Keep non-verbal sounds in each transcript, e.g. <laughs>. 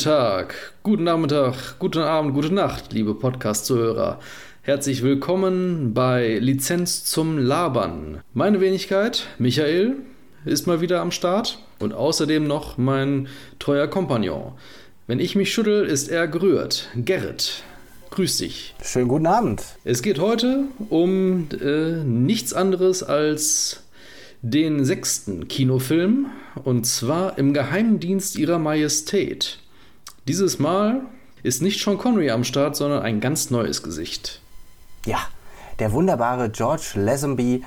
Guten Tag, guten Nachmittag, guten Abend, gute Nacht, liebe Podcast-Zuhörer. Herzlich willkommen bei Lizenz zum Labern. Meine Wenigkeit, Michael, ist mal wieder am Start und außerdem noch mein treuer Kompagnon. Wenn ich mich schüttel, ist er gerührt. Gerrit, grüß dich. Schönen guten Abend. Es geht heute um äh, nichts anderes als den sechsten Kinofilm und zwar im Geheimdienst ihrer Majestät. Dieses Mal ist nicht Sean Connery am Start, sondern ein ganz neues Gesicht. Ja, der wunderbare George Lazenby.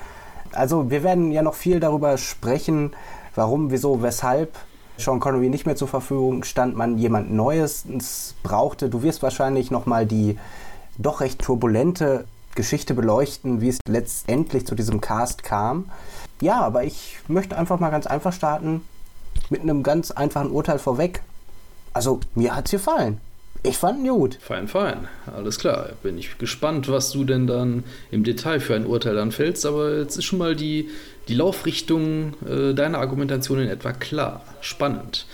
Also wir werden ja noch viel darüber sprechen, warum, wieso, weshalb Sean Connery nicht mehr zur Verfügung stand, man jemand Neues brauchte. Du wirst wahrscheinlich noch mal die doch recht turbulente Geschichte beleuchten, wie es letztendlich zu diesem Cast kam. Ja, aber ich möchte einfach mal ganz einfach starten mit einem ganz einfachen Urteil vorweg. Also, mir hat es gefallen. Ich fand ihn gut. Fein, fein. Alles klar. Bin ich gespannt, was du denn dann im Detail für ein Urteil dann fällst. Aber jetzt ist schon mal die, die Laufrichtung äh, deiner Argumentation in etwa klar. Spannend.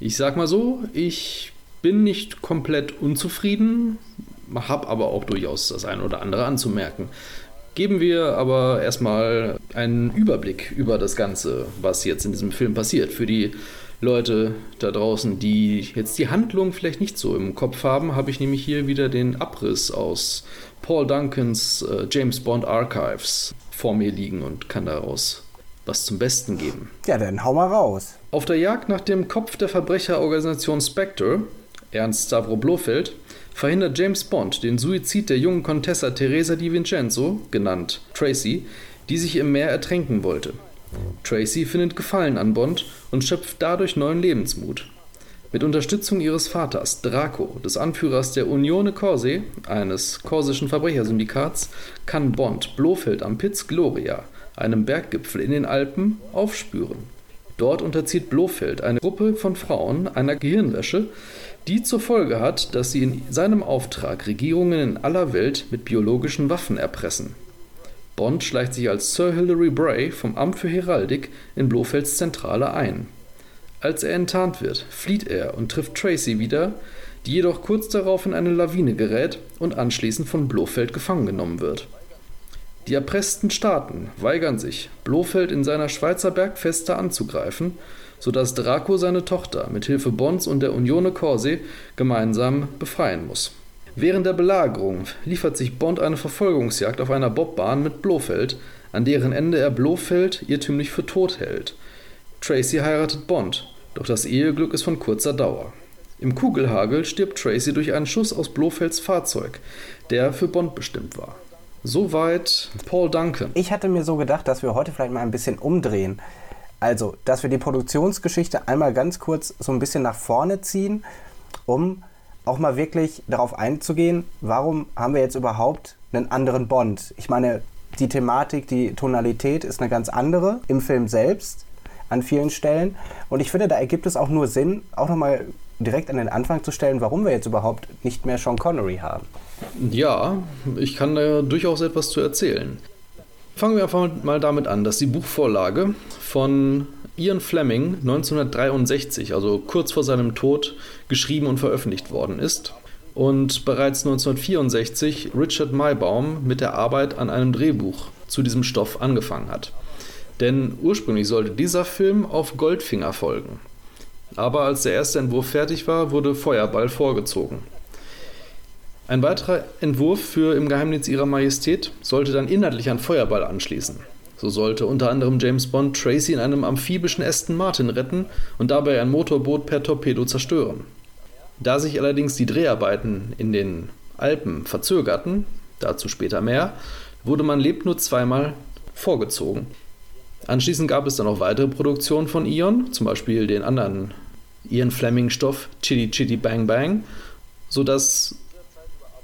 Ich sag mal so, ich bin nicht komplett unzufrieden, habe aber auch durchaus das eine oder andere anzumerken. Geben wir aber erstmal einen Überblick über das Ganze, was jetzt in diesem Film passiert, für die Leute da draußen, die jetzt die Handlung vielleicht nicht so im Kopf haben, habe ich nämlich hier wieder den Abriss aus Paul Duncans äh, James Bond Archives vor mir liegen und kann daraus was zum Besten geben. Ja, dann hau mal raus. Auf der Jagd nach dem Kopf der Verbrecherorganisation Spectre, Ernst Stavro Blofeld, verhindert James Bond den Suizid der jungen Contessa Teresa Di Vincenzo, genannt Tracy, die sich im Meer ertränken wollte. Tracy findet Gefallen an Bond und schöpft dadurch neuen Lebensmut. Mit Unterstützung ihres Vaters, Draco, des Anführers der Unione Corse, eines korsischen Verbrechersyndikats, kann Bond Blofeld am Piz Gloria, einem Berggipfel in den Alpen, aufspüren. Dort unterzieht Blofeld eine Gruppe von Frauen einer Gehirnwäsche, die zur Folge hat, dass sie in seinem Auftrag Regierungen in aller Welt mit biologischen Waffen erpressen. Bond schleicht sich als Sir Hilary Bray vom Amt für Heraldik in Blofelds Zentrale ein. Als er enttarnt wird, flieht er und trifft Tracy wieder, die jedoch kurz darauf in eine Lawine gerät und anschließend von Blofeld gefangen genommen wird. Die erpressten Staaten weigern sich, Blofeld in seiner Schweizer Bergfeste anzugreifen sodass Draco seine Tochter mit Hilfe Bonds und der Unione Corse gemeinsam befreien muss. Während der Belagerung liefert sich Bond eine Verfolgungsjagd auf einer Bobbahn mit Blofeld, an deren Ende er Blofeld irrtümlich für tot hält. Tracy heiratet Bond, doch das Eheglück ist von kurzer Dauer. Im Kugelhagel stirbt Tracy durch einen Schuss aus Blofelds Fahrzeug, der für Bond bestimmt war. Soweit Paul Duncan. Ich hatte mir so gedacht, dass wir heute vielleicht mal ein bisschen umdrehen. Also, dass wir die Produktionsgeschichte einmal ganz kurz so ein bisschen nach vorne ziehen, um auch mal wirklich darauf einzugehen, warum haben wir jetzt überhaupt einen anderen Bond? Ich meine, die Thematik, die Tonalität ist eine ganz andere im Film selbst an vielen Stellen. Und ich finde, da ergibt es auch nur Sinn, auch nochmal direkt an den Anfang zu stellen, warum wir jetzt überhaupt nicht mehr Sean Connery haben. Ja, ich kann da durchaus etwas zu erzählen. Fangen wir einfach mal damit an, dass die Buchvorlage von Ian Fleming 1963, also kurz vor seinem Tod, geschrieben und veröffentlicht worden ist und bereits 1964 Richard Maybaum mit der Arbeit an einem Drehbuch zu diesem Stoff angefangen hat. Denn ursprünglich sollte dieser Film auf Goldfinger folgen. Aber als der erste Entwurf fertig war, wurde Feuerball vorgezogen. Ein weiterer Entwurf für Im Geheimnis ihrer Majestät sollte dann inhaltlich an Feuerball anschließen. So sollte unter anderem James Bond Tracy in einem amphibischen Aston Martin retten und dabei ein Motorboot per Torpedo zerstören. Da sich allerdings die Dreharbeiten in den Alpen verzögerten, dazu später mehr, wurde Man lebt nur zweimal vorgezogen. Anschließend gab es dann noch weitere Produktionen von Ion, zum Beispiel den anderen Ian Fleming-Stoff Chitty Chitty Bang Bang, sodass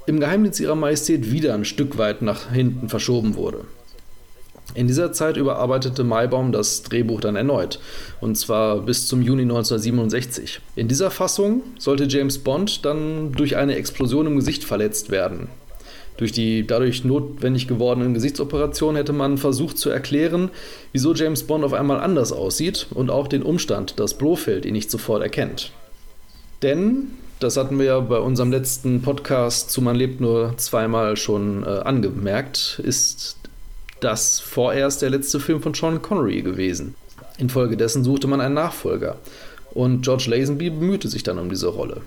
im Geheimnis ihrer Majestät wieder ein Stück weit nach hinten verschoben wurde. In dieser Zeit überarbeitete Maibaum das Drehbuch dann erneut, und zwar bis zum Juni 1967. In dieser Fassung sollte James Bond dann durch eine Explosion im Gesicht verletzt werden. Durch die dadurch notwendig gewordenen Gesichtsoperationen hätte man versucht zu erklären, wieso James Bond auf einmal anders aussieht und auch den Umstand, dass Blofeld ihn nicht sofort erkennt. Denn, das hatten wir ja bei unserem letzten Podcast zu Man lebt nur zweimal schon äh, angemerkt, ist das vorerst der letzte Film von Sean Connery gewesen. Infolgedessen suchte man einen Nachfolger. Und George Lazenby bemühte sich dann um diese Rolle.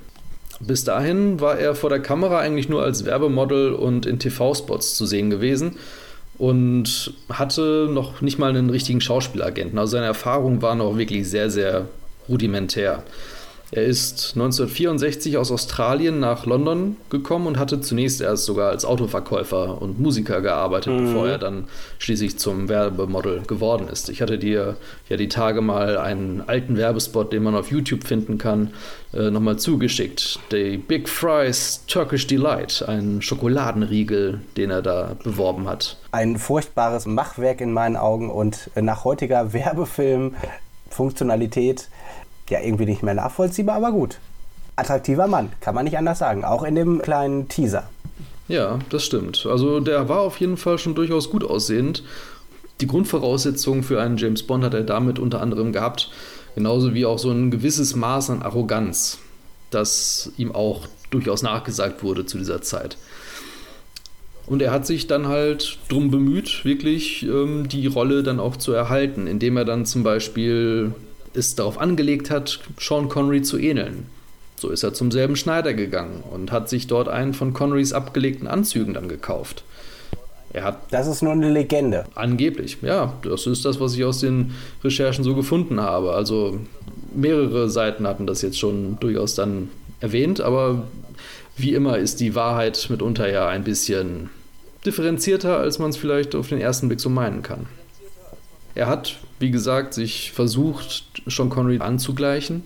Bis dahin war er vor der Kamera eigentlich nur als Werbemodel und in TV-Spots zu sehen gewesen und hatte noch nicht mal einen richtigen Schauspielagenten. Also seine Erfahrungen waren auch wirklich sehr, sehr rudimentär. Er ist 1964 aus Australien nach London gekommen und hatte zunächst erst sogar als Autoverkäufer und Musiker gearbeitet, mhm. bevor er dann schließlich zum Werbemodel geworden ist. Ich hatte dir ja die Tage mal einen alten Werbespot, den man auf YouTube finden kann, äh, nochmal zugeschickt. Die Big Fries Turkish Delight, ein Schokoladenriegel, den er da beworben hat. Ein furchtbares Machwerk in meinen Augen und nach heutiger Werbefilm-Funktionalität ja irgendwie nicht mehr nachvollziehbar, aber gut. Attraktiver Mann, kann man nicht anders sagen, auch in dem kleinen Teaser. Ja, das stimmt. Also der war auf jeden Fall schon durchaus gut aussehend. Die Grundvoraussetzungen für einen James Bond hat er damit unter anderem gehabt, genauso wie auch so ein gewisses Maß an Arroganz, das ihm auch durchaus nachgesagt wurde zu dieser Zeit. Und er hat sich dann halt drum bemüht, wirklich ähm, die Rolle dann auch zu erhalten, indem er dann zum Beispiel es darauf angelegt hat, Sean Connery zu ähneln. So ist er zum selben Schneider gegangen und hat sich dort einen von Connerys abgelegten Anzügen dann gekauft. Er hat das ist nur eine Legende. Angeblich, ja. Das ist das, was ich aus den Recherchen so gefunden habe. Also mehrere Seiten hatten das jetzt schon durchaus dann erwähnt, aber wie immer ist die Wahrheit mitunter ja ein bisschen differenzierter, als man es vielleicht auf den ersten Blick so meinen kann. Er hat, wie gesagt, sich versucht, Sean Connery anzugleichen,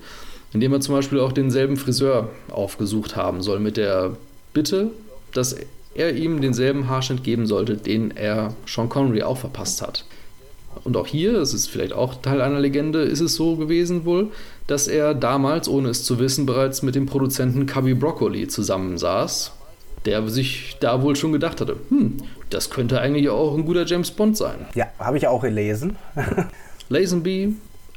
indem er zum Beispiel auch denselben Friseur aufgesucht haben soll, mit der Bitte, dass er ihm denselben Haarschnitt geben sollte, den er Sean Connery auch verpasst hat. Und auch hier, das ist vielleicht auch Teil einer Legende, ist es so gewesen wohl, dass er damals, ohne es zu wissen, bereits mit dem Produzenten Cubby Broccoli zusammensaß der sich da wohl schon gedacht hatte, hm, das könnte eigentlich auch ein guter James Bond sein. Ja, habe ich auch gelesen. <laughs> Lazenby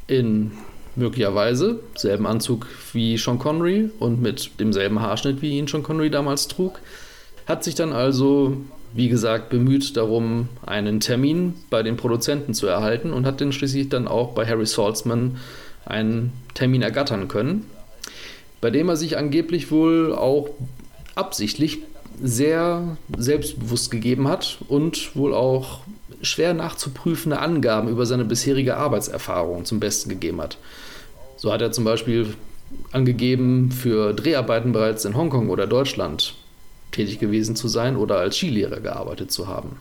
in möglicherweise selben Anzug wie Sean Connery und mit demselben Haarschnitt, wie ihn Sean Connery damals trug, hat sich dann also, wie gesagt, bemüht darum, einen Termin bei den Produzenten zu erhalten und hat dann schließlich dann auch bei Harry Saltzman einen Termin ergattern können, bei dem er sich angeblich wohl auch absichtlich sehr selbstbewusst gegeben hat und wohl auch schwer nachzuprüfende Angaben über seine bisherige Arbeitserfahrung zum Besten gegeben hat. So hat er zum Beispiel angegeben, für Dreharbeiten bereits in Hongkong oder Deutschland tätig gewesen zu sein oder als Skilehrer gearbeitet zu haben.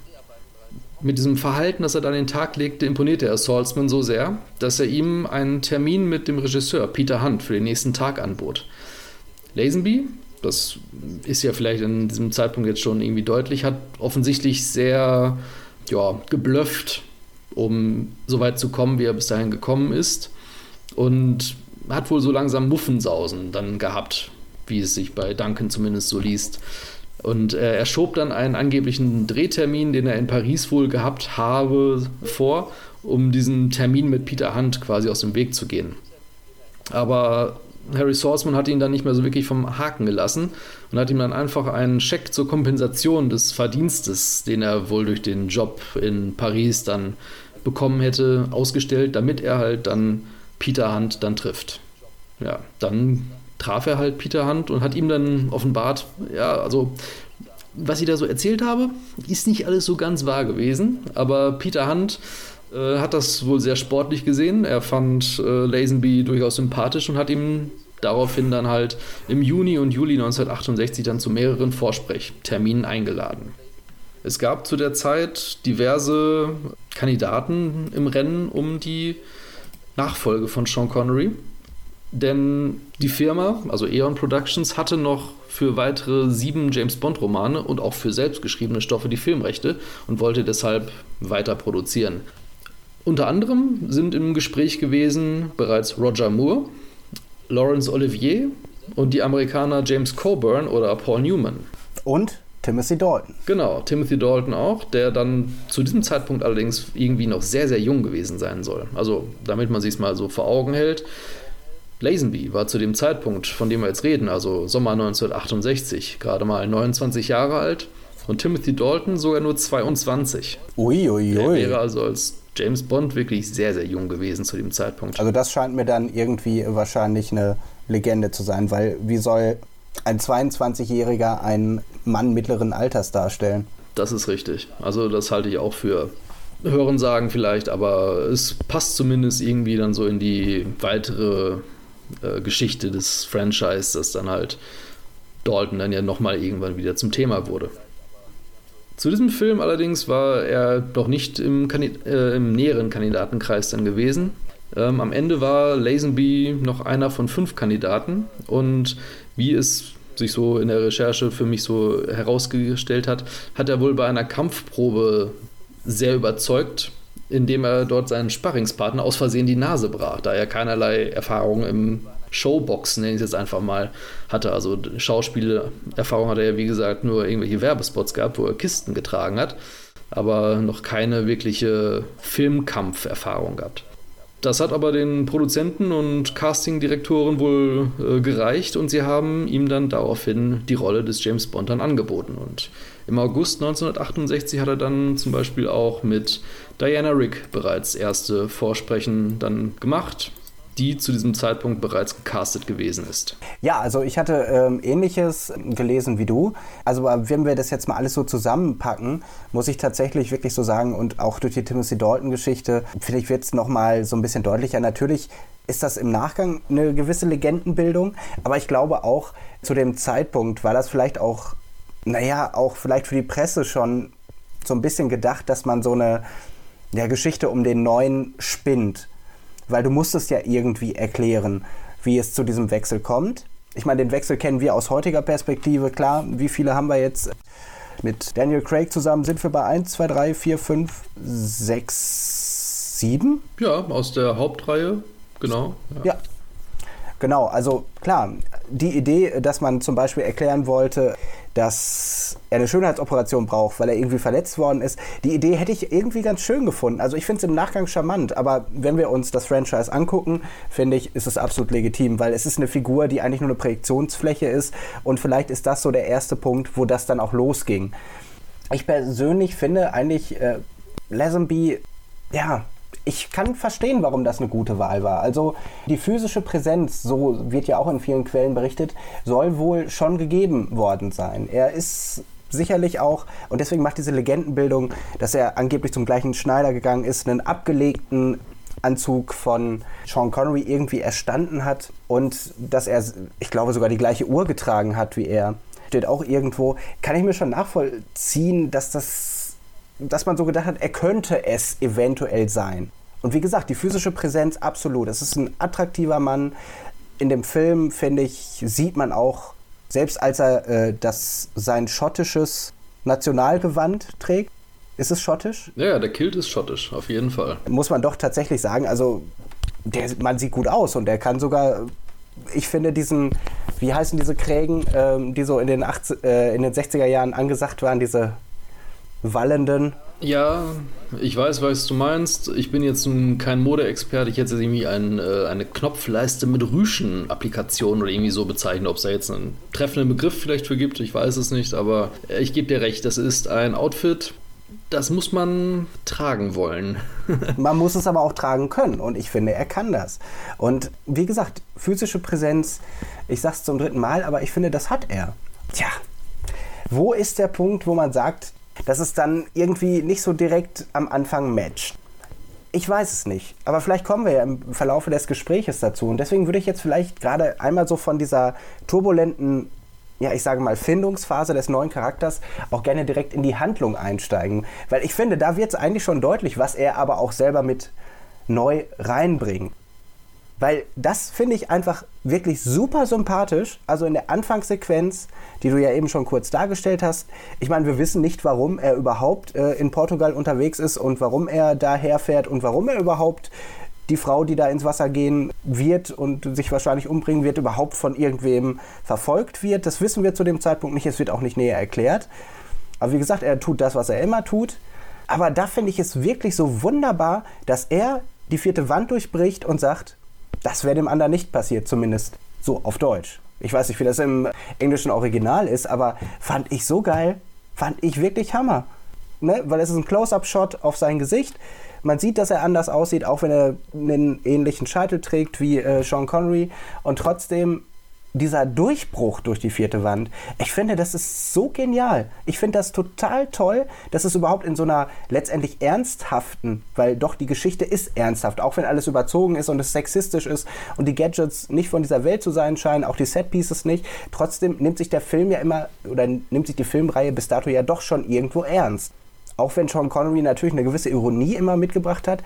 Mit diesem Verhalten, das er dann den Tag legte, imponierte er Salzman so sehr, dass er ihm einen Termin mit dem Regisseur Peter Hunt für den nächsten Tag anbot. Lazenby das ist ja vielleicht in diesem Zeitpunkt jetzt schon irgendwie deutlich, hat offensichtlich sehr ja, geblufft, um so weit zu kommen, wie er bis dahin gekommen ist. Und hat wohl so langsam Muffensausen dann gehabt, wie es sich bei Duncan zumindest so liest. Und äh, er schob dann einen angeblichen Drehtermin, den er in Paris wohl gehabt habe, vor, um diesen Termin mit Peter Hunt quasi aus dem Weg zu gehen. Aber Harry Saltzman hat ihn dann nicht mehr so wirklich vom Haken gelassen und hat ihm dann einfach einen Scheck zur Kompensation des Verdienstes, den er wohl durch den Job in Paris dann bekommen hätte, ausgestellt, damit er halt dann Peter Hunt dann trifft. Ja, dann traf er halt Peter Hunt und hat ihm dann offenbart, ja, also was ich da so erzählt habe, ist nicht alles so ganz wahr gewesen, aber Peter Hunt äh, hat das wohl sehr sportlich gesehen. Er fand äh, Lazenby durchaus sympathisch und hat ihm daraufhin dann halt im Juni und Juli 1968 dann zu mehreren Vorsprechterminen eingeladen. Es gab zu der Zeit diverse Kandidaten im Rennen um die Nachfolge von Sean Connery. Denn die Firma, also Eon Productions, hatte noch für weitere sieben James Bond-Romane und auch für selbstgeschriebene Stoffe die Filmrechte und wollte deshalb weiter produzieren. Unter anderem sind im Gespräch gewesen bereits Roger Moore, Laurence Olivier und die Amerikaner James Coburn oder Paul Newman. Und Timothy Dalton. Genau, Timothy Dalton auch, der dann zu diesem Zeitpunkt allerdings irgendwie noch sehr, sehr jung gewesen sein soll. Also, damit man sich es mal so vor Augen hält. Lazenby war zu dem Zeitpunkt, von dem wir jetzt reden, also Sommer 1968, gerade mal 29 Jahre alt und Timothy Dalton sogar nur 22. Uiuiui. Ui, ui. Er wäre also als James Bond wirklich sehr, sehr jung gewesen zu dem Zeitpunkt. Also das scheint mir dann irgendwie wahrscheinlich eine Legende zu sein, weil wie soll ein 22-Jähriger einen Mann mittleren Alters darstellen? Das ist richtig. Also das halte ich auch für Hören sagen vielleicht, aber es passt zumindest irgendwie dann so in die weitere äh, Geschichte des Franchise, dass dann halt Dalton dann ja nochmal irgendwann wieder zum Thema wurde. Zu diesem Film allerdings war er noch nicht im, äh, im näheren Kandidatenkreis dann gewesen. Ähm, am Ende war Lazenby noch einer von fünf Kandidaten und wie es sich so in der Recherche für mich so herausgestellt hat, hat er wohl bei einer Kampfprobe sehr überzeugt, indem er dort seinen Sparringspartner aus Versehen die Nase brach, da er keinerlei Erfahrung im Showboxen, nenne ich es jetzt einfach mal, hatte. Also Schauspielerfahrung hat er ja, wie gesagt, nur irgendwelche Werbespots gehabt, wo er Kisten getragen hat, aber noch keine wirkliche Filmkampferfahrung gehabt. Das hat aber den Produzenten und Castingdirektoren wohl äh, gereicht und sie haben ihm dann daraufhin die Rolle des James Bond dann angeboten. Und im August 1968 hat er dann zum Beispiel auch mit Diana Rick bereits erste Vorsprechen dann gemacht die zu diesem Zeitpunkt bereits gecastet gewesen ist. Ja, also ich hatte ähm, ähnliches gelesen wie du. Also wenn wir das jetzt mal alles so zusammenpacken, muss ich tatsächlich wirklich so sagen und auch durch die Timothy Dalton Geschichte, finde ich, wird es nochmal so ein bisschen deutlicher. Natürlich ist das im Nachgang eine gewisse Legendenbildung, aber ich glaube auch zu dem Zeitpunkt war das vielleicht auch, naja, auch vielleicht für die Presse schon so ein bisschen gedacht, dass man so eine ja, Geschichte um den neuen spinnt weil du musstest ja irgendwie erklären, wie es zu diesem Wechsel kommt. Ich meine, den Wechsel kennen wir aus heutiger Perspektive, klar. Wie viele haben wir jetzt? Mit Daniel Craig zusammen sind wir bei 1, 2, 3, 4, 5, 6, 7? Ja, aus der Hauptreihe, genau. Ja. ja. Genau, also klar, die Idee, dass man zum Beispiel erklären wollte, dass er eine Schönheitsoperation braucht, weil er irgendwie verletzt worden ist. Die Idee hätte ich irgendwie ganz schön gefunden. Also ich finde es im Nachgang charmant, aber wenn wir uns das Franchise angucken, finde ich, ist es absolut legitim, weil es ist eine Figur, die eigentlich nur eine Projektionsfläche ist und vielleicht ist das so der erste Punkt, wo das dann auch losging. Ich persönlich finde eigentlich äh, Lazenby, ja, ich kann verstehen, warum das eine gute Wahl war. Also die physische Präsenz, so wird ja auch in vielen Quellen berichtet, soll wohl schon gegeben worden sein. Er ist sicherlich auch, und deswegen macht diese Legendenbildung, dass er angeblich zum gleichen Schneider gegangen ist, einen abgelegten Anzug von Sean Connery irgendwie erstanden hat und dass er, ich glaube, sogar die gleiche Uhr getragen hat wie er. Steht auch irgendwo. Kann ich mir schon nachvollziehen, dass das dass man so gedacht hat, er könnte es eventuell sein. Und wie gesagt, die physische Präsenz absolut. Es ist ein attraktiver Mann. In dem Film, finde ich, sieht man auch, selbst als er äh, das, sein schottisches Nationalgewand trägt, ist es schottisch? Ja, der Kilt ist schottisch, auf jeden Fall. Muss man doch tatsächlich sagen, also der Mann sieht gut aus und der kann sogar, ich finde diesen, wie heißen diese Krägen, ähm, die so in den, 80, äh, in den 60er Jahren angesagt waren, diese wallenden. Ja, ich weiß, was du meinst. Ich bin jetzt nun kein Modeexperte. Ich hätte jetzt irgendwie ein, äh, eine Knopfleiste mit Rüschen-Applikation oder irgendwie so bezeichnet. Ob es da jetzt einen treffenden Begriff vielleicht für gibt, ich weiß es nicht. Aber ich gebe dir recht, das ist ein Outfit, das muss man tragen wollen. <laughs> man muss es aber auch tragen können und ich finde, er kann das. Und wie gesagt, physische Präsenz, ich sag's zum dritten Mal, aber ich finde, das hat er. Tja, wo ist der Punkt, wo man sagt, dass es dann irgendwie nicht so direkt am Anfang matcht. Ich weiß es nicht, aber vielleicht kommen wir ja im Verlauf des Gespräches dazu. Und deswegen würde ich jetzt vielleicht gerade einmal so von dieser turbulenten, ja, ich sage mal, Findungsphase des neuen Charakters auch gerne direkt in die Handlung einsteigen. Weil ich finde, da wird es eigentlich schon deutlich, was er aber auch selber mit neu reinbringt. Weil das finde ich einfach wirklich super sympathisch. Also in der Anfangssequenz, die du ja eben schon kurz dargestellt hast. Ich meine, wir wissen nicht, warum er überhaupt äh, in Portugal unterwegs ist und warum er daher fährt und warum er überhaupt die Frau, die da ins Wasser gehen wird und sich wahrscheinlich umbringen wird, überhaupt von irgendwem verfolgt wird. Das wissen wir zu dem Zeitpunkt nicht. Es wird auch nicht näher erklärt. Aber wie gesagt, er tut das, was er immer tut. Aber da finde ich es wirklich so wunderbar, dass er die vierte Wand durchbricht und sagt, Das wäre dem anderen nicht passiert, zumindest so auf Deutsch. Ich weiß nicht, wie das im englischen Original ist, aber fand ich so geil. Fand ich wirklich Hammer. Ne? Weil es ist ein Close-Up-Shot auf sein Gesicht. Man sieht, dass er anders aussieht, auch wenn er einen ähnlichen Scheitel trägt wie äh, Sean Connery. Und trotzdem dieser Durchbruch durch die vierte Wand, ich finde, das ist so genial. Ich finde das total toll, dass es überhaupt in so einer letztendlich ernsthaften, weil doch die Geschichte ist ernsthaft, auch wenn alles überzogen ist und es sexistisch ist und die Gadgets nicht von dieser Welt zu sein scheinen, auch die Setpieces nicht. Trotzdem nimmt sich der Film ja immer oder nimmt sich die Filmreihe bis dato ja doch schon irgendwo ernst. Auch wenn Sean Connery natürlich eine gewisse Ironie immer mitgebracht hat,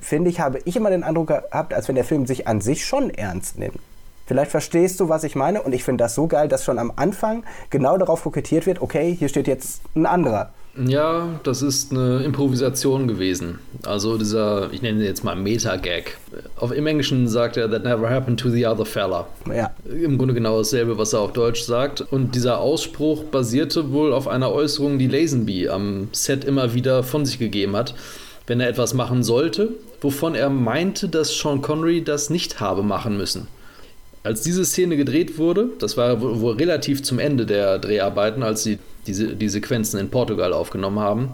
finde ich, habe ich immer den Eindruck gehabt, als wenn der Film sich an sich schon ernst nimmt. Vielleicht verstehst du, was ich meine. Und ich finde das so geil, dass schon am Anfang genau darauf kokettiert wird, okay, hier steht jetzt ein anderer. Ja, das ist eine Improvisation gewesen. Also dieser, ich nenne ihn jetzt mal Meta-Gag. Auf im Englischen sagt er, that never happened to the other fella. Ja. Im Grunde genau dasselbe, was er auf Deutsch sagt. Und dieser Ausspruch basierte wohl auf einer Äußerung, die Lazenby am Set immer wieder von sich gegeben hat, wenn er etwas machen sollte, wovon er meinte, dass Sean Connery das nicht habe machen müssen als diese Szene gedreht wurde, das war wohl relativ zum Ende der Dreharbeiten, als sie diese, die Sequenzen in Portugal aufgenommen haben,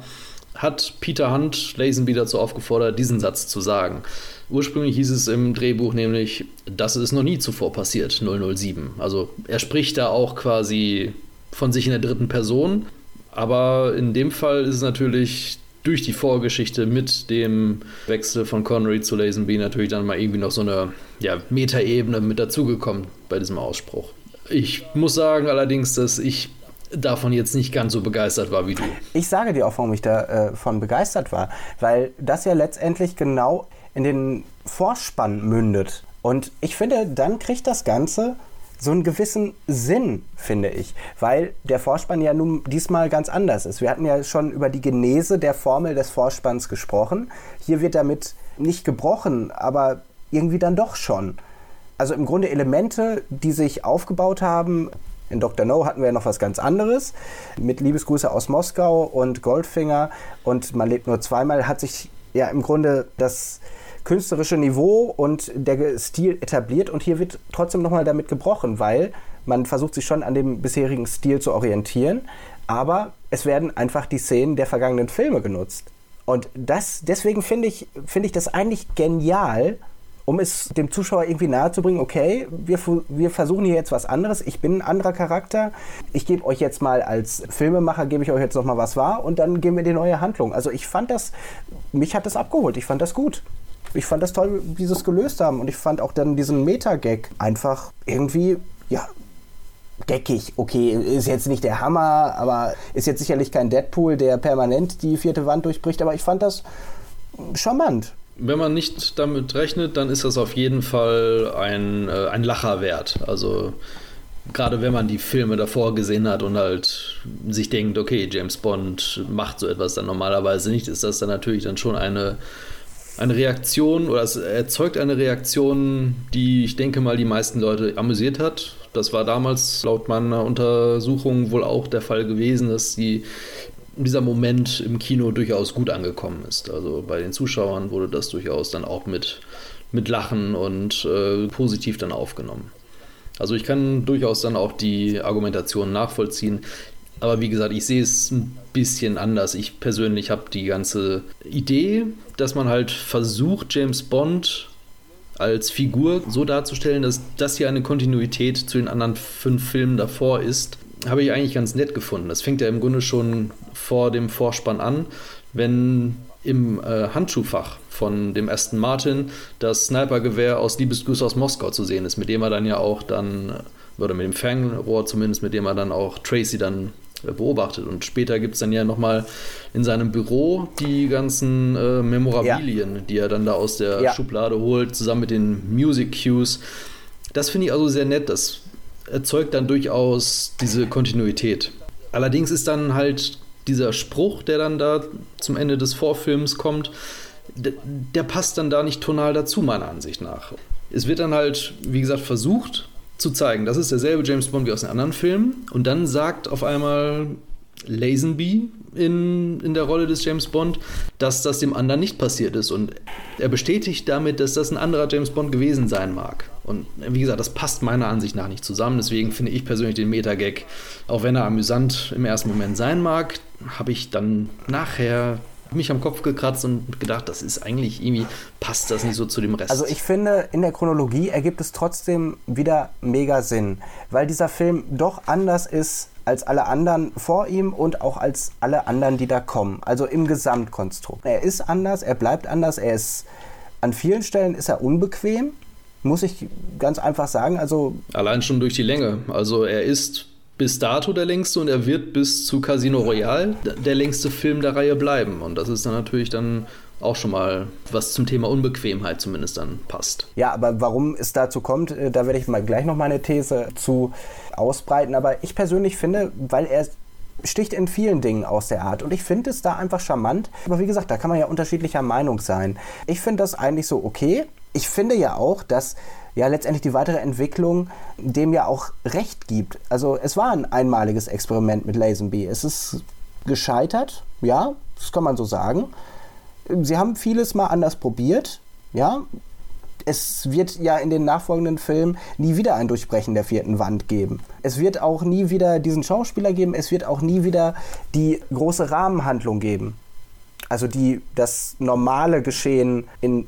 hat Peter Hunt Lazenby dazu aufgefordert, diesen Satz zu sagen. Ursprünglich hieß es im Drehbuch nämlich, das ist noch nie zuvor passiert, 007. Also er spricht da auch quasi von sich in der dritten Person, aber in dem Fall ist es natürlich durch die Vorgeschichte mit dem Wechsel von Connery zu Lazenby natürlich dann mal irgendwie noch so eine ja, Metaebene mit dazugekommen bei diesem Ausspruch. Ich muss sagen allerdings, dass ich davon jetzt nicht ganz so begeistert war wie du. Ich sage dir auch, warum ich davon äh, begeistert war, weil das ja letztendlich genau in den Vorspann mündet. Und ich finde, dann kriegt das Ganze so einen gewissen Sinn, finde ich, weil der Vorspann ja nun diesmal ganz anders ist. Wir hatten ja schon über die Genese der Formel des Vorspanns gesprochen. Hier wird damit nicht gebrochen, aber irgendwie dann doch schon. Also im Grunde Elemente, die sich aufgebaut haben. In Dr. No hatten wir ja noch was ganz anderes. Mit Liebesgrüße aus Moskau und Goldfinger und man lebt nur zweimal, hat sich ja im Grunde das künstlerische Niveau und der Stil etabliert und hier wird trotzdem nochmal damit gebrochen, weil man versucht sich schon an dem bisherigen Stil zu orientieren, aber es werden einfach die Szenen der vergangenen Filme genutzt. Und das, deswegen finde ich, finde ich das eigentlich genial, um es dem Zuschauer irgendwie nahezubringen, okay, wir, wir versuchen hier jetzt was anderes, ich bin ein anderer Charakter, ich gebe euch jetzt mal als Filmemacher, gebe ich euch jetzt nochmal was wahr und dann geben wir die neue Handlung. Also ich fand das, mich hat das abgeholt, ich fand das gut ich fand das toll, wie sie es gelöst haben. Und ich fand auch dann diesen Meta-Gag einfach irgendwie, ja, geckig. Okay, ist jetzt nicht der Hammer, aber ist jetzt sicherlich kein Deadpool, der permanent die vierte Wand durchbricht. Aber ich fand das charmant. Wenn man nicht damit rechnet, dann ist das auf jeden Fall ein, äh, ein Lacher wert. Also gerade wenn man die Filme davor gesehen hat und halt sich denkt, okay, James Bond macht so etwas dann normalerweise nicht, ist das dann natürlich dann schon eine eine Reaktion oder es erzeugt eine Reaktion, die ich denke mal die meisten Leute amüsiert hat. Das war damals laut meiner Untersuchung wohl auch der Fall gewesen, dass die, dieser Moment im Kino durchaus gut angekommen ist. Also bei den Zuschauern wurde das durchaus dann auch mit, mit Lachen und äh, positiv dann aufgenommen. Also ich kann durchaus dann auch die Argumentation nachvollziehen. Aber wie gesagt, ich sehe es ein bisschen anders. Ich persönlich habe die ganze Idee, dass man halt versucht, James Bond als Figur so darzustellen, dass das hier eine Kontinuität zu den anderen fünf Filmen davor ist, habe ich eigentlich ganz nett gefunden. Das fängt ja im Grunde schon vor dem Vorspann an, wenn im äh, Handschuhfach von dem Aston Martin das Snipergewehr aus Liebesgrüße aus Moskau zu sehen ist, mit dem er dann ja auch dann, oder mit dem Fernrohr zumindest, mit dem er dann auch Tracy dann beobachtet. Und später gibt es dann ja nochmal in seinem Büro die ganzen äh, Memorabilien, ja. die er dann da aus der ja. Schublade holt, zusammen mit den Music Cues. Das finde ich also sehr nett. Das erzeugt dann durchaus diese Kontinuität. Allerdings ist dann halt dieser Spruch, der dann da zum Ende des Vorfilms kommt, der, der passt dann da nicht tonal dazu, meiner Ansicht nach. Es wird dann halt, wie gesagt, versucht, zu zeigen, das ist derselbe James Bond wie aus den anderen Filmen. Und dann sagt auf einmal Lazenby in, in der Rolle des James Bond, dass das dem anderen nicht passiert ist. Und er bestätigt damit, dass das ein anderer James Bond gewesen sein mag. Und wie gesagt, das passt meiner Ansicht nach nicht zusammen. Deswegen finde ich persönlich den Meta-Gag, auch wenn er amüsant im ersten Moment sein mag, habe ich dann nachher mich am Kopf gekratzt und gedacht, das ist eigentlich irgendwie, passt das nicht so zu dem Rest. Also ich finde, in der Chronologie ergibt es trotzdem wieder mega Sinn, weil dieser Film doch anders ist als alle anderen vor ihm und auch als alle anderen, die da kommen. Also im Gesamtkonstrukt. Er ist anders, er bleibt anders, er ist an vielen Stellen ist er unbequem, muss ich ganz einfach sagen. Also allein schon durch die Länge. Also er ist bis dato der längste und er wird bis zu Casino Royale der längste Film der Reihe bleiben. Und das ist dann natürlich dann auch schon mal was zum Thema Unbequemheit zumindest dann passt. Ja, aber warum es dazu kommt, äh, da werde ich mal gleich noch meine These zu ausbreiten. Aber ich persönlich finde, weil er sticht in vielen Dingen aus der Art. Und ich finde es da einfach charmant. Aber wie gesagt, da kann man ja unterschiedlicher Meinung sein. Ich finde das eigentlich so okay. Ich finde ja auch, dass ja letztendlich die weitere Entwicklung dem ja auch recht gibt. Also es war ein einmaliges Experiment mit Lazenby. Es ist gescheitert, ja, das kann man so sagen. Sie haben vieles mal anders probiert, ja. Es wird ja in den nachfolgenden Filmen nie wieder ein Durchbrechen der vierten Wand geben. Es wird auch nie wieder diesen Schauspieler geben, es wird auch nie wieder die große Rahmenhandlung geben. Also die das normale Geschehen in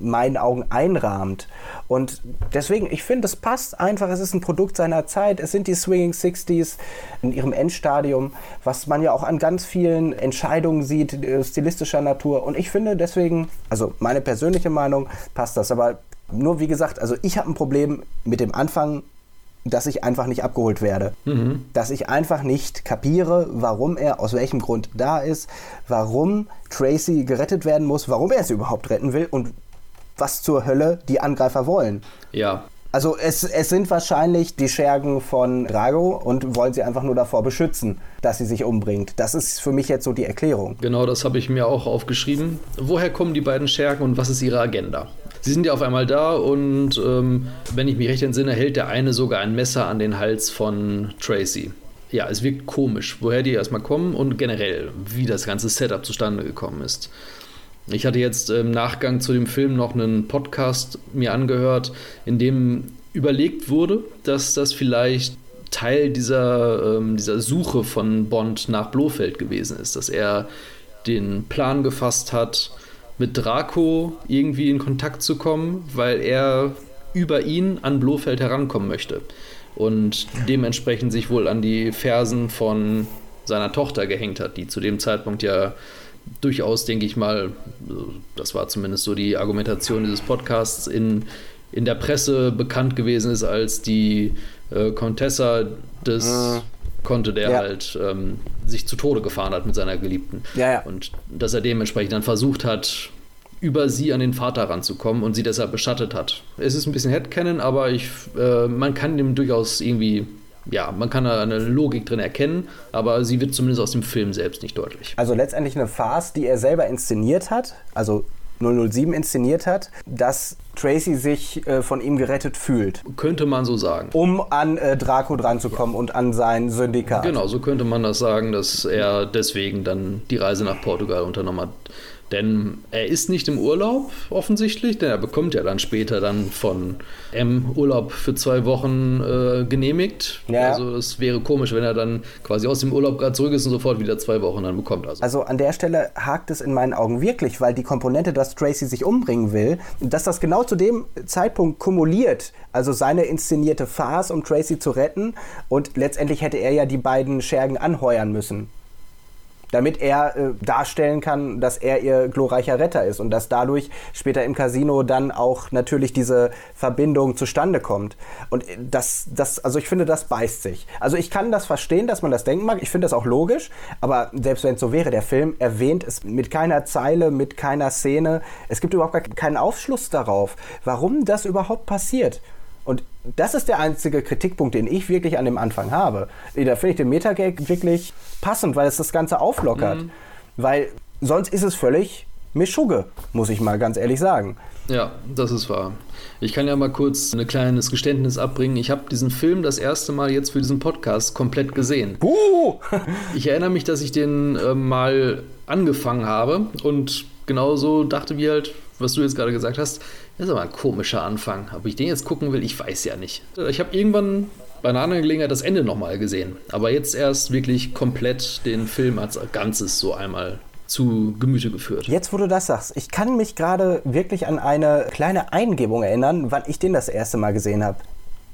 meinen Augen einrahmt. Und deswegen, ich finde, es passt einfach. Es ist ein Produkt seiner Zeit. Es sind die Swinging 60s in ihrem Endstadium, was man ja auch an ganz vielen Entscheidungen sieht, äh, stilistischer Natur. Und ich finde deswegen, also meine persönliche Meinung, passt das. Aber nur wie gesagt, also ich habe ein Problem mit dem Anfang dass ich einfach nicht abgeholt werde. Mhm. Dass ich einfach nicht kapiere, warum er aus welchem Grund da ist, warum Tracy gerettet werden muss, warum er sie überhaupt retten will und was zur Hölle die Angreifer wollen. Ja. Also es, es sind wahrscheinlich die Schergen von Drago und wollen sie einfach nur davor beschützen, dass sie sich umbringt. Das ist für mich jetzt so die Erklärung. Genau, das habe ich mir auch aufgeschrieben. Woher kommen die beiden Schergen und was ist ihre Agenda? Sie sind ja auf einmal da und ähm, wenn ich mich recht entsinne, hält der eine sogar ein Messer an den Hals von Tracy. Ja, es wirkt komisch, woher die erstmal kommen und generell, wie das ganze Setup zustande gekommen ist. Ich hatte jetzt im Nachgang zu dem Film noch einen Podcast mir angehört, in dem überlegt wurde, dass das vielleicht Teil dieser, ähm, dieser Suche von Bond nach Blofeld gewesen ist, dass er den Plan gefasst hat, mit Draco irgendwie in Kontakt zu kommen, weil er über ihn an Blofeld herankommen möchte und dementsprechend sich wohl an die Fersen von seiner Tochter gehängt hat, die zu dem Zeitpunkt ja durchaus, denke ich mal, das war zumindest so die Argumentation dieses Podcasts, in, in der Presse bekannt gewesen ist als die äh, Contessa des äh. Konnte, der ja. halt ähm, sich zu Tode gefahren hat mit seiner Geliebten. Ja, ja. Und dass er dementsprechend dann versucht hat, über sie an den Vater ranzukommen und sie deshalb beschattet hat. Es ist ein bisschen Headcanon, aber ich, äh, man kann dem durchaus irgendwie ja, man kann da eine Logik drin erkennen, aber sie wird zumindest aus dem Film selbst nicht deutlich. Also letztendlich eine Farce, die er selber inszeniert hat, also 007 inszeniert hat, dass Tracy sich äh, von ihm gerettet fühlt. Könnte man so sagen. Um an äh, Draco dranzukommen und an sein Syndikat. Genau, so könnte man das sagen, dass er deswegen dann die Reise nach Portugal unternommen hat. Denn er ist nicht im Urlaub offensichtlich, denn er bekommt ja dann später dann von M Urlaub für zwei Wochen äh, genehmigt. Ja. Also es wäre komisch, wenn er dann quasi aus dem Urlaub gerade zurück ist und sofort wieder zwei Wochen dann bekommt. Also. also an der Stelle hakt es in meinen Augen wirklich, weil die Komponente, dass Tracy sich umbringen will, dass das genau zu dem Zeitpunkt kumuliert, also seine inszenierte Farce, um Tracy zu retten und letztendlich hätte er ja die beiden Schergen anheuern müssen damit er äh, darstellen kann, dass er ihr glorreicher Retter ist und dass dadurch später im Casino dann auch natürlich diese Verbindung zustande kommt. Und äh, das, das, also ich finde, das beißt sich. Also ich kann das verstehen, dass man das denken mag. Ich finde das auch logisch, aber selbst wenn es so wäre, der Film erwähnt es mit keiner Zeile, mit keiner Szene. Es gibt überhaupt keinen Aufschluss darauf, warum das überhaupt passiert. Und das ist der einzige Kritikpunkt, den ich wirklich an dem Anfang habe. Da finde ich den Metagag wirklich passend, weil es das Ganze auflockert. Mhm. Weil sonst ist es völlig Mischugge, muss ich mal ganz ehrlich sagen. Ja, das ist wahr. Ich kann ja mal kurz ein kleines Geständnis abbringen. Ich habe diesen Film das erste Mal jetzt für diesen Podcast komplett gesehen. Buh! <laughs> ich erinnere mich, dass ich den äh, mal angefangen habe und genauso dachte wie halt, was du jetzt gerade gesagt hast, das ist aber ein komischer Anfang. Ob ich den jetzt gucken will, ich weiß ja nicht. Ich habe irgendwann bei einer anderen Gelegenheit das Ende nochmal gesehen. Aber jetzt erst wirklich komplett den Film als Ganzes so einmal zu Gemüte geführt. Jetzt, wo du das sagst, ich kann mich gerade wirklich an eine kleine Eingebung erinnern, wann ich den das erste Mal gesehen habe.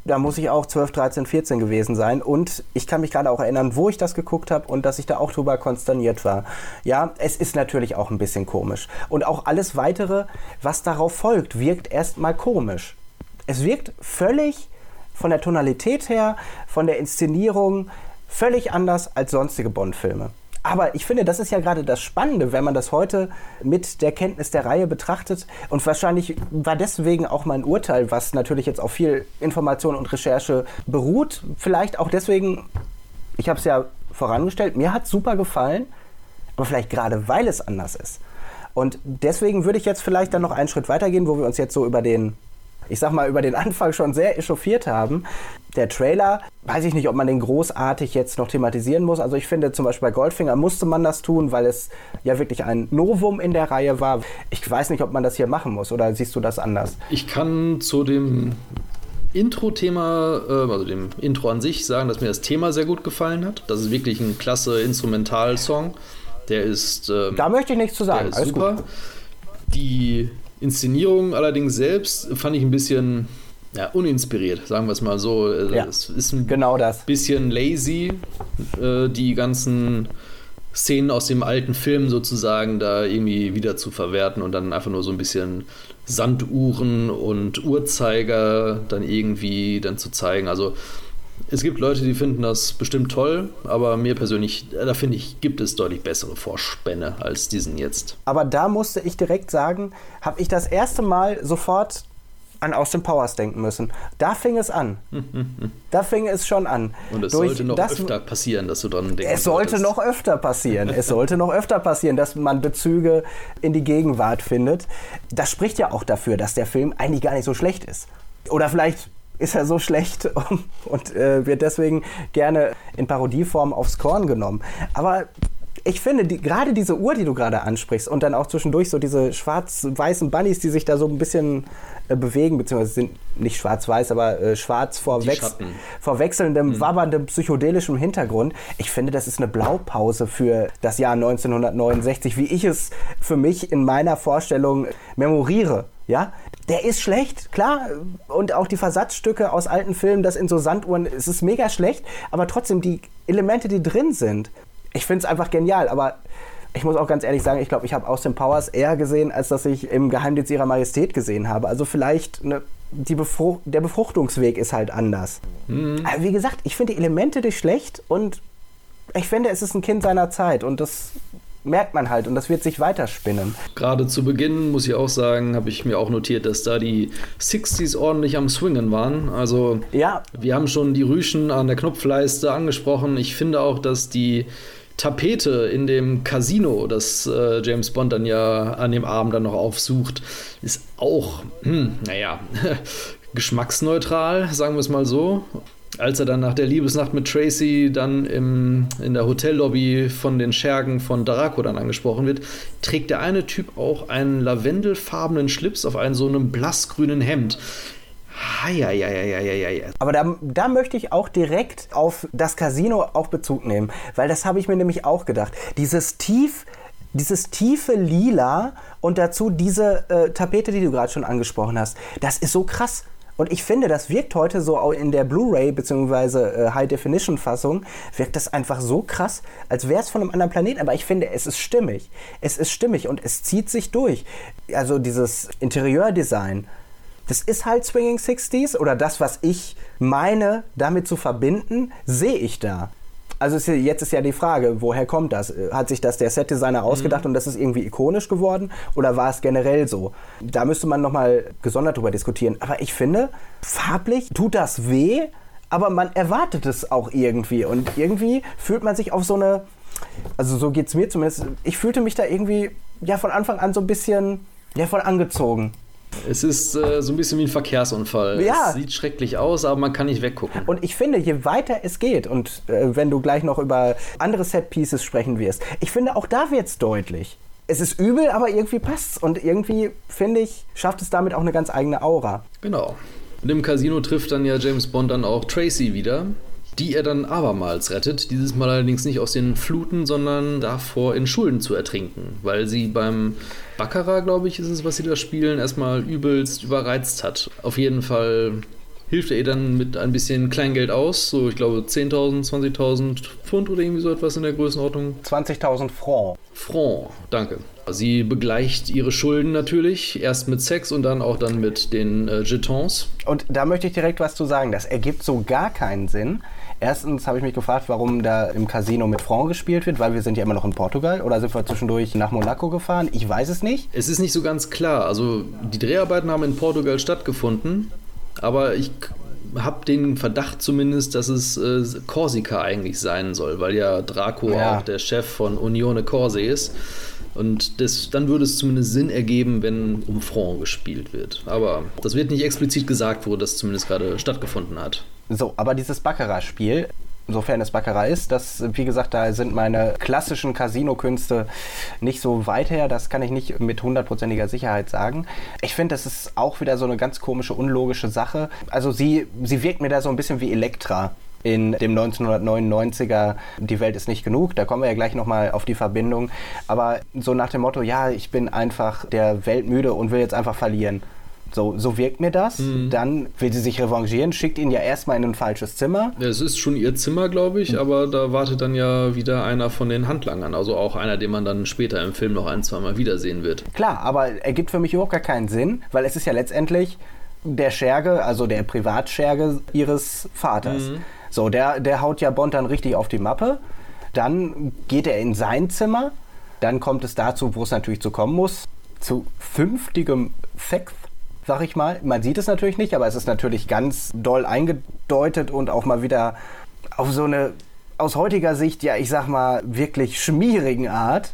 Da muss ich auch 12, 13, 14 gewesen sein. Und ich kann mich gerade auch erinnern, wo ich das geguckt habe und dass ich da auch drüber konsterniert war. Ja, es ist natürlich auch ein bisschen komisch. Und auch alles weitere, was darauf folgt, wirkt erstmal komisch. Es wirkt völlig von der Tonalität her, von der Inszenierung, völlig anders als sonstige Bond-Filme. Aber ich finde, das ist ja gerade das Spannende, wenn man das heute mit der Kenntnis der Reihe betrachtet. Und wahrscheinlich war deswegen auch mein Urteil, was natürlich jetzt auf viel Information und Recherche beruht. Vielleicht auch deswegen, ich habe es ja vorangestellt, mir hat super gefallen, aber vielleicht gerade weil es anders ist. Und deswegen würde ich jetzt vielleicht dann noch einen Schritt weitergehen, wo wir uns jetzt so über den ich sag mal, über den Anfang schon sehr echauffiert haben. Der Trailer, weiß ich nicht, ob man den großartig jetzt noch thematisieren muss. Also ich finde zum Beispiel bei Goldfinger musste man das tun, weil es ja wirklich ein Novum in der Reihe war. Ich weiß nicht, ob man das hier machen muss oder siehst du das anders? Ich kann zu dem Intro-Thema, äh, also dem Intro an sich, sagen, dass mir das Thema sehr gut gefallen hat. Das ist wirklich ein klasse Instrumentalsong. Der ist. Ähm, da möchte ich nichts zu sagen. Der ist super. Gut. Die Inszenierung allerdings selbst fand ich ein bisschen ja, uninspiriert, sagen wir es mal so. Also ja, es ist ein genau das. bisschen lazy, äh, die ganzen Szenen aus dem alten Film sozusagen da irgendwie wieder zu verwerten und dann einfach nur so ein bisschen Sanduhren und Uhrzeiger dann irgendwie dann zu zeigen. Also es gibt Leute, die finden das bestimmt toll, aber mir persönlich, da finde ich, gibt es deutlich bessere Vorspänne als diesen jetzt. Aber da musste ich direkt sagen, habe ich das erste Mal sofort an Austin Powers denken müssen. Da fing es an. <laughs> da fing es schon an. Und es Durch sollte noch das, öfter passieren, dass du dran denkst. Es sollte solltest. noch öfter passieren. es sollte noch öfter passieren, dass man Bezüge in die Gegenwart findet. Das spricht ja auch dafür, dass der Film eigentlich gar nicht so schlecht ist. Oder vielleicht ist er so schlecht <laughs> und äh, wird deswegen gerne in Parodieform aufs Korn genommen. Aber ich finde, die, gerade diese Uhr, die du gerade ansprichst und dann auch zwischendurch so diese schwarz-weißen Bunnies, die sich da so ein bisschen äh, bewegen, beziehungsweise sind nicht schwarz-weiß, aber äh, schwarz vor, Wex vor wechselndem, mhm. wabberndem, psychedelischem Hintergrund. Ich finde, das ist eine Blaupause für das Jahr 1969, wie ich es für mich in meiner Vorstellung memoriere. Ja, der ist schlecht, klar. Und auch die Versatzstücke aus alten Filmen, das in so Sanduhren, es ist mega schlecht. Aber trotzdem, die Elemente, die drin sind, ich finde es einfach genial. Aber ich muss auch ganz ehrlich sagen, ich glaube, ich habe Austin Powers eher gesehen, als dass ich im Geheimdienst ihrer Majestät gesehen habe. Also vielleicht eine Befrucht der Befruchtungsweg ist halt anders. Mhm. Aber wie gesagt, ich finde die Elemente nicht schlecht und ich finde, es ist ein Kind seiner Zeit und das merkt man halt und das wird sich weiterspinnen. Gerade zu Beginn, muss ich auch sagen, habe ich mir auch notiert, dass da die 60s ordentlich am Swingen waren. Also ja. wir haben schon die Rüschen an der Knopfleiste angesprochen. Ich finde auch, dass die Tapete in dem Casino, das äh, James Bond dann ja an dem Abend dann noch aufsucht, ist auch, hm, naja, <laughs> geschmacksneutral, sagen wir es mal so als er dann nach der Liebesnacht mit Tracy dann im, in der Hotellobby von den Schergen von Daraco dann angesprochen wird, trägt der eine Typ auch einen lavendelfarbenen Schlips auf einem so einem blassgrünen Hemd. Aber da, da möchte ich auch direkt auf das Casino auch Bezug nehmen, weil das habe ich mir nämlich auch gedacht. Dieses tief dieses tiefe Lila und dazu diese äh, Tapete, die du gerade schon angesprochen hast, das ist so krass. Und ich finde, das wirkt heute so in der Blu-ray bzw. Äh, High-Definition-Fassung, wirkt das einfach so krass, als wäre es von einem anderen Planeten. Aber ich finde, es ist stimmig. Es ist stimmig und es zieht sich durch. Also dieses Interieurdesign, das ist halt Swinging 60s oder das, was ich meine, damit zu verbinden, sehe ich da. Also ist jetzt ist ja die Frage, woher kommt das? Hat sich das der Setdesigner ausgedacht mhm. und das ist irgendwie ikonisch geworden oder war es generell so? Da müsste man nochmal gesondert drüber diskutieren. Aber ich finde, farblich tut das weh, aber man erwartet es auch irgendwie und irgendwie fühlt man sich auf so eine also so geht es mir zumindest. Ich fühlte mich da irgendwie ja von Anfang an so ein bisschen ja, voll angezogen. Es ist äh, so ein bisschen wie ein Verkehrsunfall. Ja. Es sieht schrecklich aus, aber man kann nicht weggucken. Und ich finde, je weiter es geht, und äh, wenn du gleich noch über andere Set-Pieces sprechen wirst, ich finde, auch da wird es deutlich. Es ist übel, aber irgendwie passt's. Und irgendwie, finde ich, schafft es damit auch eine ganz eigene Aura. Genau. Und im Casino trifft dann ja James Bond dann auch Tracy wieder, die er dann abermals rettet. Dieses Mal allerdings nicht aus den Fluten, sondern davor in Schulden zu ertrinken, weil sie beim Baccarat, glaube ich, ist es, was sie da spielen, erstmal übelst überreizt hat. Auf jeden Fall hilft er ihr dann mit ein bisschen Kleingeld aus, so ich glaube 10.000, 20.000 Pfund oder irgendwie so etwas in der Größenordnung. 20.000 Franc. Franc, danke. Sie begleicht ihre Schulden natürlich, erst mit Sex und dann auch dann mit den äh, Jetons. Und da möchte ich direkt was zu sagen. Das ergibt so gar keinen Sinn. Erstens habe ich mich gefragt, warum da im Casino mit Franc gespielt wird, weil wir sind ja immer noch in Portugal. Oder sind wir zwischendurch nach Monaco gefahren? Ich weiß es nicht. Es ist nicht so ganz klar. Also die Dreharbeiten haben in Portugal stattgefunden, aber ich habe den Verdacht zumindest, dass es äh, Korsika eigentlich sein soll, weil ja Draco Ja. auch der Chef von Unione Corse ist. Und das, dann würde es zumindest Sinn ergeben, wenn um Franc gespielt wird. Aber das wird nicht explizit gesagt, wo das zumindest gerade stattgefunden hat. So, aber dieses Baccarat-Spiel, sofern es Baccarat ist, das, wie gesagt, da sind meine klassischen Casino-Künste nicht so weit her. Das kann ich nicht mit hundertprozentiger Sicherheit sagen. Ich finde, das ist auch wieder so eine ganz komische, unlogische Sache. Also sie, sie wirkt mir da so ein bisschen wie Elektra in dem 1999er Die Welt ist nicht genug. Da kommen wir ja gleich nochmal auf die Verbindung. Aber so nach dem Motto, ja, ich bin einfach der Welt müde und will jetzt einfach verlieren. So, so wirkt mir das. Dann will sie sich revanchieren, schickt ihn ja erstmal in ein falsches Zimmer. Ja, es ist schon ihr Zimmer, glaube ich, aber da wartet dann ja wieder einer von den Handlangern. Also auch einer, den man dann später im Film noch ein, zwei Mal wiedersehen wird. Klar, aber ergibt für mich überhaupt gar keinen Sinn, weil es ist ja letztendlich der Scherge, also der Privatscherge ihres Vaters. So, der, der haut ja Bond dann richtig auf die Mappe. Dann geht er in sein Zimmer. Dann kommt es dazu, wo es natürlich zu kommen muss, zu fünftigem Sex, sag ich mal. Man sieht es natürlich nicht, aber es ist natürlich ganz doll eingedeutet und auch mal wieder auf so eine aus heutiger Sicht, ja, ich sag mal, wirklich schmierigen Art.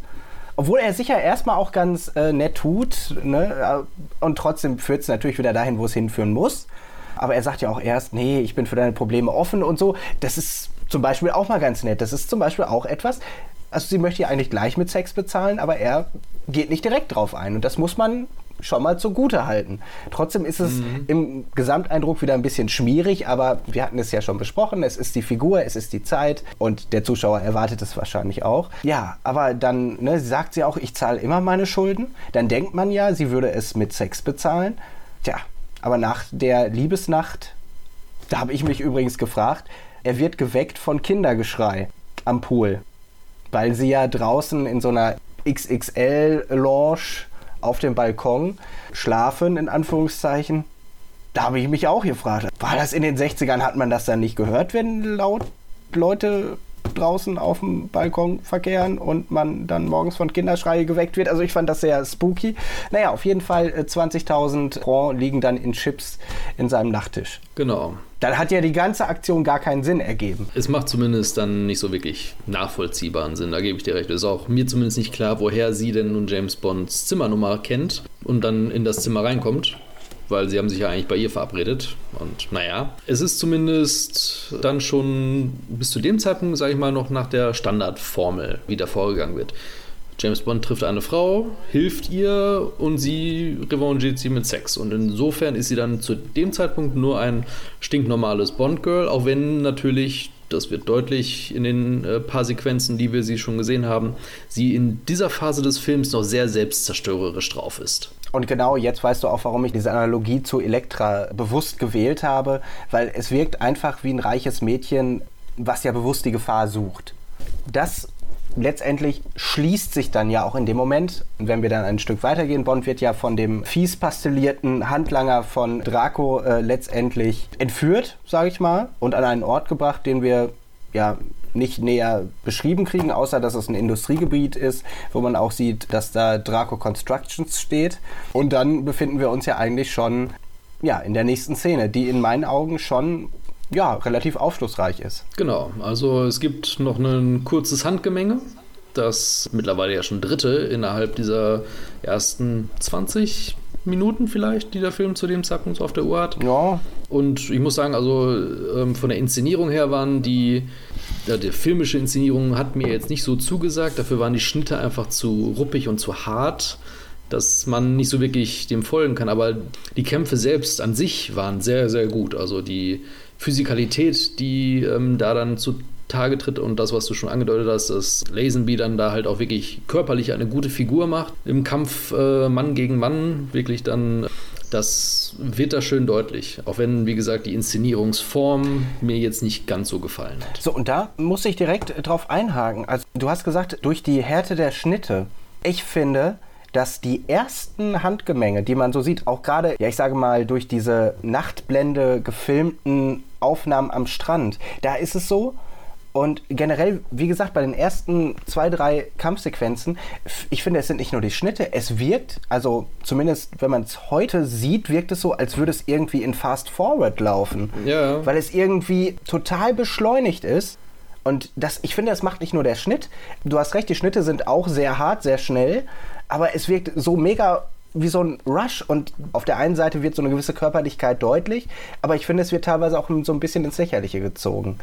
Obwohl er sicher erstmal auch ganz äh, nett tut, ne? Und trotzdem führt es natürlich wieder dahin, wo es hinführen muss. Aber er sagt ja auch erst, nee, ich bin für deine Probleme offen und so. Das ist zum Beispiel auch mal ganz nett. Das ist zum Beispiel auch etwas, also sie möchte ja eigentlich gleich mit Sex bezahlen, aber er geht nicht direkt drauf ein. Und das muss man schon mal zugute halten. Trotzdem ist es im Gesamteindruck wieder ein bisschen schmierig, aber wir hatten es ja schon besprochen. Es ist die Figur, es ist die Zeit und der Zuschauer erwartet es wahrscheinlich auch. Ja, aber dann ne, sagt sie auch, ich zahle immer meine Schulden. Dann denkt man ja, sie würde es mit Sex bezahlen. Tja, aber nach der Liebesnacht, da habe ich mich übrigens gefragt, er wird geweckt von Kindergeschrei am Pool, weil sie ja draußen in so einer XXL-Lounge auf dem Balkon schlafen, in Anführungszeichen. Da habe ich mich auch gefragt, war das in den 60ern, hat man das dann nicht gehört, wenn laut Leute draußen auf dem Balkon verkehren und man dann morgens von Kinderschreie geweckt wird. Also ich fand das sehr spooky. Naja, auf jeden Fall äh, 20.000 Franc liegen dann in Chips in seinem Nachttisch. Genau. Dann hat ja die ganze Aktion gar keinen Sinn ergeben. Es macht zumindest dann nicht so wirklich nachvollziehbaren Sinn, da gebe ich dir recht. Es ist auch mir zumindest nicht klar, woher sie denn nun James Bonds Zimmernummer kennt und dann in das Zimmer reinkommt, weil sie haben sich ja eigentlich bei ihr verabredet. Und naja, es ist zumindest dann schon bis zu dem Zeitpunkt, sage ich mal, noch nach der Standardformel, wie da vorgegangen wird. James Bond trifft eine Frau, hilft ihr und sie revanchiert sie mit Sex. Und insofern ist sie dann zu dem Zeitpunkt nur ein stinknormales Bond-Girl, auch wenn natürlich, das wird deutlich in den äh, paar Sequenzen, die wir sie schon gesehen haben, sie in dieser Phase des Films noch sehr selbstzerstörerisch drauf ist. Und genau jetzt weißt du auch, warum ich diese Analogie zu Elektra bewusst gewählt habe, weil es wirkt einfach wie ein reiches Mädchen, was ja bewusst die Gefahr sucht. Das letztendlich schließt sich dann ja auch in dem Moment, wenn wir dann ein Stück weitergehen, Bond wird ja von dem fies pastillierten Handlanger von Draco äh, letztendlich entführt, sage ich mal, und an einen Ort gebracht, den wir ja nicht näher beschrieben kriegen, außer dass es ein Industriegebiet ist, wo man auch sieht, dass da Draco Constructions steht. Und dann befinden wir uns ja eigentlich schon ja, in der nächsten Szene, die in meinen Augen schon ja, relativ aufschlussreich ist. Genau, also es gibt noch ein kurzes Handgemenge Das mittlerweile ja schon dritte innerhalb dieser ersten 20 Minuten vielleicht, die der Film zu dem Zeitpunkt auf der Uhr hat. Ja. Und ich muss sagen, also ähm, von der Inszenierung her waren die, ja, die filmische Inszenierung hat mir jetzt nicht so zugesagt. Dafür waren die Schnitte einfach zu ruppig und zu hart, dass man nicht so wirklich dem folgen kann. Aber die Kämpfe selbst an sich waren sehr, sehr gut. Also die Physikalität, die ähm, da dann zu Tage tritt und das, was du schon angedeutet hast, dass Lazenby dann da halt auch wirklich körperlich eine gute Figur macht. Im Kampf äh, Mann gegen Mann wirklich dann, das wird da schön deutlich. Auch wenn, wie gesagt, die Inszenierungsform mir jetzt nicht ganz so gefallen hat. So, und da muss ich direkt drauf einhaken. Also, du hast gesagt, durch die Härte der Schnitte. Ich finde, dass die ersten Handgemenge, die man so sieht, auch gerade, ja, ich sage mal, durch diese Nachtblende gefilmten Aufnahmen am Strand, da ist es so, und generell, wie gesagt, bei den ersten zwei, drei Kampfsequenzen, ich finde, es sind nicht nur die Schnitte, es wirkt, also zumindest wenn man es heute sieht, wirkt es so, als würde es irgendwie in Fast Forward laufen. Ja. Weil es irgendwie total beschleunigt ist. Und das, ich finde, das macht nicht nur der Schnitt. Du hast recht, die Schnitte sind auch sehr hart, sehr schnell, aber es wirkt so mega wie so ein Rush und auf der einen Seite wird so eine gewisse Körperlichkeit deutlich, aber ich finde, es wird teilweise auch so ein bisschen ins Lächerliche gezogen.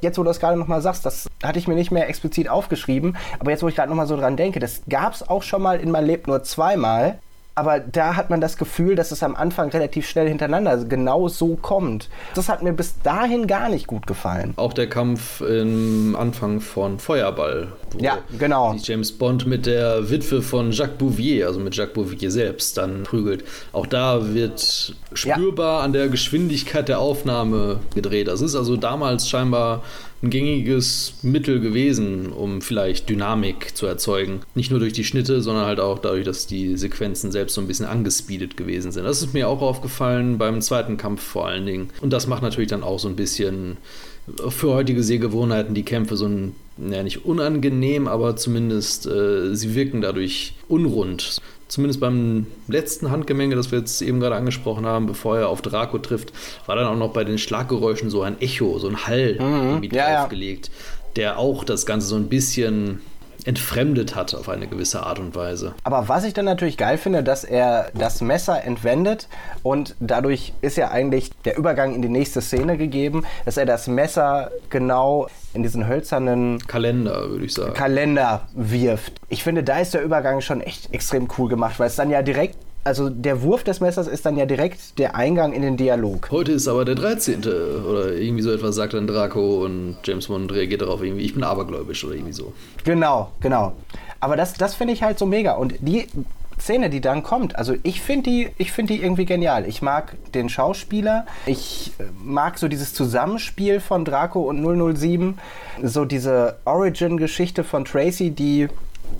Jetzt, wo du das gerade nochmal sagst, das hatte ich mir nicht mehr explizit aufgeschrieben, aber jetzt, wo ich gerade nochmal so dran denke, das gab es auch schon mal in Man lebt nur zweimal, aber da hat man das Gefühl, dass es am Anfang relativ schnell hintereinander genau so kommt. Das hat mir bis dahin gar nicht gut gefallen. Auch der Kampf im Anfang von Feuerball. Ja, genau. James Bond mit der Witwe von Jacques Bouvier, also mit Jacques Bouvier selbst, dann prügelt. Auch da wird spürbar ja. an der Geschwindigkeit der Aufnahme gedreht. Das ist also damals scheinbar ein gängiges Mittel gewesen, um vielleicht Dynamik zu erzeugen. Nicht nur durch die Schnitte, sondern halt auch dadurch, dass die Sequenzen selbst so ein bisschen angespeedet gewesen sind. Das ist mir auch aufgefallen beim zweiten Kampf vor allen Dingen. Und das macht natürlich dann auch so ein bisschen für heutige Sehgewohnheiten die Kämpfe so ein, ja nicht unangenehm, aber zumindest äh, sie wirken dadurch unrund zumindest beim letzten Handgemenge, das wir jetzt eben gerade angesprochen haben, bevor er auf Draco trifft, war dann auch noch bei den Schlaggeräuschen so ein Echo, so ein Hall mhm. irgendwie ja, draufgelegt, ja. der auch das Ganze so ein bisschen entfremdet hat auf eine gewisse Art und Weise. Aber was ich dann natürlich geil finde, dass er das Messer entwendet und dadurch ist ja eigentlich der Übergang in die nächste Szene gegeben, dass er das Messer genau in diesen hölzernen Kalender, würde ich sagen. Kalender wirft. Ich finde, da ist der Übergang schon echt extrem cool gemacht, weil es dann ja direkt also der Wurf des Messers ist dann ja direkt der Eingang in den Dialog. Heute ist aber der 13. oder irgendwie so etwas sagt dann Draco und James Bond reagiert darauf irgendwie, ich bin abergläubisch oder irgendwie so. Genau, genau. Aber das, das finde ich halt so mega. Und die Szene, die dann kommt, also ich finde die, find die irgendwie genial. Ich mag den Schauspieler, ich äh, mag so dieses Zusammenspiel von Draco und 007, so diese Origin-Geschichte von Tracy, die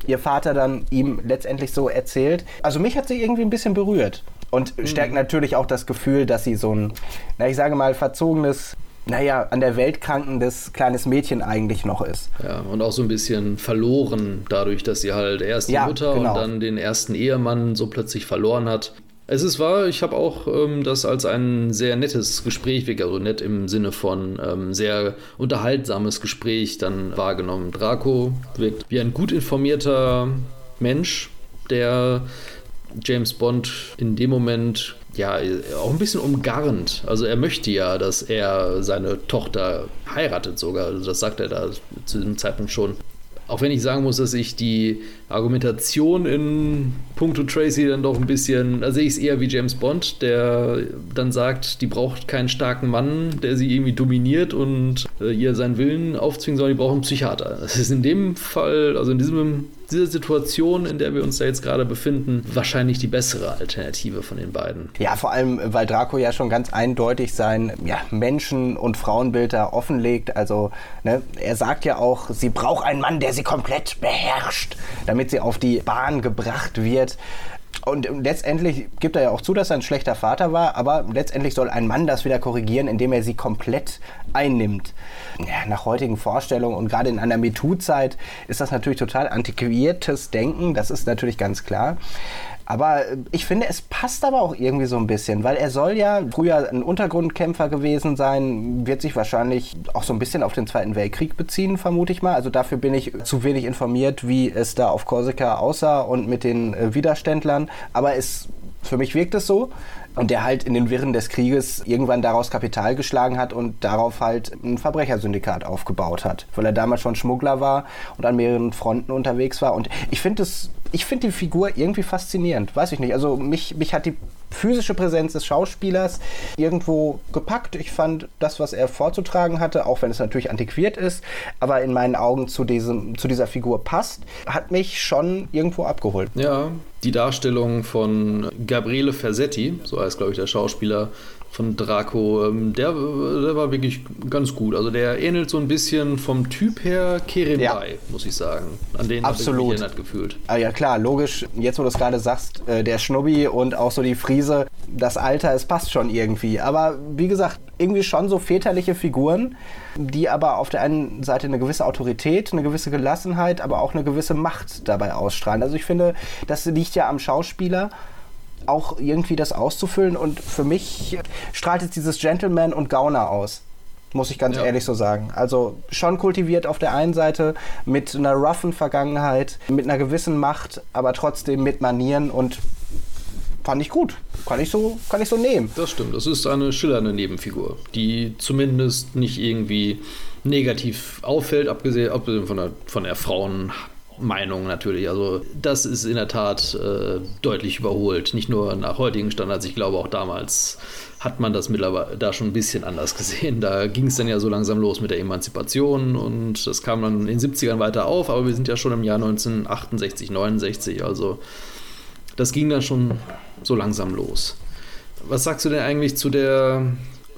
ihr Vater dann ihm letztendlich so erzählt. Also mich hat sie irgendwie ein bisschen berührt und mhm. stärkt natürlich auch das Gefühl, dass sie so ein, na ich sage mal, verzogenes naja, an der Welt krankendes kleines Mädchen eigentlich noch ist. Ja, und auch so ein bisschen verloren dadurch, dass sie halt erst die ja, Mutter genau. und dann den ersten Ehemann so plötzlich verloren hat. Es ist wahr, ich habe auch ähm, das als ein sehr nettes Gespräch, also nett im Sinne von ähm, sehr unterhaltsames Gespräch dann wahrgenommen. Draco wirkt wie ein gut informierter Mensch, der James Bond in dem Moment ja auch ein bisschen umgarnt. Also er möchte ja, dass er seine Tochter heiratet sogar. Also das sagt er da zu dem Zeitpunkt schon. Auch wenn ich sagen muss, dass ich die Argumentation in puncto Tracy dann doch ein bisschen, da sehe ich es eher wie James Bond, der dann sagt, die braucht keinen starken Mann, der sie irgendwie dominiert und äh, ihr seinen Willen aufzwingen soll, die braucht einen Psychiater. Das ist in dem Fall, also in diesem dieser Situation, in der wir uns da jetzt gerade befinden, wahrscheinlich die bessere Alternative von den beiden. Ja, vor allem, weil Draco ja schon ganz eindeutig sein ja, Menschen- und Frauenbild da offenlegt. Also, ne, er sagt ja auch, sie braucht einen Mann, der sie komplett beherrscht, damit sie auf die Bahn gebracht wird. Und letztendlich gibt er ja auch zu, dass er ein schlechter Vater war, aber letztendlich soll ein Mann das wieder korrigieren, indem er sie komplett einnimmt. Ja, nach heutigen Vorstellungen und gerade in einer MeToo-Zeit ist das natürlich total antiquiertes Denken, das ist natürlich ganz klar. Aber äh, ich finde, es passt aber auch irgendwie so ein bisschen, weil er soll ja früher ein Untergrundkämpfer gewesen sein, wird sich wahrscheinlich auch so ein bisschen auf den Zweiten Weltkrieg beziehen, vermute ich mal. Also dafür bin ich zu wenig informiert, wie es da auf Korsika aussah und mit den äh, Widerständlern. Aber es, für mich wirkt es so und der halt in den Wirren des Krieges irgendwann daraus Kapital geschlagen hat und darauf halt ein Verbrechersyndikat aufgebaut hat, weil er damals schon Schmuggler war und an mehreren Fronten unterwegs war. Und ich finde es, ich finde die Figur irgendwie faszinierend, weiß ich nicht. Also mich, mich hat die physische Präsenz des Schauspielers irgendwo gepackt. Ich fand das, was er vorzutragen hatte, auch wenn es natürlich antiquiert ist, aber in meinen Augen zu, diesem, zu dieser Figur passt, hat mich schon irgendwo abgeholt. Ja, die Darstellung von Gabriele Fersetti, so heißt, glaube ich, der Schauspieler, von Draco, ähm, der, der, war wirklich ganz gut. Also der ähnelt so ein bisschen vom Typ her Kerem ja. muss ich sagen. An den habe ich gefühlt. Ah, ja klar, logisch. Jetzt, wo du es gerade sagst, äh, der Schnubbi und auch so die Friese, das Alter, es passt schon irgendwie. Aber wie gesagt, irgendwie schon so väterliche Figuren, die aber auf der einen Seite eine gewisse Autorität, eine gewisse Gelassenheit, aber auch eine gewisse Macht dabei ausstrahlen. Also ich finde, das liegt ja am Schauspieler auch irgendwie das auszufüllen. Und für mich strahlt jetzt dieses Gentleman und Gauner aus. Muss ich ganz ja. ehrlich so sagen. Also schon kultiviert auf der einen Seite mit einer roughen Vergangenheit, mit einer gewissen Macht, aber trotzdem mit Manieren und fand ich gut. Kann ich so, kann ich so nehmen. Das stimmt. Das ist eine schillernde Nebenfigur, die zumindest nicht irgendwie negativ auffällt, abgesehen, abgesehen von der, von der Frauen Meinung natürlich. Also das ist in der Tat äh, deutlich überholt. Nicht nur nach heutigen Standards, ich glaube auch damals hat man das mittlerweile da schon ein bisschen anders <laughs> gesehen. Da ging es dann ja so langsam los mit der Emanzipation und das kam dann in den 70ern weiter auf, aber wir sind ja schon im Jahr 1968, 69, also das ging dann schon so langsam los. Was sagst du denn eigentlich zu der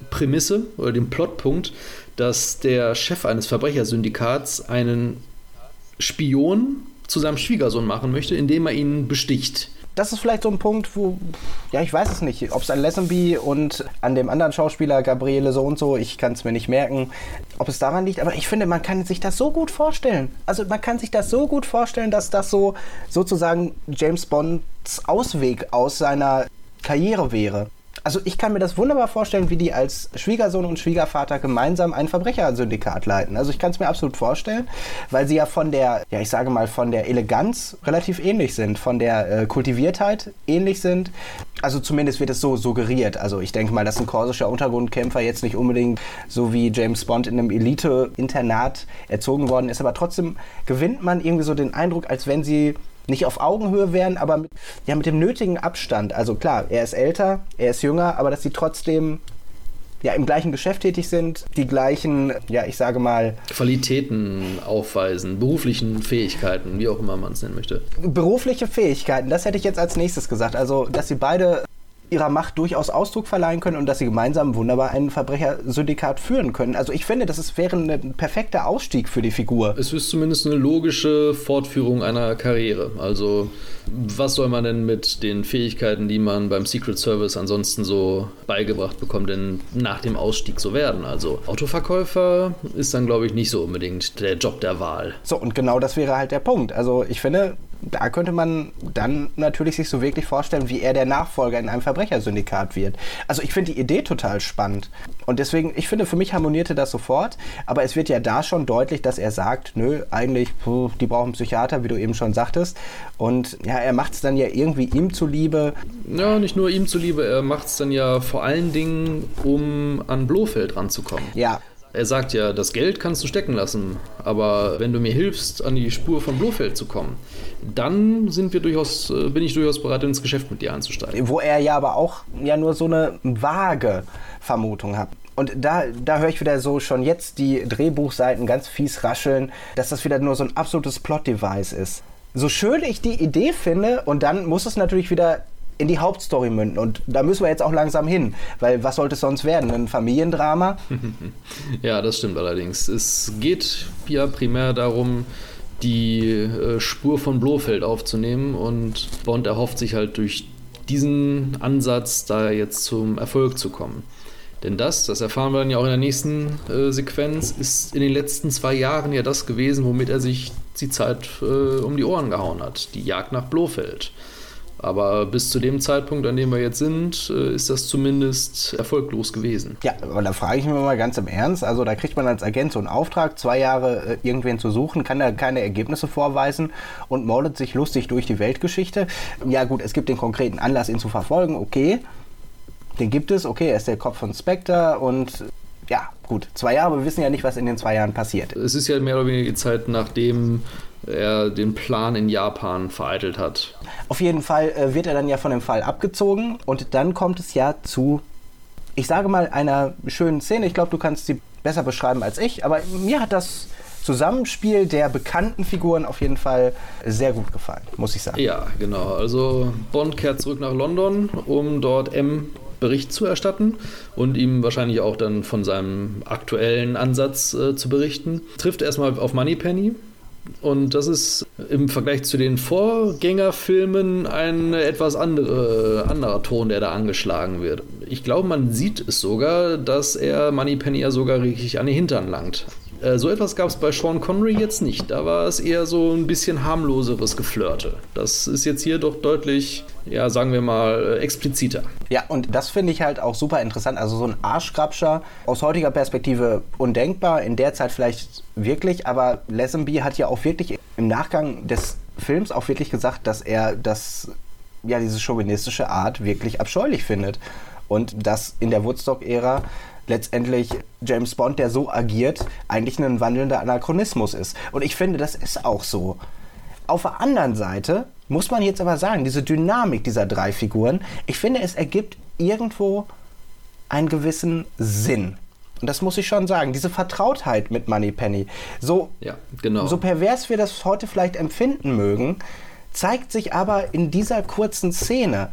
Prämisse oder dem Plotpunkt, dass der Chef eines Verbrechersyndikats einen Spion zu seinem Schwiegersohn machen möchte, indem er ihn besticht. Das ist vielleicht so ein Punkt, wo, ja, ich weiß es nicht, ob es an Lesenby und an dem anderen Schauspieler Gabriele so und so, ich kann es mir nicht merken, ob es daran liegt, aber ich finde, man kann sich das so gut vorstellen. Also man kann sich das so gut vorstellen, dass das so sozusagen James Bonds Ausweg aus seiner Karriere wäre. Also ich kann mir das wunderbar vorstellen, wie die als Schwiegersohn und Schwiegervater gemeinsam ein Verbrechersyndikat leiten. Also ich kann es mir absolut vorstellen, weil sie ja von der, ja ich sage mal, von der Eleganz relativ ähnlich sind, von der äh, Kultiviertheit ähnlich sind. Also zumindest wird es so suggeriert. Also ich denke mal, dass ein korsischer Untergrundkämpfer jetzt nicht unbedingt so wie James Bond in einem Elite-Internat erzogen worden ist, aber trotzdem gewinnt man irgendwie so den Eindruck, als wenn sie nicht auf Augenhöhe wären, aber mit, ja, mit dem nötigen Abstand. Also klar, er ist älter, er ist jünger, aber dass sie trotzdem ja, im gleichen Geschäft tätig sind, die gleichen, ja, ich sage mal. Qualitäten aufweisen, beruflichen Fähigkeiten, wie auch immer man es nennen möchte. Berufliche Fähigkeiten, das hätte ich jetzt als nächstes gesagt. Also, dass sie beide ihrer Macht durchaus Ausdruck verleihen können und dass sie gemeinsam wunderbar ein Verbrechersyndikat führen können. Also ich finde, das ist, wäre ein perfekter Ausstieg für die Figur. Es ist zumindest eine logische Fortführung einer Karriere. Also was soll man denn mit den Fähigkeiten, die man beim Secret Service ansonsten so beigebracht bekommt, denn nach dem Ausstieg so werden? Also Autoverkäufer ist dann, glaube ich, nicht so unbedingt der Job der Wahl. So, und genau das wäre halt der Punkt. Also ich finde, da könnte man dann natürlich sich so wirklich vorstellen, wie er der Nachfolger in einem Verbrechersyndikat wird. Also ich finde die Idee total spannend. Und deswegen, ich finde, für mich harmonierte das sofort. Aber es wird ja da schon deutlich, dass er sagt, nö, eigentlich, puh, die brauchen Psychiater, wie du eben schon sagtest. Und ja, er macht es dann ja irgendwie ihm zuliebe. Ja, nicht nur ihm zuliebe, er macht es dann ja vor allen Dingen, um an Blofeld ranzukommen. Ja, er sagt ja, das Geld kannst du stecken lassen, aber wenn du mir hilfst, an die Spur von Blofeld zu kommen, dann sind wir durchaus, äh, bin ich durchaus bereit, ins Geschäft mit dir einzusteigen. Wo er ja aber auch ja nur so eine vage Vermutung hat. Und da, da höre ich wieder so schon jetzt die Drehbuchseiten ganz fies rascheln, dass das wieder nur so ein absolutes Plot-Device ist. So schön ich die Idee finde, und dann muss es natürlich wieder in die Hauptstory münden. Und da müssen wir jetzt auch langsam hin, weil was sollte es sonst werden? Ein Familiendrama? <laughs> ja, das stimmt allerdings. Es geht ja primär darum, die äh, Spur von Blofeld aufzunehmen und Bond erhofft sich halt durch diesen Ansatz da jetzt zum Erfolg zu kommen. Denn das, das erfahren wir dann ja auch in der nächsten äh, Sequenz, ist in den letzten zwei Jahren ja das gewesen, womit er sich die Zeit äh, um die Ohren gehauen hat. Die Jagd nach Blofeld. Aber bis zu dem Zeitpunkt, an dem wir jetzt sind, äh, ist das zumindest erfolglos gewesen. Ja, aber da frage ich mich mal ganz im Ernst. Also da kriegt man als Agent so einen Auftrag, zwei Jahre äh, irgendwen zu suchen, kann da keine Ergebnisse vorweisen und moldet sich lustig durch die Weltgeschichte. Ja gut, es gibt den konkreten Anlass, ihn zu verfolgen, okay. Den gibt es, okay, er ist der Kopf von Spectre und ja, gut, zwei Jahre, wir wissen ja nicht, was in den zwei Jahren passiert. Es ist ja mehr oder weniger die Zeit, nachdem er den Plan in Japan vereitelt hat. Auf jeden Fall äh, wird er dann ja von dem Fall abgezogen und dann kommt es ja zu, ich sage mal, einer schönen Szene. Ich glaube, du kannst sie besser beschreiben als ich, aber mir hat das Zusammenspiel der bekannten Figuren auf jeden Fall sehr gut gefallen, muss ich sagen. Ja, genau. Also Bond kehrt zurück nach London, um dort M Bericht zu erstatten und ihm wahrscheinlich auch dann von seinem aktuellen Ansatz äh, zu berichten. Trifft erstmal auf Moneypenny, und das ist im Vergleich zu den Vorgängerfilmen ein etwas andere, anderer Ton, der da angeschlagen wird. Ich glaube, man sieht es sogar, dass er Moneypenny ja sogar richtig an den Hintern langt. Äh, so etwas gab es bei Sean Connery jetzt nicht. Da war es eher so ein bisschen harmloseres Geflirte. Das ist jetzt hier doch deutlich, ja, sagen wir mal, expliziter. Ja, und das finde ich halt auch super interessant. Also so ein Arschgrabscher aus heutiger Perspektive undenkbar, in der Zeit vielleicht wirklich, aber Lesenby hat ja auch wirklich im Nachgang des Films auch wirklich gesagt, dass er das, ja, diese chauvinistische Art wirklich abscheulich findet. Und das in der Woodstock-Ära letztendlich James Bond, der so agiert, eigentlich ein wandelnder Anachronismus ist. Und ich finde, das ist auch so. Auf der anderen Seite muss man jetzt aber sagen, diese Dynamik dieser drei Figuren, ich finde, es ergibt irgendwo einen gewissen Sinn. Und das muss ich schon sagen, diese Vertrautheit mit Moneypenny, so, ja, genau. so pervers wir das heute vielleicht empfinden mögen, zeigt sich aber in dieser kurzen Szene,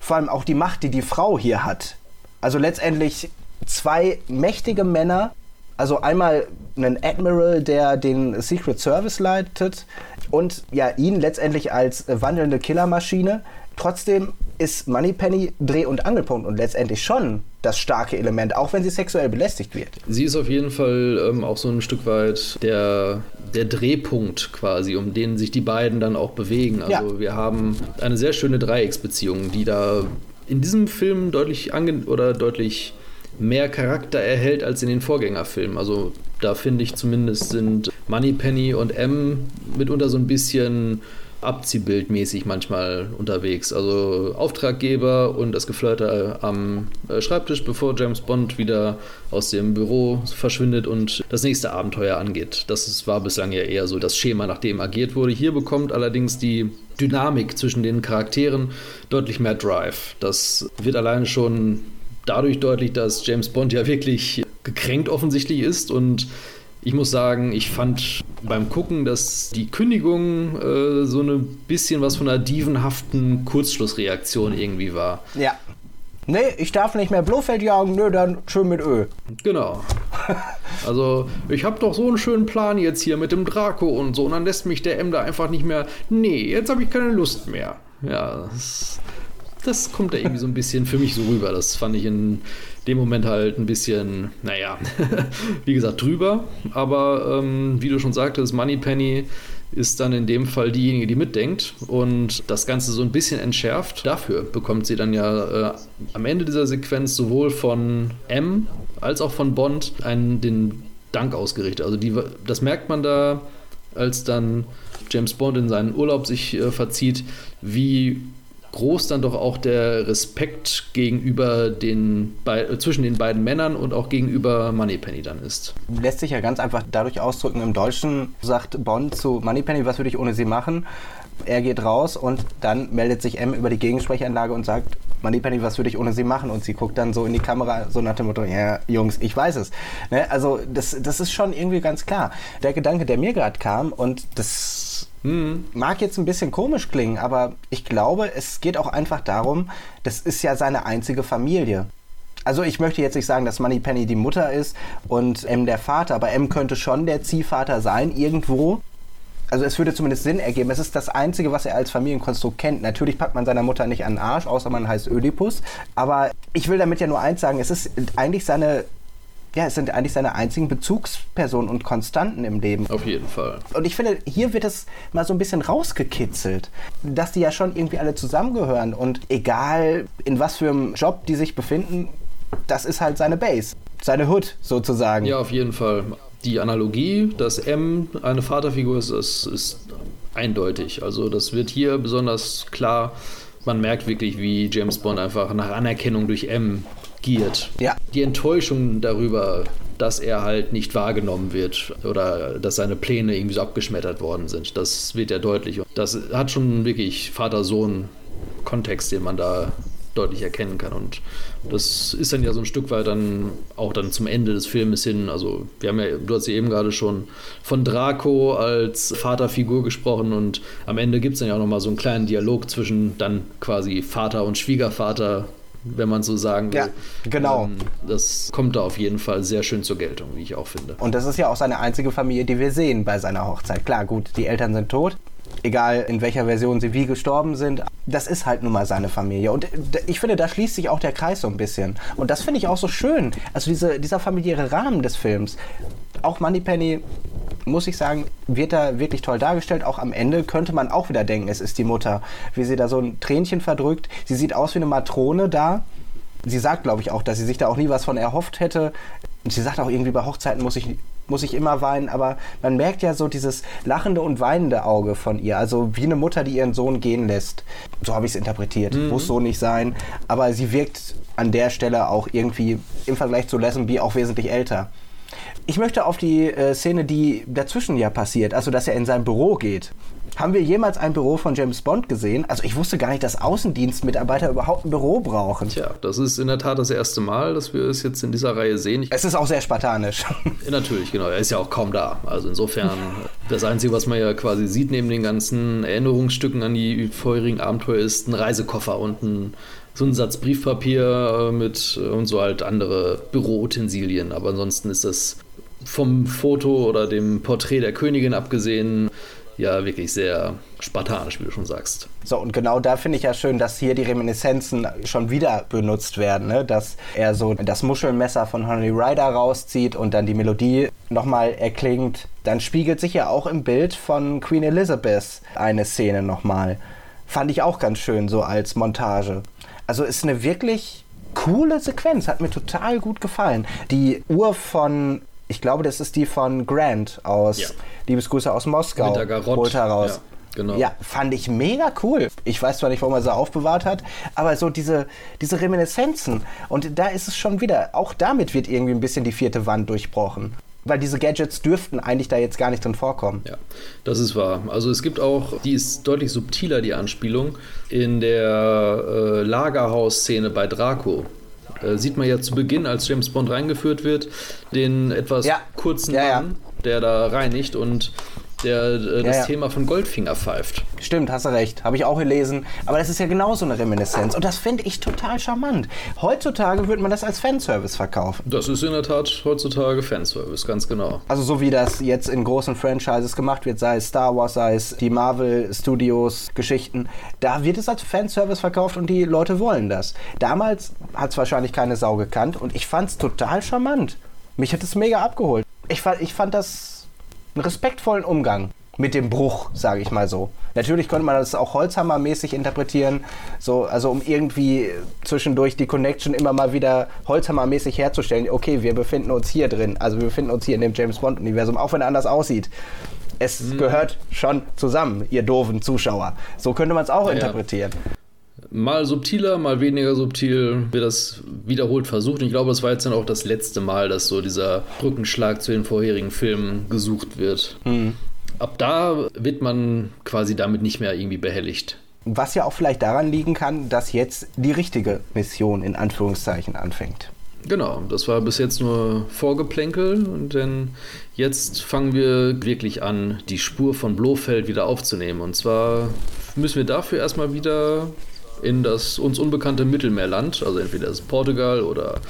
vor allem auch die Macht, die die Frau hier hat. Also letztendlich zwei mächtige Männer, also einmal einen Admiral, der den Secret Service leitet und ja ihn letztendlich als wandelnde Killermaschine. Trotzdem ist Moneypenny Dreh- und Angelpunkt und letztendlich schon das starke Element, auch wenn sie sexuell belästigt wird. Sie ist auf jeden Fall ähm, auch so ein Stück weit der, der Drehpunkt quasi, um den sich die beiden dann auch bewegen. Also ja. wir haben eine sehr schöne Dreiecksbeziehung, die da in diesem Film deutlich ange oder deutlich mehr Charakter erhält als in den Vorgängerfilmen. Also da finde ich zumindest sind Moneypenny und M mitunter so ein bisschen abziehbildmäßig manchmal unterwegs. Also Auftraggeber und das Geflirte am äh, Schreibtisch, bevor James Bond wieder aus dem Büro verschwindet und das nächste Abenteuer angeht. Das war bislang ja eher so das Schema, nach dem agiert wurde. Hier bekommt allerdings die Dynamik zwischen den Charakteren deutlich mehr Drive. Das wird alleine schon dadurch deutlich, dass James Bond ja wirklich gekränkt offensichtlich ist und ich muss sagen, ich fand beim Gucken, dass die Kündigung äh, so ein bisschen was von einer dievenhaften Kurzschlussreaktion irgendwie war. Ja. Nee, ich darf nicht mehr Blofeld jagen, nö, dann schön mit Öl. Genau. Also, ich habe doch so einen schönen Plan jetzt hier mit dem Draco und so, und dann lässt mich der M da einfach nicht mehr. Nee, jetzt habe ich keine Lust mehr. Ja, das das kommt da irgendwie so ein bisschen für mich so rüber. Das fand ich in dem Moment halt ein bisschen, naja, <laughs> wie gesagt, drüber. Aber ähm, wie du schon sagtest, Moneypenny ist dann in dem Fall diejenige, die mitdenkt und das Ganze so ein bisschen entschärft. Dafür bekommt sie dann ja äh, am Ende dieser Sequenz sowohl von M als auch von Bond einen, den Dank ausgerichtet. Also die, das merkt man da, als dann James Bond in seinen Urlaub sich äh, verzieht, wie groß dann doch auch der Respekt gegenüber den äh, zwischen den beiden Männern und auch gegenüber Moneypenny dann ist. Lässt sich ja ganz einfach dadurch ausdrücken. Im Deutschen sagt Bond zu Moneypenny, was würde ich ohne sie machen? Er geht raus und dann meldet sich M über die Gegensprechanlage und sagt, Moneypenny, was würde ich ohne sie machen? Und sie guckt dann so in die Kamera, so nach dem Motto, ja, Jungs, ich weiß es. Ne? Also das, das ist schon irgendwie ganz klar. Der Gedanke, der mir gerade kam, und das hm. Mag jetzt ein bisschen komisch klingen, aber ich glaube, es geht auch einfach darum, das ist ja seine einzige Familie. Also ich möchte jetzt nicht sagen, dass Moneypenny die Mutter ist und M der Vater, aber M könnte schon der Ziehvater sein irgendwo. Also es würde zumindest Sinn ergeben. Es ist das Einzige, was er als Familienkonstrukt kennt. Natürlich packt man seiner Mutter nicht an den Arsch, außer man heißt Ödipus. Aber ich will damit ja nur eins sagen, es ist eigentlich seine ja, es sind eigentlich seine einzigen Bezugspersonen und Konstanten im Leben. Auf jeden Fall. Und ich finde, hier wird es mal so ein bisschen rausgekitzelt, dass die ja schon irgendwie alle zusammengehören und egal in was für einem Job die sich befinden, das ist halt seine Base, seine Hood sozusagen. Ja, auf jeden Fall. Die Analogie, dass M eine Vaterfigur ist, das ist eindeutig. Also das wird hier besonders klar. Man merkt wirklich, wie James Bond einfach nach Anerkennung durch M giert. Ja. Die Enttäuschung darüber, dass er halt nicht wahrgenommen wird oder dass seine Pläne irgendwie so abgeschmettert worden sind, das wird ja deutlich. Das hat schon wirklich Vater-Sohn-Kontext, den man da deutlich erkennen kann. Und das ist dann ja so ein Stück weit dann auch dann zum Ende des Filmes hin. Also, wir haben ja, du hast ja eben gerade schon von Draco als Vaterfigur gesprochen und am Ende gibt es dann ja auch nochmal so einen kleinen Dialog zwischen dann quasi Vater und Schwiegervater, wenn man so sagen will. Ja, genau. Ähm, das kommt da auf jeden Fall sehr schön zur Geltung, wie ich auch finde. Und das ist ja auch seine einzige Familie, die wir sehen bei seiner Hochzeit. Klar, gut, die Eltern sind tot. Egal in welcher Version sie wie gestorben sind, das ist halt nun mal seine Familie. Und ich finde, da schließt sich auch der Kreis so ein bisschen. Und das finde ich auch so schön. Also diese, dieser familiäre Rahmen des Films. Auch Moneypenny, muss ich sagen, wird da wirklich toll dargestellt. Auch am Ende könnte man auch wieder denken, es ist die Mutter. Wie sie da so ein Tränchen verdrückt. Sie sieht aus wie eine Matrone da. Sie sagt, glaube ich, auch, dass sie sich da auch nie was von erhofft hätte. Und sie sagt auch irgendwie, bei Hochzeiten muss ich muss ich immer weinen, aber man merkt ja so dieses lachende und weinende Auge von ihr, also wie eine Mutter, die ihren Sohn gehen lässt. So habe ich es interpretiert. Mhm. Muss so nicht sein, aber sie wirkt an der Stelle auch irgendwie im Vergleich zu Lazenby auch wesentlich älter. Ich möchte auf die äh, Szene, die dazwischen ja passiert, also dass er in sein Büro geht. Haben wir jemals ein Büro von James Bond gesehen? Also ich wusste gar nicht, dass Außendienstmitarbeiter überhaupt ein Büro brauchen. Tja, das ist in der Tat das erste Mal, dass wir es jetzt in dieser Reihe sehen. Ich es ist auch sehr spartanisch. <laughs> Natürlich, genau. Er ist ja auch kaum da. Also insofern, das Einzige, was man ja quasi sieht neben den ganzen Erinnerungsstücken an die vorherigen Abenteuer, ist ein Reisekoffer und ein so ein Satz Briefpapier mit und so halt andere Büroutensilien. Aber ansonsten ist das vom Foto oder dem Porträt der Königin abgesehen ja wirklich sehr spartanisch, wie du schon sagst. So, und genau da finde ich ja schön, dass hier die Reminiszenzen schon wieder benutzt werden, ne? dass er so das Muschelmesser von Honey Rider rauszieht und dann die Melodie nochmal erklingt. Dann spiegelt sich ja auch im Bild von Queen Elizabeth eine Szene nochmal. Fand ich auch ganz schön, so als Montage. Also ist eine wirklich coole Sequenz, hat mir total gut gefallen. Die Uhr von ich glaube, das ist die von Grant aus ja. Liebesgrüße aus Moskau. Mit der Garotte. Holt heraus. Ja, genau. ja, fand ich mega cool. Ich weiß zwar nicht, warum er sie aufbewahrt hat, aber so diese, diese Reminiszenzen. Und da ist es schon wieder, auch damit wird irgendwie ein bisschen die vierte Wand durchbrochen weil diese Gadgets dürften eigentlich da jetzt gar nicht drin vorkommen. Ja, das ist wahr. Also es gibt auch, die ist deutlich subtiler, die Anspielung, in der äh, Lagerhaus-Szene bei Draco. Äh, sieht man ja zu Beginn, als James Bond reingeführt wird, den etwas ja. kurzen ja, Mann, der da reinigt und der äh, das ja, ja. Thema von Goldfinger pfeift. Stimmt, hast du recht. Habe ich auch gelesen. Aber das ist ja genauso eine Reminiszenz. Und das finde ich total charmant. Heutzutage würde man das als Fanservice verkaufen. Das ist in der Tat heutzutage Fanservice, ganz genau. Also so wie das jetzt in großen Franchises gemacht wird, sei es Star Wars, sei es die Marvel Studios Geschichten, da wird es als Fanservice verkauft und die Leute wollen das. Damals hat es wahrscheinlich keine Sau gekannt und ich fand es total charmant. Mich hat es mega abgeholt. Ich fand, ich fand das einen respektvollen Umgang mit dem Bruch, sage ich mal so. Natürlich könnte man das auch Holzhammer-mäßig interpretieren, so, also um irgendwie zwischendurch die Connection immer mal wieder Holzhammer-mäßig herzustellen. Okay, wir befinden uns hier drin, also wir befinden uns hier in dem James Bond-Universum, auch wenn er anders aussieht. Es mhm. gehört schon zusammen, ihr doofen Zuschauer. So könnte man es auch ja, interpretieren. Ja mal subtiler, mal weniger subtil wird das wiederholt versucht. Und ich glaube, es war jetzt dann auch das letzte Mal, dass so dieser Brückenschlag zu den vorherigen Filmen gesucht wird. Mhm. Ab da wird man quasi damit nicht mehr irgendwie behelligt. Was ja auch vielleicht daran liegen kann, dass jetzt die richtige Mission in Anführungszeichen anfängt. Genau, das war bis jetzt nur Vorgeplänkel und dann jetzt fangen wir wirklich an, die Spur von Blofeld wieder aufzunehmen. Und zwar müssen wir dafür erstmal wieder in das uns unbekannte Mittelmeerland, also entweder das Portugal oder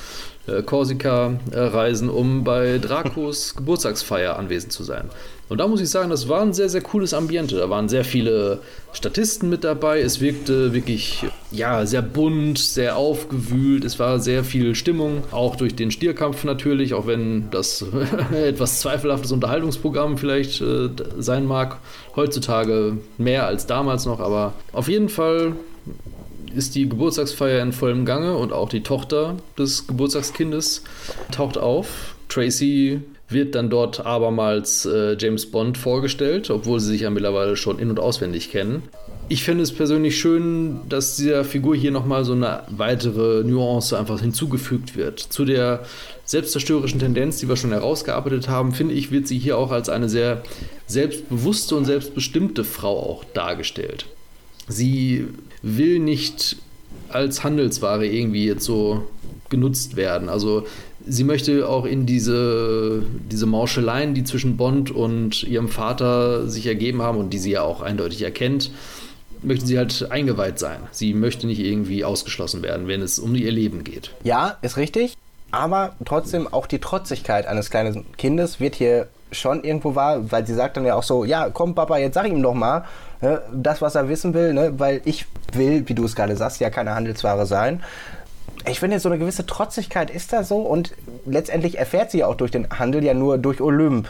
äh, Korsika äh, reisen, um bei Dracos <laughs> Geburtstagsfeier anwesend zu sein. Und da muss ich sagen, das war ein sehr, sehr cooles Ambiente. Da waren sehr viele Statisten mit dabei. Es wirkte wirklich, ja, sehr bunt, sehr aufgewühlt. Es war sehr viel Stimmung, auch durch den Stierkampf natürlich, auch wenn das <laughs> etwas zweifelhaftes Unterhaltungsprogramm vielleicht äh, sein mag. Heutzutage mehr als damals noch, aber auf jeden Fall ist die Geburtstagsfeier in vollem Gange und auch die Tochter des Geburtstagskindes taucht auf. Tracy wird dann dort abermals äh, James Bond vorgestellt, obwohl sie sich ja mittlerweile schon in- und auswendig kennen. Ich finde es persönlich schön, dass dieser Figur hier nochmal so eine weitere Nuance einfach hinzugefügt wird. Zu der selbstzerstörerischen Tendenz, die wir schon herausgearbeitet haben, finde ich, wird sie hier auch als eine sehr selbstbewusste und selbstbestimmte Frau auch dargestellt. Sie will nicht als Handelsware irgendwie jetzt so genutzt werden. Also sie möchte auch in diese, diese Mauscheleien, die zwischen Bond und ihrem Vater sich ergeben haben und die sie ja auch eindeutig erkennt, möchte sie halt eingeweiht sein. Sie möchte nicht irgendwie ausgeschlossen werden, wenn es um ihr Leben geht. Ja, ist richtig. Aber trotzdem auch die Trotzigkeit eines kleinen Kindes wird hier schon irgendwo wahr, weil sie sagt dann ja auch so, ja, komm Papa, jetzt sag ihm doch mal ne, das, was er wissen will, ne, weil ich will, wie du es gerade sagst, ja keine Handelsware sein ich finde, so eine gewisse Trotzigkeit ist da so und letztendlich erfährt sie auch durch den Handel ja nur durch Olymp.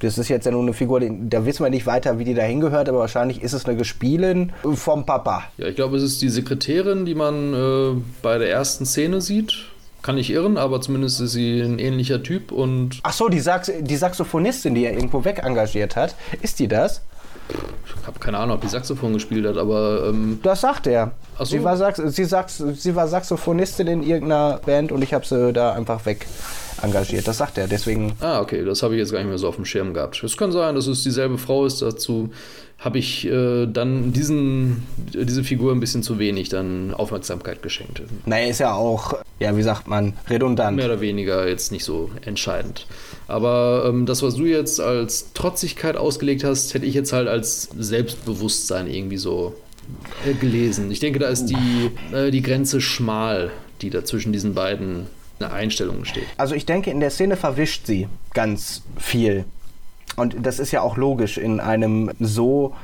Das ist jetzt ja nur eine Figur, da wissen wir nicht weiter, wie die da hingehört, aber wahrscheinlich ist es eine Gespielin vom Papa. Ja, ich glaube, es ist die Sekretärin, die man äh, bei der ersten Szene sieht. Kann ich irren, aber zumindest ist sie ein ähnlicher Typ und. Ach so, die, Sax die Saxophonistin, die er irgendwo weg engagiert hat, ist die das? Ich habe keine Ahnung, ob die Saxophon gespielt hat, aber. Ähm das sagt er. So. Sie, war Sax sie, Sax sie war Saxophonistin in irgendeiner Band und ich habe sie da einfach weg engagiert. Das sagt er, deswegen. Ah, okay, das habe ich jetzt gar nicht mehr so auf dem Schirm gehabt. Es kann sein, dass es dieselbe Frau ist. Dazu habe ich äh, dann diesen, diese Figur ein bisschen zu wenig dann Aufmerksamkeit geschenkt. Naja, ist ja auch, ja, wie sagt man, redundant. Mehr oder weniger jetzt nicht so entscheidend. Aber ähm, das, was du jetzt als Trotzigkeit ausgelegt hast, hätte ich jetzt halt als Selbstbewusstsein irgendwie so äh, gelesen. Ich denke, da ist die, äh, die Grenze schmal, die da zwischen diesen beiden Einstellungen steht. Also ich denke, in der Szene verwischt sie ganz viel. Und das ist ja auch logisch in einem so,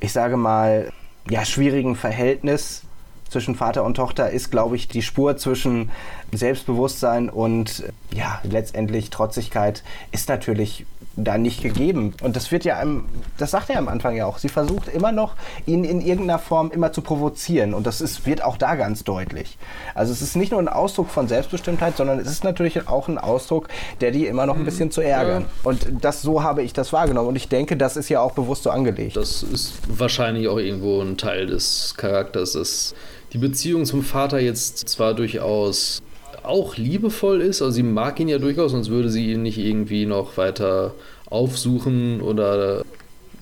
ich sage mal, ja, schwierigen Verhältnis zwischen Vater und Tochter ist, glaube ich, die Spur zwischen Selbstbewusstsein und ja, letztendlich Trotzigkeit ist natürlich da nicht gegeben. Und das wird ja einem, das sagt er am Anfang ja auch, sie versucht immer noch, ihn in irgendeiner Form immer zu provozieren. Und das ist, wird auch da ganz deutlich. Also es ist nicht nur ein Ausdruck von Selbstbestimmtheit, sondern es ist natürlich auch ein Ausdruck, der die immer noch ein bisschen zu ärgern. Ja. Und das, so habe ich das wahrgenommen. Und ich denke, das ist ja auch bewusst so angelegt. Das ist wahrscheinlich auch irgendwo ein Teil des Charakters, dass die Beziehung zum Vater jetzt zwar durchaus auch liebevoll ist. Also sie mag ihn ja durchaus, sonst würde sie ihn nicht irgendwie noch weiter aufsuchen oder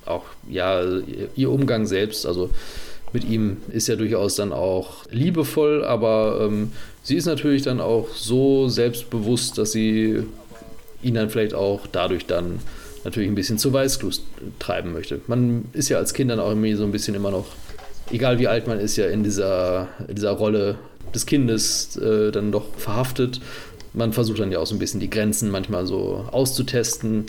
auch ja ihr Umgang selbst. Also mit ihm ist ja durchaus dann auch liebevoll, aber ähm, sie ist natürlich dann auch so selbstbewusst, dass sie ihn dann vielleicht auch dadurch dann natürlich ein bisschen zu Weißglut treiben möchte. Man ist ja als Kind dann auch irgendwie so ein bisschen immer noch, egal wie alt man ist, ja in dieser, in dieser Rolle des Kindes äh, dann doch verhaftet. Man versucht dann ja auch so ein bisschen die Grenzen manchmal so auszutesten,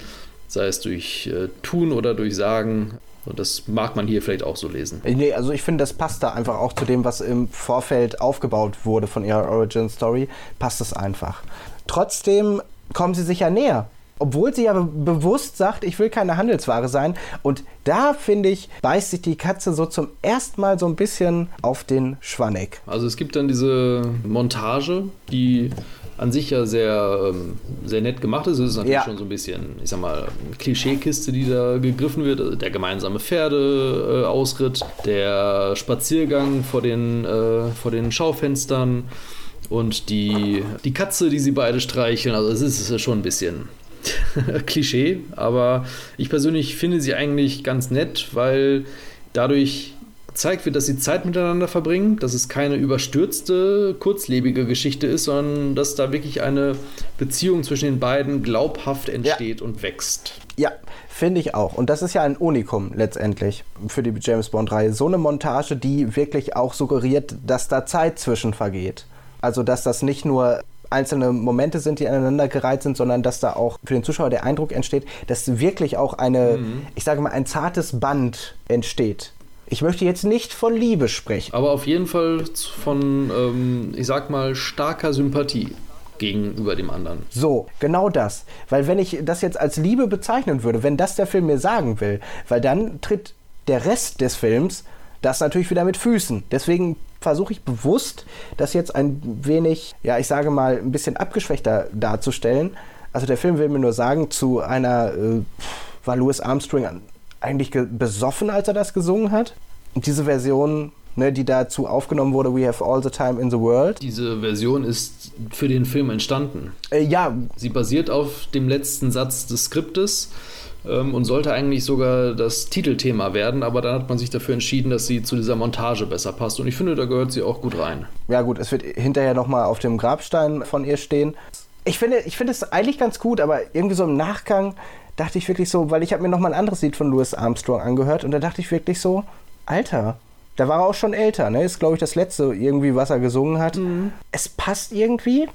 sei es durch äh, Tun oder durch Sagen. Und das mag man hier vielleicht auch so lesen. Nee, also ich finde, das passt da einfach auch zu dem, was im Vorfeld aufgebaut wurde von ihrer Origin Story. Passt es einfach. Trotzdem kommen sie sich ja näher obwohl sie ja bewusst sagt, ich will keine Handelsware sein. Und da, finde ich, beißt sich die Katze so zum ersten Mal so ein bisschen auf den Schwanneck. Also es gibt dann diese Montage, die an sich ja sehr, ähm, sehr nett gemacht ist. Es ist natürlich ja. schon so ein bisschen, ich sag mal, eine Klischeekiste, die da gegriffen wird. Also der gemeinsame Pferdeausritt, der Spaziergang vor den, äh, vor den Schaufenstern und die, die Katze, die sie beide streicheln. Also es ist schon ein bisschen <laughs> Klischee, aber ich persönlich finde sie eigentlich ganz nett, weil dadurch gezeigt wird, dass sie Zeit miteinander verbringen, dass es keine überstürzte, kurzlebige Geschichte ist, sondern dass da wirklich eine Beziehung zwischen den beiden glaubhaft entsteht ja. und wächst. Ja, finde ich auch. Und das ist ja ein Unikum letztendlich für die James Bond-Reihe. So eine Montage, die wirklich auch suggeriert, dass da Zeit zwischen vergeht. Also, dass das nicht nur einzelne Momente sind, die aneinander gereiht sind, sondern dass da auch für den Zuschauer der Eindruck entsteht, dass wirklich auch eine, mhm. ich sage mal, ein zartes Band entsteht. Ich möchte jetzt nicht von Liebe sprechen. Aber auf jeden Fall von, ähm, ich sag mal, starker Sympathie gegenüber dem anderen. So, genau das. Weil wenn ich das jetzt als Liebe bezeichnen würde, wenn das der Film mir sagen will, weil dann tritt der Rest des Films das natürlich wieder mit Füßen. Deswegen versuche ich bewusst, das jetzt ein wenig, ja, ich sage mal, ein bisschen abgeschwächter darzustellen. Also der Film will mir nur sagen, zu einer äh, war Louis Armstrong eigentlich besoffen, als er das gesungen hat. Und diese Version, ne, die dazu aufgenommen wurde, We Have All the Time in the World. Diese Version ist für den Film entstanden. Äh, ja. Sie basiert auf dem letzten Satz des Skriptes ähm, und sollte eigentlich sogar das Titelthema werden, aber dann hat man sich dafür entschieden, dass sie zu dieser Montage besser passt. Und ich finde, da gehört sie auch gut rein. Ja, gut, es wird hinterher nochmal auf dem Grabstein von ihr stehen. Ich finde, ich finde es eigentlich ganz gut, aber irgendwie so im Nachgang dachte ich wirklich so, weil ich habe mir nochmal ein anderes Lied von Louis Armstrong angehört und da dachte ich wirklich so, Alter, da war er auch schon älter, ne? Ist, glaube ich, das letzte irgendwie, was er gesungen hat. Mhm. Es passt irgendwie.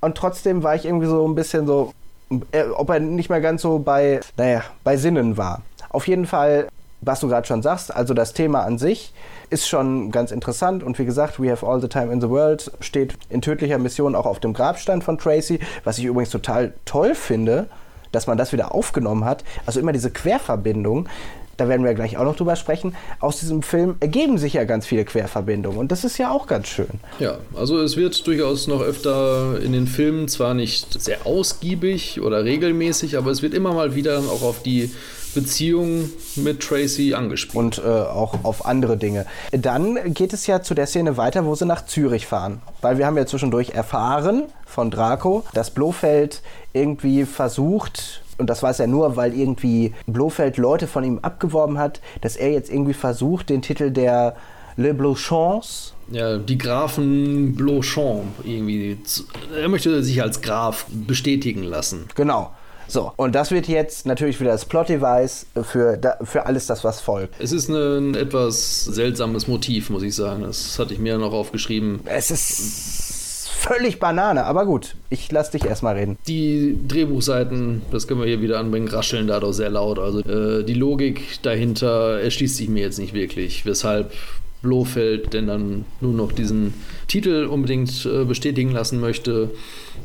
Und trotzdem war ich irgendwie so ein bisschen so, ob er nicht mehr ganz so bei, naja, bei Sinnen war. Auf jeden Fall, was du gerade schon sagst, also das Thema an sich ist schon ganz interessant und wie gesagt, We Have All the Time in the World steht in tödlicher Mission auch auf dem Grabstein von Tracy, was ich übrigens total toll finde, dass man das wieder aufgenommen hat. Also immer diese Querverbindung da werden wir gleich auch noch drüber sprechen, aus diesem Film ergeben sich ja ganz viele Querverbindungen und das ist ja auch ganz schön. Ja, also es wird durchaus noch öfter in den Filmen zwar nicht sehr ausgiebig oder regelmäßig, aber es wird immer mal wieder auch auf die Beziehung mit Tracy angesprochen. Und äh, auch auf andere Dinge. Dann geht es ja zu der Szene weiter, wo sie nach Zürich fahren. Weil wir haben ja zwischendurch erfahren von Draco, dass Blofeld irgendwie versucht, und das weiß er nur, weil irgendwie Blofeld Leute von ihm abgeworben hat, dass er jetzt irgendwie versucht, den Titel der Le Blochons ja, die Grafen Blochon irgendwie. Er möchte sich als Graf bestätigen lassen. Genau. So, und das wird jetzt natürlich wieder das Plot-Device für, für alles das, was folgt. Es ist ein etwas seltsames Motiv, muss ich sagen. Das hatte ich mir noch aufgeschrieben. Es ist völlig Banane, aber gut, ich lass dich erstmal reden. Die Drehbuchseiten, das können wir hier wieder anbringen, rascheln da doch sehr laut. Also äh, die Logik dahinter erschließt sich mir jetzt nicht wirklich, weshalb Blofeld denn dann nur noch diesen Titel unbedingt äh, bestätigen lassen möchte.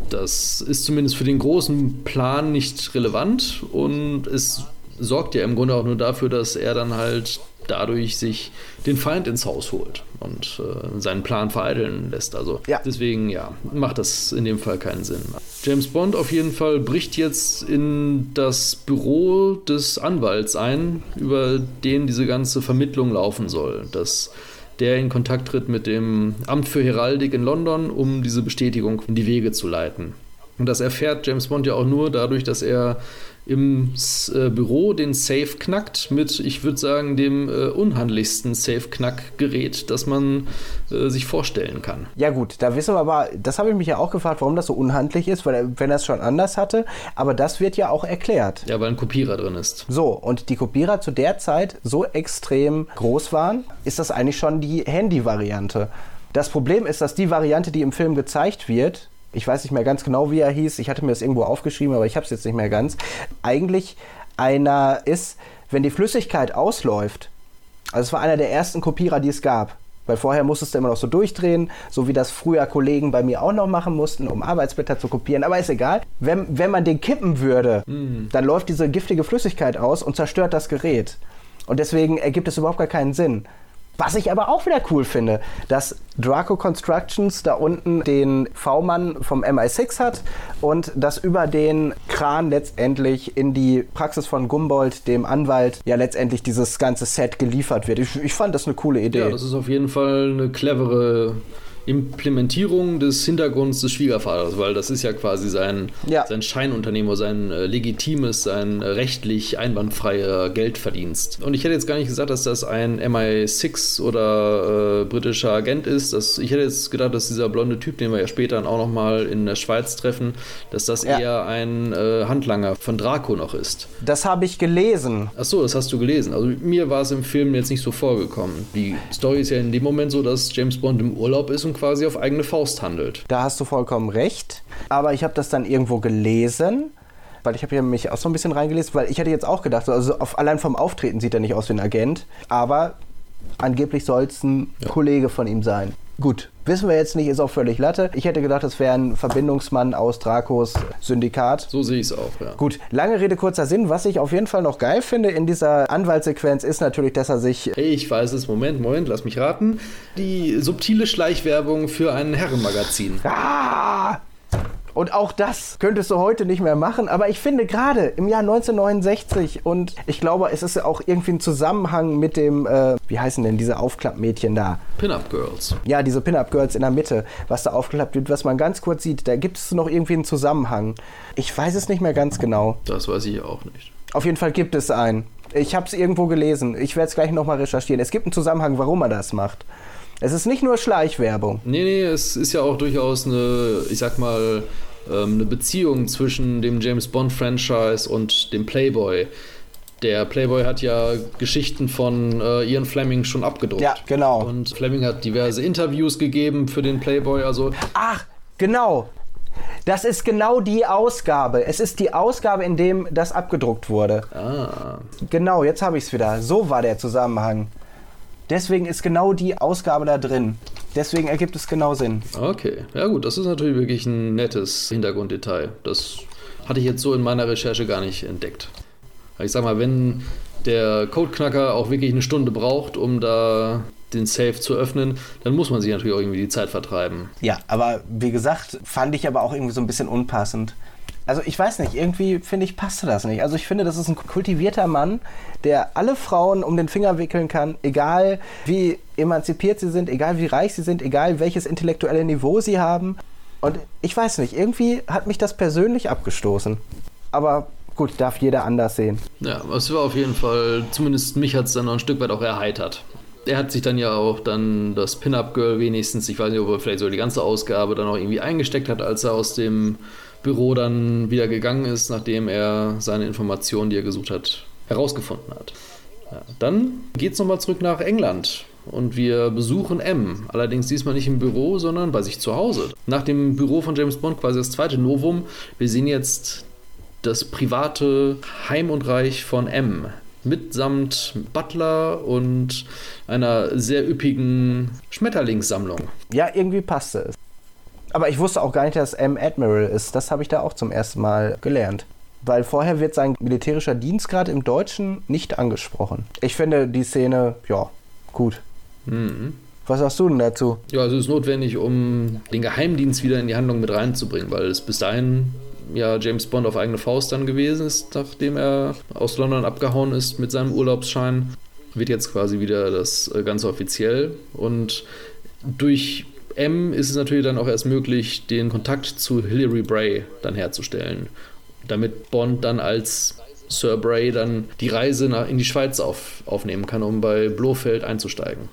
Das ist zumindest für den großen Plan nicht relevant und es sorgt ja im Grunde auch nur dafür, dass er dann halt dadurch sich den Feind ins Haus holt und äh, seinen Plan vereiteln lässt. Also ja. deswegen, ja, macht das in dem Fall keinen Sinn. James Bond auf jeden Fall bricht jetzt in das Büro des Anwalts ein, über den diese ganze Vermittlung laufen soll. Dass der in Kontakt tritt mit dem Amt für Heraldik in London, um diese Bestätigung in die Wege zu leiten. Und das erfährt James Bond ja auch nur dadurch, dass er im äh, Büro den Safe knackt mit, ich würde sagen, dem äh, unhandlichsten Safe-Knack-Gerät, das man äh, sich vorstellen kann. Ja gut, da wissen wir aber, das habe ich mich ja auch gefragt, warum das so unhandlich ist, weil er, wenn er es schon anders hatte, aber das wird ja auch erklärt. Ja, weil ein Kopierer drin ist. So, und die Kopierer zu der Zeit so extrem groß waren, ist das eigentlich schon die Handy-Variante. Das Problem ist, dass die Variante, die im Film gezeigt wird, ich weiß nicht mehr ganz genau, wie er hieß, ich hatte mir das irgendwo aufgeschrieben, aber ich habe es jetzt nicht mehr ganz, eigentlich einer ist, wenn die Flüssigkeit ausläuft, also es war einer der ersten Kopierer, die es gab, weil vorher musstest du immer noch so durchdrehen, so wie das früher Kollegen bei mir auch noch machen mussten, um Arbeitsblätter zu kopieren. Aber ist egal. Wenn, wenn man den kippen würde, mm. dann läuft diese giftige Flüssigkeit aus und zerstört das Gerät. Und deswegen ergibt es überhaupt gar keinen Sinn. Was ich aber auch wieder cool finde, dass Draco Constructions da unten den V-Mann vom MI6 hat und dass über den Kran letztendlich in die Praxis von Gumboldt, dem Anwalt, ja letztendlich dieses ganze Set geliefert wird. Ich, ich fand das eine coole Idee. Ja, das ist auf jeden Fall eine clevere Implementierung des Hintergrunds des Schwiegervaters, weil das ist ja quasi sein, Ja. sein Scheinunternehmer, sein äh, legitimes, sein rechtlich einwandfreier Geldverdienst. Und ich hätte jetzt gar nicht gesagt, dass das ein MI6 oder äh, britischer Agent ist. Das, ich hätte jetzt gedacht, dass dieser blonde Typ, den wir ja später dann auch nochmal in der Schweiz treffen, dass das Ja. eher ein äh, Handlanger von Draco noch ist. Das habe ich gelesen. Ach so, das hast du gelesen. Also mir war es im Film jetzt nicht so vorgekommen. Die Story ist ja in dem Moment so, dass James Bond im Urlaub ist und quasi auf eigene Faust handelt. Da hast du vollkommen recht. Aber ich habe das dann irgendwo gelesen, weil ich habe ja mich auch so ein bisschen reingelesen, weil ich hätte jetzt auch gedacht, also auf, allein vom Auftreten sieht er nicht aus wie ein Agent, aber angeblich soll es ein Kollege von ihm sein. Gut, wissen wir jetzt nicht, ist auch völlig Latte. Ich hätte gedacht, es wäre ein Verbindungsmann aus Dracos Syndikat. So sehe ich es auch, ja. Gut, lange Rede, kurzer Sinn. Was ich auf jeden Fall noch geil finde in dieser Anwaltssequenz ist natürlich, dass er sich Hey, ich weiß es. Moment, Moment, lass mich raten. Die subtile Schleichwerbung für ein Herrenmagazin. Ah! Und auch das könntest du heute nicht mehr machen. Aber ich finde gerade im Jahr 1969 und ich glaube, es ist ja auch irgendwie ein Zusammenhang mit dem, äh, wie heißen denn diese Aufklappmädchen da? Pin-Up Girls. Ja, diese Pin-Up-Girls in der Mitte, was da aufgeklappt wird, was man ganz kurz sieht. Da gibt es noch irgendwie einen Zusammenhang. Ich weiß es nicht mehr ganz genau. Das weiß ich auch nicht. Auf jeden Fall gibt es einen. Ich habe es irgendwo gelesen. Ich werde es gleich nochmal recherchieren. Es gibt einen Zusammenhang, warum er das macht. Es ist nicht nur Schleichwerbung. Nee, nee, es ist ja auch durchaus eine, ich sag mal, ähm, eine Beziehung zwischen dem James Bond-Franchise und dem Playboy. Der Playboy hat ja Geschichten von äh, Ian Fleming schon abgedruckt. Ja, genau. Und Fleming hat diverse Interviews gegeben für den Playboy. Also Ach, genau. Das ist genau die Ausgabe. Es ist die Ausgabe, in dem das abgedruckt wurde. Ah, Genau, jetzt habe ich es wieder. So war der Zusammenhang. Deswegen ist genau die Ausgabe da drin. Deswegen ergibt es genau Sinn. okay. Ja gut, das ist natürlich wirklich ein nettes Hintergrunddetail. Das hatte ich jetzt so in meiner Recherche gar nicht entdeckt. Ich sag mal, wenn der Codeknacker auch wirklich eine Stunde braucht, um da den Safe zu öffnen, dann muss man sich natürlich auch irgendwie die Zeit vertreiben. Ja, aber wie gesagt, fand ich aber auch irgendwie so ein bisschen unpassend. Also ich weiß nicht, irgendwie finde ich, passte das nicht. Also ich finde, das ist ein kultivierter Mann, der alle Frauen um den Finger wickeln kann, egal wie emanzipiert sie sind, egal wie reich sie sind, egal welches intellektuelle Niveau sie haben. Und ich weiß nicht, irgendwie hat mich das persönlich abgestoßen. Aber gut, darf jeder anders sehen. Ja, es war auf jeden Fall, zumindest mich hat es dann noch ein Stück weit auch erheitert. Er hat sich dann ja auch dann das Pin-Up-Girl wenigstens, ich weiß nicht, ob er vielleicht so die ganze Ausgabe dann auch irgendwie eingesteckt hat, als er aus dem Büro dann wieder gegangen ist, nachdem er seine Informationen, die er gesucht hat, herausgefunden hat. Ja, dann geht es nochmal zurück nach England und wir besuchen M. Allerdings diesmal nicht im Büro, sondern bei sich zu Hause. Nach dem Büro von James Bond quasi das zweite Novum. Wir sehen jetzt das private Heim und Reich von M. Mitsamt Butler und einer sehr üppigen Schmetterlingssammlung. Ja, irgendwie passte es. Aber ich wusste auch gar nicht, dass M. Admiral ist. Das habe ich da auch zum ersten Mal gelernt. Weil vorher wird sein militärischer Dienstgrad im Deutschen nicht angesprochen. Ich finde die Szene, ja, gut. Mhm. Was sagst du denn dazu? Ja, also es ist notwendig, um den Geheimdienst wieder in die Handlung mit reinzubringen, weil es bis dahin ja James Bond auf eigene Faust dann gewesen ist, nachdem er aus London abgehauen ist mit seinem Urlaubsschein. Wird jetzt quasi wieder das äh, Ganze offiziell und durch M ist es natürlich dann auch erst möglich, den Kontakt zu Hilary Bray dann herzustellen, damit Bond dann als Sir Bray dann die Reise nach, in die Schweiz auf, aufnehmen kann, um bei Blofeld einzusteigen.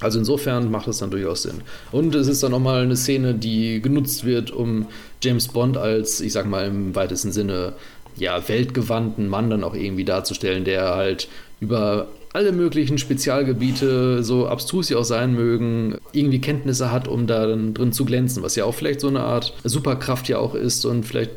Also insofern macht es dann durchaus Sinn. Und es ist dann nochmal eine Szene, die genutzt wird, um James Bond als, ich sag mal im weitesten Sinne, ja, weltgewandten Mann dann auch irgendwie darzustellen, der halt über alle möglichen Spezialgebiete, so abstrus sie auch sein mögen, irgendwie Kenntnisse hat, um da drin zu glänzen, was ja auch vielleicht so eine Art Superkraft ja auch ist und vielleicht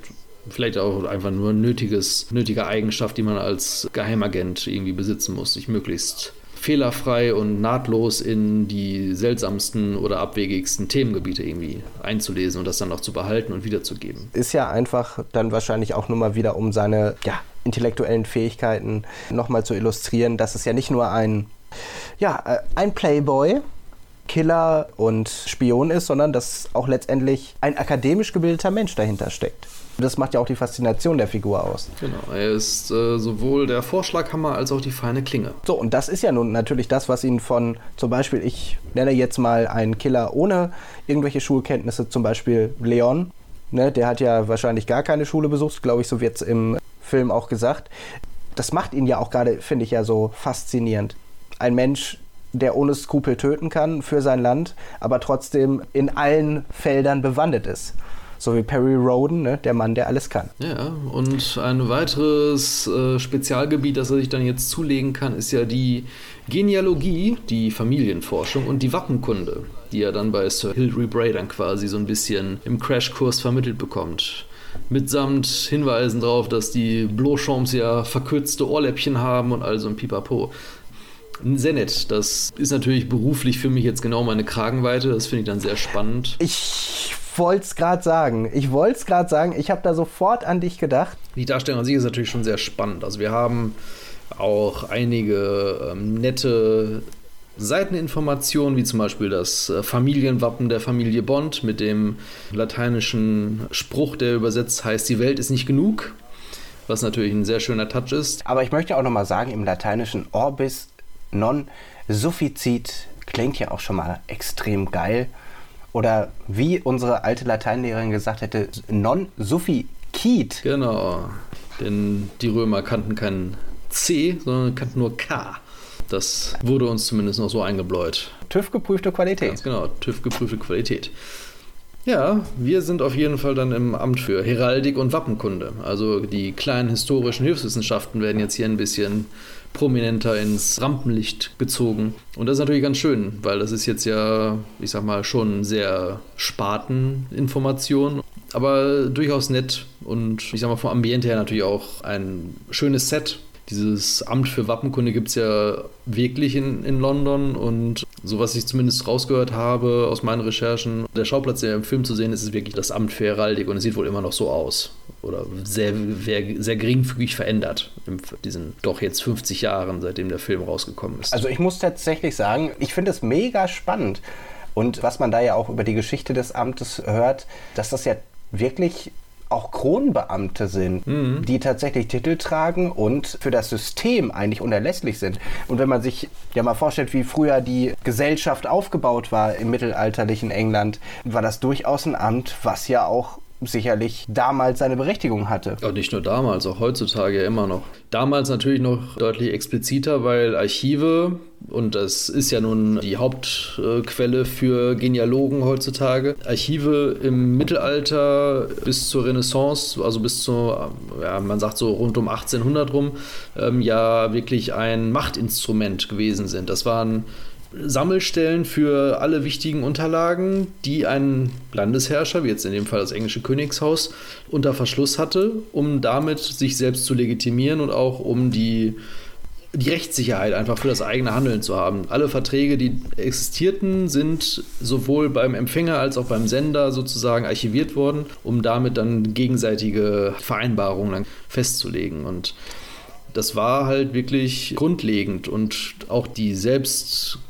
vielleicht auch einfach nur nötiges, nötige Eigenschaft, die man als Geheimagent irgendwie besitzen muss, sich möglichst fehlerfrei und nahtlos in die seltsamsten oder abwegigsten Themengebiete irgendwie einzulesen und das dann auch zu behalten und wiederzugeben. Ist ja einfach dann wahrscheinlich auch nur mal wieder, um seine ja, intellektuellen Fähigkeiten nochmal zu illustrieren, dass es ja nicht nur ein, ja, äh, ein Playboy, Killer und Spion ist, sondern dass auch letztendlich ein akademisch gebildeter Mensch dahinter steckt. Das macht ja auch die Faszination der Figur aus. Genau, er ist äh, sowohl der Vorschlaghammer als auch die feine Klinge. So, und das ist ja nun natürlich das, was ihn von zum Beispiel, ich nenne jetzt mal einen Killer ohne irgendwelche Schulkenntnisse, zum Beispiel Leon, ne, der hat ja wahrscheinlich gar keine Schule besucht, glaube ich, so wird es im Film auch gesagt. Das macht ihn ja auch gerade, finde ich ja so faszinierend. Ein Mensch, der ohne Skrupel töten kann für sein Land, aber trotzdem in allen Feldern bewandert ist. So wie Perry Roden, ne, der Mann, der alles kann. Ja, und ein weiteres äh, Spezialgebiet, das er sich dann jetzt zulegen kann, ist ja die Genealogie, die Familienforschung und die Wappenkunde, die er dann bei Sir Hilary Bray dann quasi so ein bisschen im Crashkurs vermittelt bekommt mitsamt Hinweisen darauf, dass die Blauchamps ja verkürzte Ohrläppchen haben und all so ein Pipapo. Sehr nett. Das ist natürlich beruflich für mich jetzt genau meine Kragenweite. Das finde ich dann sehr spannend. Ich wollte es gerade sagen. Ich wollte es gerade sagen. Ich habe da sofort an dich gedacht. Die Darstellung an sich ist natürlich schon sehr spannend. Also wir haben auch einige ähm, nette Seiteninformationen, wie zum Beispiel das äh, Familienwappen der Familie Bond mit dem lateinischen Spruch, der übersetzt heißt, die Welt ist nicht genug, was natürlich ein sehr schöner Touch ist. Aber ich möchte auch nochmal sagen, im lateinischen Orbis non sufficit klingt ja auch schon mal extrem geil. Oder wie unsere alte Lateinlehrerin gesagt hätte, non sufficit. Genau, denn die Römer kannten kein C, sondern kannten nur K. Das wurde uns zumindest noch so eingebläut. TÜV-geprüfte Qualität. Ganz genau, TÜV-geprüfte Qualität. Ja, wir sind auf jeden Fall dann im Amt für Heraldik und Wappenkunde. Also die kleinen historischen Hilfswissenschaften werden jetzt hier ein bisschen prominenter ins Rampenlicht gezogen. Und das ist natürlich ganz schön, weil das ist jetzt ja, ich sag mal, schon sehr Spateninformation, aber durchaus nett und ich sag mal vom Ambiente her natürlich auch ein schönes Set, dieses Amt für Wappenkunde gibt es ja wirklich in, in London und so was ich zumindest rausgehört habe aus meinen Recherchen, der Schauplatz, der im Film zu sehen ist, ist wirklich das Amt für Heraldik und es sieht wohl immer noch so aus. Oder sehr, sehr, sehr geringfügig verändert in diesen doch jetzt 50 Jahren, seitdem der Film rausgekommen ist. Also ich muss tatsächlich sagen, ich finde es mega spannend. Und was man da ja auch über die Geschichte des Amtes hört, dass das ja wirklich auch Kronbeamte sind, mhm. die tatsächlich Titel tragen und für das System eigentlich unerlässlich sind. Und wenn man sich ja mal vorstellt, wie früher die Gesellschaft aufgebaut war im mittelalterlichen England, war das durchaus ein Amt, was ja auch sicherlich damals seine Berechtigung hatte. Und nicht nur damals, auch heutzutage immer noch. Damals natürlich noch deutlich expliziter, weil Archive, und das ist ja nun die Hauptquelle für Genealogen heutzutage, Archive im Mittelalter bis zur Renaissance, also bis zu, ja, man sagt so rund um 1800 rum, ähm, ja wirklich ein Machtinstrument gewesen sind. Das waren Sammelstellen für alle wichtigen Unterlagen, die ein Landesherrscher, wie jetzt in dem Fall das englische Königshaus, unter Verschluss hatte, um damit sich selbst zu legitimieren und auch um die, die Rechtssicherheit einfach für das eigene Handeln zu haben. Alle Verträge, die existierten, sind sowohl beim Empfänger als auch beim Sender sozusagen archiviert worden, um damit dann gegenseitige Vereinbarungen festzulegen. Und das war halt wirklich grundlegend und auch die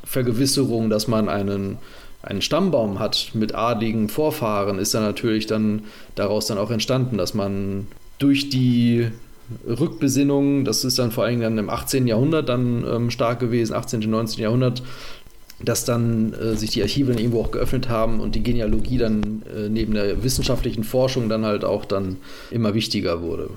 Selbstvergewisserung, dass man einen, einen Stammbaum hat mit adligen Vorfahren, ist dann natürlich dann daraus dann auch entstanden, dass man durch die Rückbesinnung, das ist dann vor allem dann im 18. Jahrhundert dann ähm, stark gewesen, 18. und 19. Jahrhundert, dass dann äh, sich die Archive dann irgendwo auch geöffnet haben und die Genealogie dann äh, neben der wissenschaftlichen Forschung dann halt auch dann immer wichtiger wurde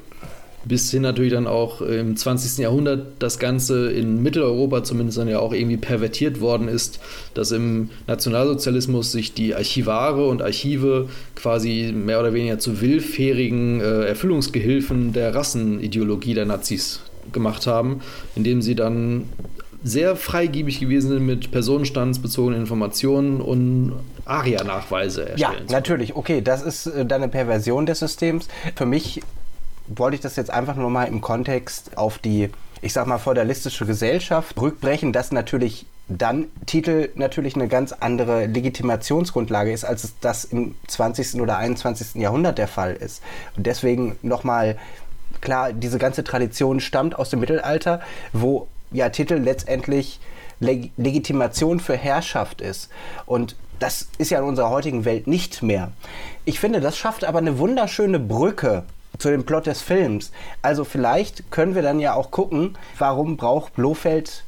bis hin natürlich dann auch im 20. Jahrhundert das Ganze in Mitteleuropa zumindest dann ja auch irgendwie pervertiert worden ist, dass im Nationalsozialismus sich die Archivare und Archive quasi mehr oder weniger zu willfährigen äh, Erfüllungsgehilfen der Rassenideologie der Nazis gemacht haben, indem sie dann sehr freigebig gewesen sind mit personenstandsbezogenen Informationen und ARIA-Nachweise erstellen. Ja, natürlich. Okay, das ist äh, dann eine Perversion des Systems. Für mich wollte ich das jetzt einfach nur mal im Kontext auf die, ich sag mal, feudalistische Gesellschaft rückbrechen, dass natürlich dann Titel natürlich eine ganz andere Legitimationsgrundlage ist, als das im 20. oder 21. Jahrhundert der Fall ist. Und deswegen nochmal, klar, diese ganze Tradition stammt aus dem Mittelalter, wo ja Titel letztendlich Leg Legitimation für Herrschaft ist. Und das ist ja in unserer heutigen Welt nicht mehr. Ich finde, das schafft aber eine wunderschöne Brücke zu dem Plot des Films. Also vielleicht können wir dann ja auch gucken, warum braucht Blofeld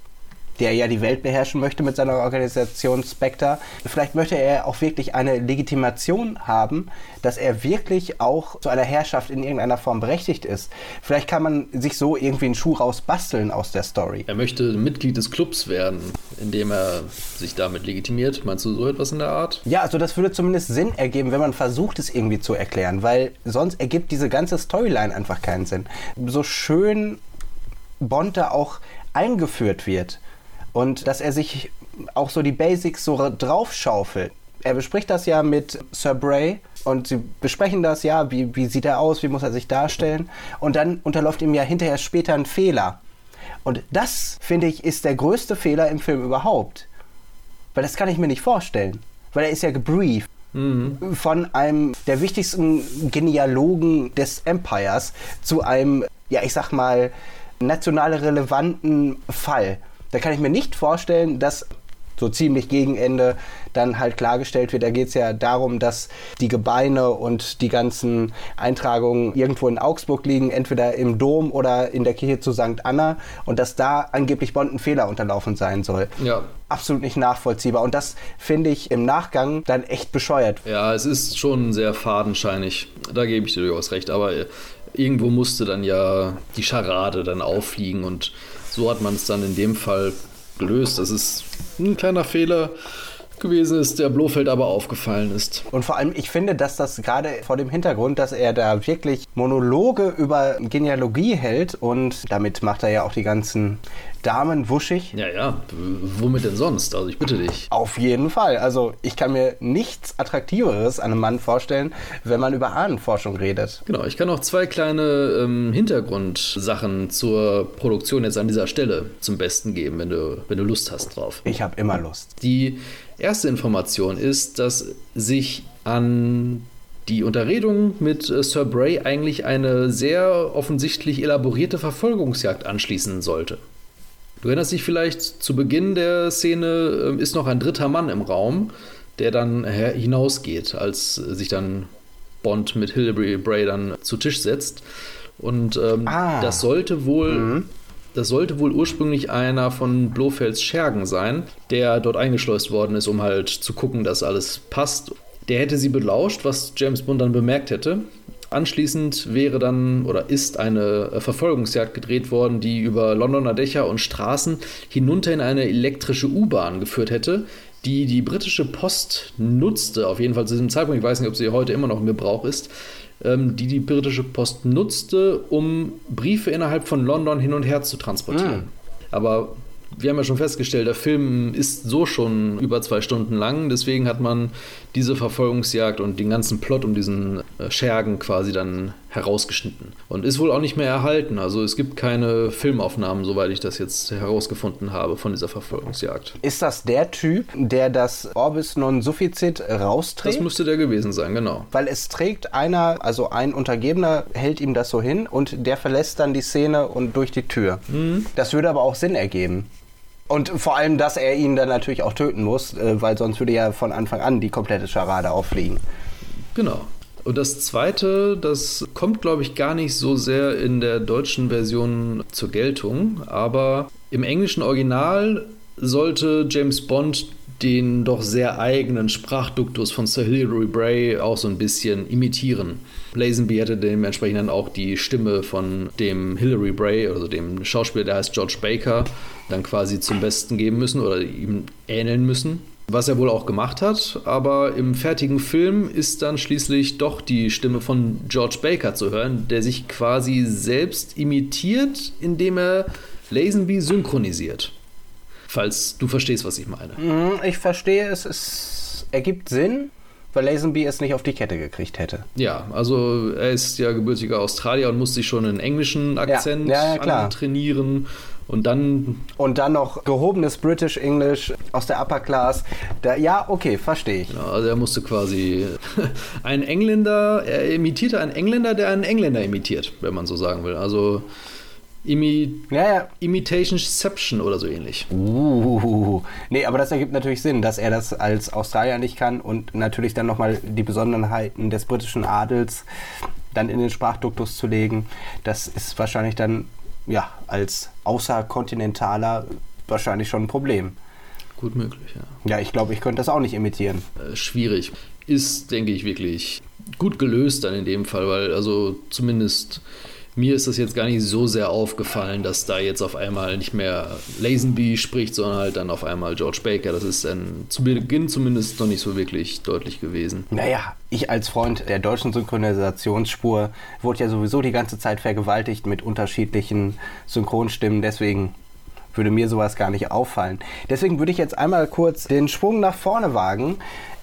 der ja die Welt beherrschen möchte mit seiner Organisation Spectre. Vielleicht möchte er auch wirklich eine Legitimation haben, dass er wirklich auch zu einer Herrschaft in irgendeiner Form berechtigt ist. Vielleicht kann man sich so irgendwie einen Schuh rausbasteln aus der Story. Er möchte Mitglied des Clubs werden, indem er sich damit legitimiert. Meinst du so etwas in der Art? Ja, also das würde zumindest Sinn ergeben, wenn man versucht, es irgendwie zu erklären, weil sonst ergibt diese ganze Storyline einfach keinen Sinn. So schön Bond da auch eingeführt wird und dass er sich auch so die Basics so draufschaufelt. Er bespricht das ja mit Sir Bray und sie besprechen das ja, wie, wie sieht er aus, wie muss er sich darstellen. Und dann unterläuft ihm ja hinterher später ein Fehler. Und das, finde ich, ist der größte Fehler im Film überhaupt. Weil das kann ich mir nicht vorstellen. Weil er ist ja gebrieft. Mhm. Von einem der wichtigsten Genealogen des Empires zu einem, ja, ich sag mal, national relevanten Fall. Da kann ich mir nicht vorstellen, dass so ziemlich gegen Ende dann halt klargestellt wird. Da geht es ja darum, dass die Gebeine und die ganzen Eintragungen irgendwo in Augsburg liegen, entweder im Dom oder in der Kirche zu St. Anna und dass da angeblich Bond ein Fehler unterlaufen sein soll. Ja. Absolut nicht nachvollziehbar. Und das finde ich im Nachgang dann echt bescheuert. Ja, es ist schon sehr fadenscheinig. Da gebe ich dir durchaus recht. Aber irgendwo musste dann ja die Scharade dann auffliegen und so hat man es dann in dem Fall gelöst. Das ist ein kleiner Fehler gewesen ist, der Blofeld aber aufgefallen ist. Und vor allem, ich finde, dass das gerade vor dem Hintergrund, dass er da wirklich Monologe über Genealogie hält und damit macht er ja auch die ganzen Damen wuschig. Ja, ja. Womit denn sonst? Also ich bitte dich. Auf jeden Fall. Also ich kann mir nichts Attraktiveres an einem Mann vorstellen, wenn man über Ahnenforschung redet. Genau, ich kann noch zwei kleine ähm, Hintergrundsachen zur Produktion jetzt an dieser Stelle zum Besten geben, wenn du, wenn du Lust hast drauf. Ich habe immer Lust. Die erste Information ist, dass sich an die Unterredung mit äh, Sir Bray eigentlich eine sehr offensichtlich elaborierte Verfolgungsjagd anschließen sollte. Du erinnerst dich vielleicht, zu Beginn der Szene äh, ist noch ein dritter Mann im Raum, der dann hinausgeht, als sich dann Bond mit Hilary Bray dann zu Tisch setzt. Und ähm, ah. das sollte wohl. Mhm. Das sollte wohl ursprünglich einer von Blofelds Schergen sein, der dort eingeschleust worden ist, um halt zu gucken, dass alles passt. Der hätte sie belauscht, was James Bond dann bemerkt hätte. Anschließend wäre dann oder ist eine äh, Verfolgungsjagd gedreht worden, die über Londoner Dächer und Straßen hinunter in eine elektrische U-Bahn geführt hätte, die die britische Post nutzte, auf jeden Fall zu diesem Zeitpunkt, ich weiß nicht, ob sie heute immer noch im Gebrauch ist, ähm, die die britische Post nutzte, um Briefe innerhalb von London hin und her zu transportieren. Mhm. Aber wir haben ja schon festgestellt, der Film ist so schon über zwei Stunden lang, deswegen hat man diese Verfolgungsjagd und den ganzen Plot um diesen äh, Schergen quasi dann herausgeschnitten. Und ist wohl auch nicht mehr erhalten. Also es gibt keine Filmaufnahmen, soweit ich das jetzt herausgefunden habe, von dieser Verfolgungsjagd. Ist das der Typ, der das Orbis non sufficit rausträgt? Das müsste der gewesen sein, genau. Weil es trägt einer, also ein Untergebener hält ihm das so hin und der verlässt dann die Szene und durch die Tür. Mhm. Das würde aber auch Sinn ergeben. Und vor allem, dass er ihn dann natürlich auch töten muss, äh, weil sonst würde ja von Anfang an die komplette Scharade auffliegen. Genau. Und das zweite, das kommt, glaube ich, gar nicht so sehr in der deutschen Version zur Geltung, aber im englischen Original sollte James Bond den doch sehr eigenen Sprachduktus von Sir Hilary Bray auch so ein bisschen imitieren. Lazenby hätte dementsprechend dann auch die Stimme von dem Hilary Bray, also dem Schauspieler, der heißt George Baker, dann quasi zum Besten geben müssen oder ihm ähneln müssen. Was er wohl auch gemacht hat, aber im fertigen Film ist dann schließlich doch die Stimme von George Baker zu hören, der sich quasi selbst imitiert, indem er Lazenby synchronisiert. Falls du verstehst, was ich meine. Mhm, ich verstehe es, es ergibt Sinn weil Lazenby es nicht auf die Kette gekriegt hätte. Ja, also er ist ja gebürtiger Australier und musste sich schon einen englischen Akzent ja, ja, trainieren. Und dann. Und dann noch gehobenes British English aus der Upper Class. Da, ja, okay, verstehe ich. Genau, also er musste quasi <laughs> einen Engländer, er imitierte einen Engländer, der einen Engländer imitiert, wenn man so sagen will. Also Imi Ja, ja. Imitationception oder so ähnlich. Uh, nee, aber das ergibt natürlich Sinn, dass er das als Australier nicht kann und natürlich dann nochmal die Besonderheiten des britischen Adels dann in den Sprachduktus zu legen. Das ist wahrscheinlich dann, ja, als Außerkontinentaler wahrscheinlich schon ein Problem. Gut möglich, ja. Ja, ich glaube, ich könnte das auch nicht imitieren. Äh, schwierig. Ist, denke ich, wirklich gut gelöst dann in dem Fall, weil also zumindest mir ist das jetzt gar nicht so sehr aufgefallen, dass da jetzt auf einmal nicht mehr Lazenby spricht, sondern halt dann auf einmal George Baker. Das ist dann zu Beginn zumindest noch nicht so wirklich deutlich gewesen. Naja, ich als Freund der deutschen Synchronisationsspur wurde ja sowieso die ganze Zeit vergewaltigt mit unterschiedlichen Synchronstimmen, deswegen würde mir sowas gar nicht auffallen. Deswegen würde ich jetzt einmal kurz den Sprung nach vorne wagen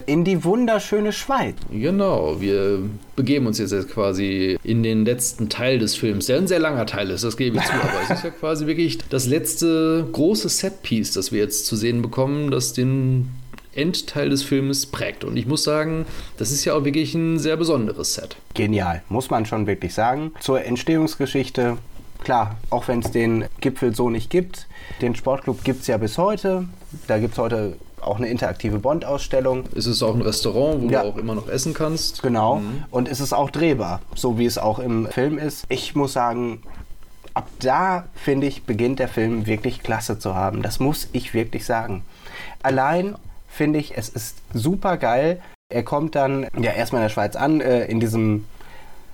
in die wunderschöne Schweiz. Genau, wir begeben uns jetzt, jetzt quasi in den letzten Teil des Films, der ein sehr langer Teil ist, das gebe ich zu, <laughs> aber es ist ja quasi wirklich das letzte große Setpiece, das wir jetzt zu sehen bekommen, das den Endteil des Films prägt. Und ich muss sagen, das ist ja auch wirklich ein sehr besonderes Set. Genial, muss man schon wirklich sagen. Zur Entstehungsgeschichte, klar, auch wenn es den Gipfel so nicht gibt, den Sportclub gibt es ja bis heute. Da gibt es heute auch eine interaktive Bond-Ausstellung. Es ist auch ein Restaurant, wo Ja. du auch immer noch essen kannst. Genau. Und es ist auch drehbar, so wie es auch im Film ist. Ich muss sagen, ab da, finde ich, beginnt der Film wirklich klasse zu haben. Das muss ich wirklich sagen. Allein finde ich, es ist super geil. Er kommt dann ja erstmal in der Schweiz an, äh, in diesem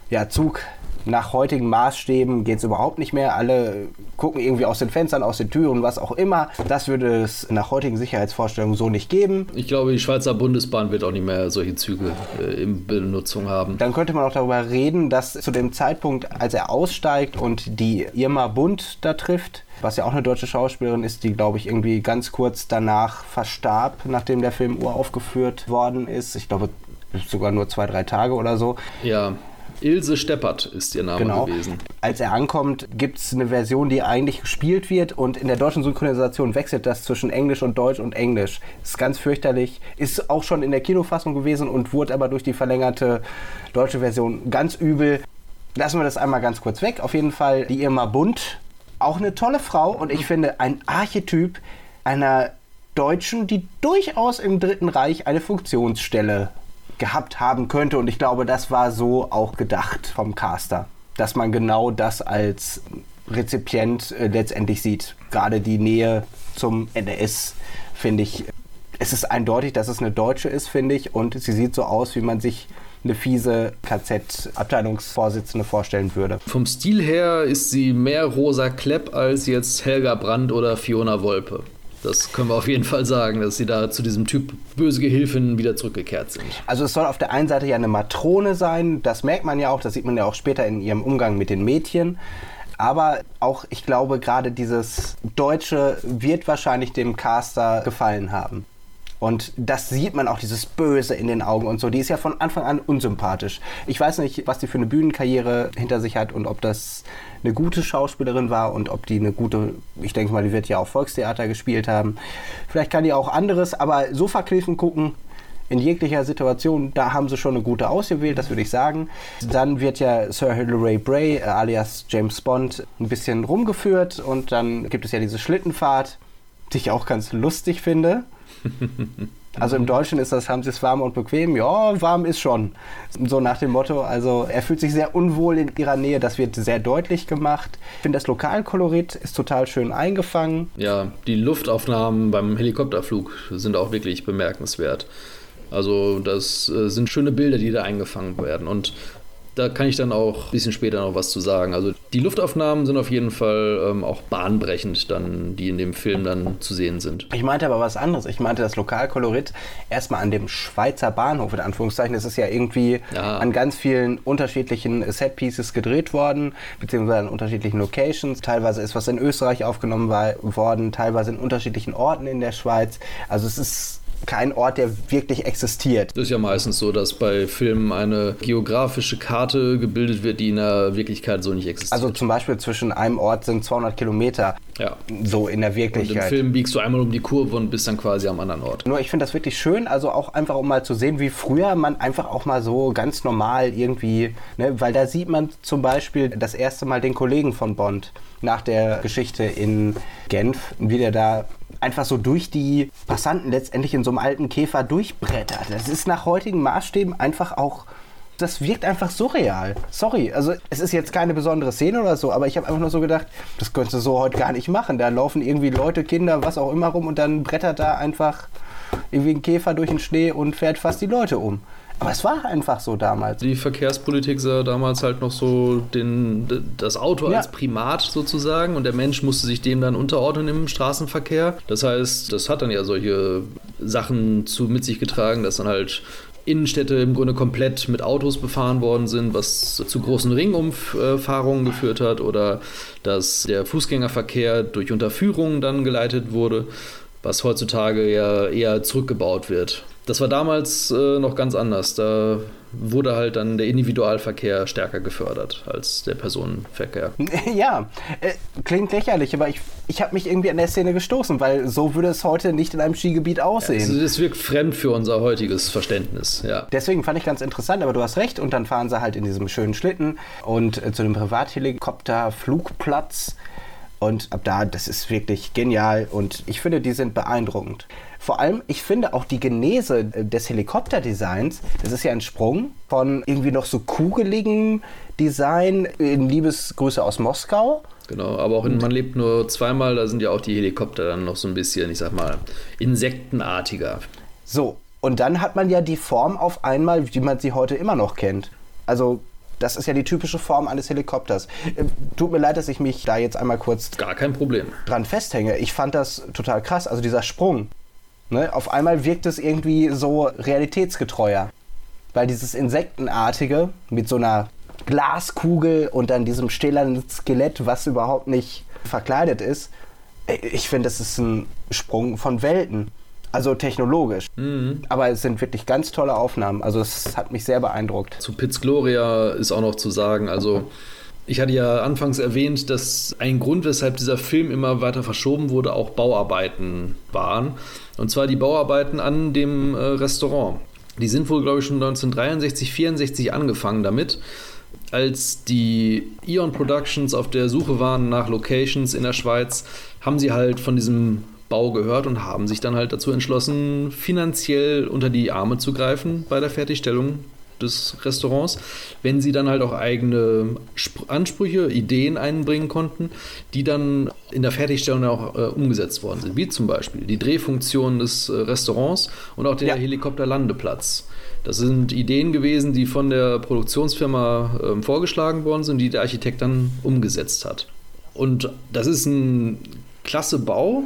ja, Zug. Nach heutigen Maßstäben geht es überhaupt nicht mehr. Alle gucken irgendwie aus den Fenstern, aus den Türen, was auch immer. Das würde es nach heutigen Sicherheitsvorstellungen so nicht geben. Ich glaube, die Schweizer Bundesbahn wird auch nicht mehr solche Züge äh, in Benutzung haben. Dann könnte man auch darüber reden, dass zu dem Zeitpunkt, als er aussteigt und die Irma Bund da trifft, was ja auch eine deutsche Schauspielerin ist, die, glaube ich, irgendwie ganz kurz danach verstarb, nachdem der Film uraufgeführt worden ist. Ich glaube, sogar nur zwei, drei Tage oder so. Ja, Ilse Steppert ist ihr Name Genau. gewesen. Als er ankommt, gibt es eine Version, die eigentlich gespielt wird und in der deutschen Synchronisation wechselt das zwischen Englisch und Deutsch und Englisch. Ist ganz fürchterlich. Ist auch schon in der Kinofassung gewesen und wurde aber durch die verlängerte deutsche Version ganz übel. Lassen wir das einmal ganz kurz weg. Auf jeden Fall die Irma Bunt. Auch eine tolle Frau und ich finde ein Archetyp einer Deutschen, die durchaus im Dritten Reich eine Funktionsstelle gehabt haben könnte. Und ich glaube, das war so auch gedacht vom Caster, dass man genau das als Rezipient äh, letztendlich sieht. Gerade die Nähe zum NS, finde ich, es ist eindeutig, dass es eine Deutsche ist, finde ich. Und sie sieht so aus, wie man sich eine fiese KZ-Abteilungsvorsitzende vorstellen würde. Vom Stil her ist sie mehr Rosa Klepp als jetzt Helga Brandt oder Fiona Wolpe. Das können wir auf jeden Fall sagen, dass sie da zu diesem Typ böse Gehilfin wieder zurückgekehrt sind. Also es soll auf der einen Seite ja eine Matrone sein, das merkt man ja auch, das sieht man ja auch später in ihrem Umgang mit den Mädchen. Aber auch, ich glaube, gerade dieses Deutsche wird wahrscheinlich dem Caster gefallen haben. Und das sieht man auch, dieses Böse in den Augen und so. Die ist ja von Anfang an unsympathisch. Ich weiß nicht, was die für eine Bühnenkarriere hinter sich hat und ob das eine gute Schauspielerin war und ob die eine gute, ich denke mal, die wird ja auch Volkstheater gespielt haben. Vielleicht kann die auch anderes, aber so verkniffen gucken, in jeglicher Situation, da haben sie schon eine gute ausgewählt, das würde ich sagen. Dann wird ja Sir Hilary Bray, äh, alias James Bond, ein bisschen rumgeführt und dann gibt es ja diese Schlittenfahrt, die ich auch ganz lustig finde. <laughs> Also im Deutschen ist das, haben sie es warm und bequem? Ja, warm ist schon. So nach dem Motto, also er fühlt sich sehr unwohl in ihrer Nähe, das wird sehr deutlich gemacht. Ich finde das Lokalkolorit ist total schön eingefangen. Ja, die Luftaufnahmen beim Helikopterflug sind auch wirklich bemerkenswert. Also das äh, sind schöne Bilder, die da eingefangen werden. Und da kann ich dann auch ein bisschen später noch was zu sagen. Also die Luftaufnahmen sind auf jeden Fall ähm, auch bahnbrechend, dann, die in dem Film dann zu sehen sind. Ich meinte aber was anderes. Ich meinte das Lokalkolorit erstmal an dem Schweizer Bahnhof, in Anführungszeichen. Es ist ja irgendwie Ja. an ganz vielen unterschiedlichen Setpieces gedreht worden, beziehungsweise an unterschiedlichen Locations. Teilweise ist was in Österreich aufgenommen war, worden, teilweise in unterschiedlichen Orten in der Schweiz. Also es ist kein Ort, der wirklich existiert. Das ist ja meistens so, dass bei Filmen eine geografische Karte gebildet wird, die in der Wirklichkeit so nicht existiert. Also zum Beispiel zwischen einem Ort sind 200 Kilometer. Ja. So in der Wirklichkeit. Und im Film biegst du einmal um die Kurve und bist dann quasi am anderen Ort. Nur ich finde das wirklich schön, also auch einfach um mal zu sehen, wie früher man einfach auch mal so ganz normal irgendwie, ne, weil da sieht man zum Beispiel das erste Mal den Kollegen von Bond nach der Geschichte in Genf, wie der da einfach so durch die Passanten letztendlich in so einem alten Käfer durchbrettert. Das ist nach heutigen Maßstäben einfach auch das wirkt einfach surreal. Sorry, also es ist jetzt keine besondere Szene oder so, aber ich habe einfach nur so gedacht, das könntest du so heute gar nicht machen. Da laufen irgendwie Leute, Kinder, was auch immer rum und dann brettert da einfach irgendwie ein Käfer durch den Schnee und fährt fast die Leute um. Aber es war einfach so damals. Die Verkehrspolitik sah damals halt noch so den, das Auto ja. als Primat sozusagen und der Mensch musste sich dem dann unterordnen im Straßenverkehr. Das heißt, das hat dann ja solche Sachen zu mit sich getragen, dass dann halt Innenstädte im Grunde komplett mit Autos befahren worden sind, was zu großen Ringumfahrungen geführt hat oder dass der Fußgängerverkehr durch Unterführungen dann geleitet wurde, was heutzutage ja eher zurückgebaut wird. Das war damals äh, noch ganz anders. Da wurde halt dann der Individualverkehr stärker gefördert als der Personenverkehr. <laughs> Ja, äh, klingt lächerlich, aber ich, ich habe mich irgendwie an der Szene gestoßen, weil so würde es heute nicht in einem Skigebiet aussehen. Ja, also das wirkt fremd für unser heutiges Verständnis, ja. Deswegen fand ich ganz interessant, aber du hast recht. Und dann fahren sie halt in diesem schönen Schlitten und äh, zu dem Privathelikopter-Flugplatz. Und ab da, das ist wirklich genial und ich finde, die sind beeindruckend. Vor allem, ich finde auch die Genese äh, des Helikopterdesigns, das ist ja ein Sprung von irgendwie noch so kugeligen Design in Liebesgrüße aus Moskau. Genau, aber auch in Man lebt nur zweimal, da sind ja auch die Helikopter dann noch so ein bisschen, ich sag mal, insektenartiger. So, und dann hat man ja die Form auf einmal, wie man sie heute immer noch kennt. Also das ist ja die typische Form eines Helikopters. Äh, tut mir leid, dass ich mich da jetzt einmal kurz Gar kein Problem. dran festhänge. Ich fand das total krass. Also dieser Sprung. Ne? Auf einmal wirkt es irgendwie so realitätsgetreuer. Weil dieses Insektenartige mit so einer Glaskugel und dann diesem stählernen Skelett, was überhaupt nicht verkleidet ist, äh, ich finde, das ist ein Sprung von Welten. Also technologisch. Mhm. Aber es sind wirklich ganz tolle Aufnahmen. Also es hat mich sehr beeindruckt. Zu Piz Gloria ist auch noch zu sagen, also ich hatte ja anfangs erwähnt, dass ein Grund, weshalb dieser Film immer weiter verschoben wurde, auch Bauarbeiten waren. Und zwar die Bauarbeiten an dem äh, Restaurant. Die sind wohl, glaube ich, schon 1963, 64 angefangen damit als die Eon Productions auf der Suche waren nach Locations in der Schweiz, haben sie halt von diesem Bau gehört und haben sich dann halt dazu entschlossen, finanziell unter die Arme zu greifen bei der Fertigstellung des Restaurants, wenn sie dann halt auch eigene Ansprüche, Ideen einbringen konnten, die dann in der Fertigstellung auch äh, umgesetzt worden sind, wie zum Beispiel die Drehfunktion des äh, Restaurants und auch der ja. Helikopterlandeplatz. Das sind Ideen gewesen, die von der Produktionsfirma äh, vorgeschlagen worden sind, die der Architekt dann umgesetzt hat. Und das ist ein klasse Bau,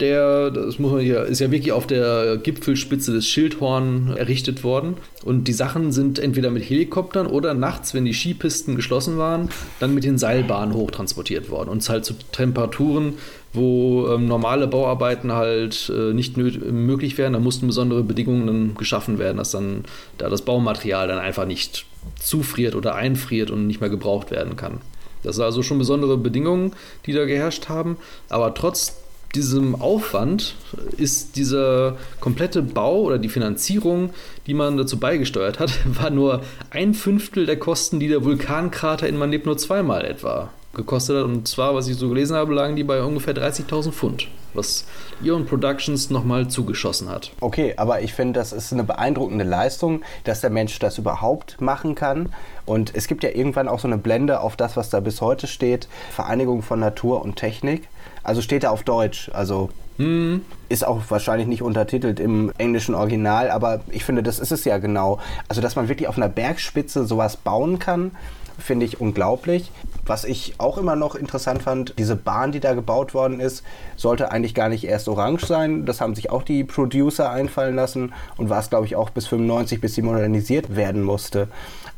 der, das muss man hier, ist ja wirklich auf der Gipfelspitze des Schildhorn errichtet worden. Und die Sachen sind entweder mit Helikoptern oder nachts, wenn die Skipisten geschlossen waren, dann mit den Seilbahnen hochtransportiert worden. Und es halt zu Temperaturen, wo ähm, normale Bauarbeiten halt äh, nicht möglich wären. Da mussten besondere Bedingungen geschaffen werden, dass dann da das Baumaterial dann einfach nicht zufriert oder einfriert und nicht mehr gebraucht werden kann. Das sind also schon besondere Bedingungen, die da geherrscht haben. Aber trotz diesem Aufwand ist dieser komplette Bau oder die Finanzierung, die man dazu beigesteuert hat, <laughs> war nur ein Fünftel der Kosten, die der Vulkankrater in Man lebt nur zweimal etwa gekostet hat. Und zwar, was ich so gelesen habe, lagen die bei ungefähr 30.000 Pfund, was Ion Productions nochmal zugeschossen hat. Okay, aber ich finde, das ist eine beeindruckende Leistung, dass der Mensch das überhaupt machen kann. Und es gibt ja irgendwann auch so eine Blende auf das, was da bis heute steht: Vereinigung von Natur und Technik. Also steht da auf Deutsch. Also hm. Ist auch wahrscheinlich nicht untertitelt im englischen Original, aber ich finde, das ist es ja genau. Also, dass man wirklich auf einer Bergspitze sowas bauen kann, finde ich unglaublich. Was ich auch immer noch interessant fand, diese Bahn, die da gebaut worden ist, sollte eigentlich gar nicht erst orange sein. Das haben sich auch die Producer einfallen lassen und war es, glaube ich, auch bis 95, bis sie modernisiert werden musste.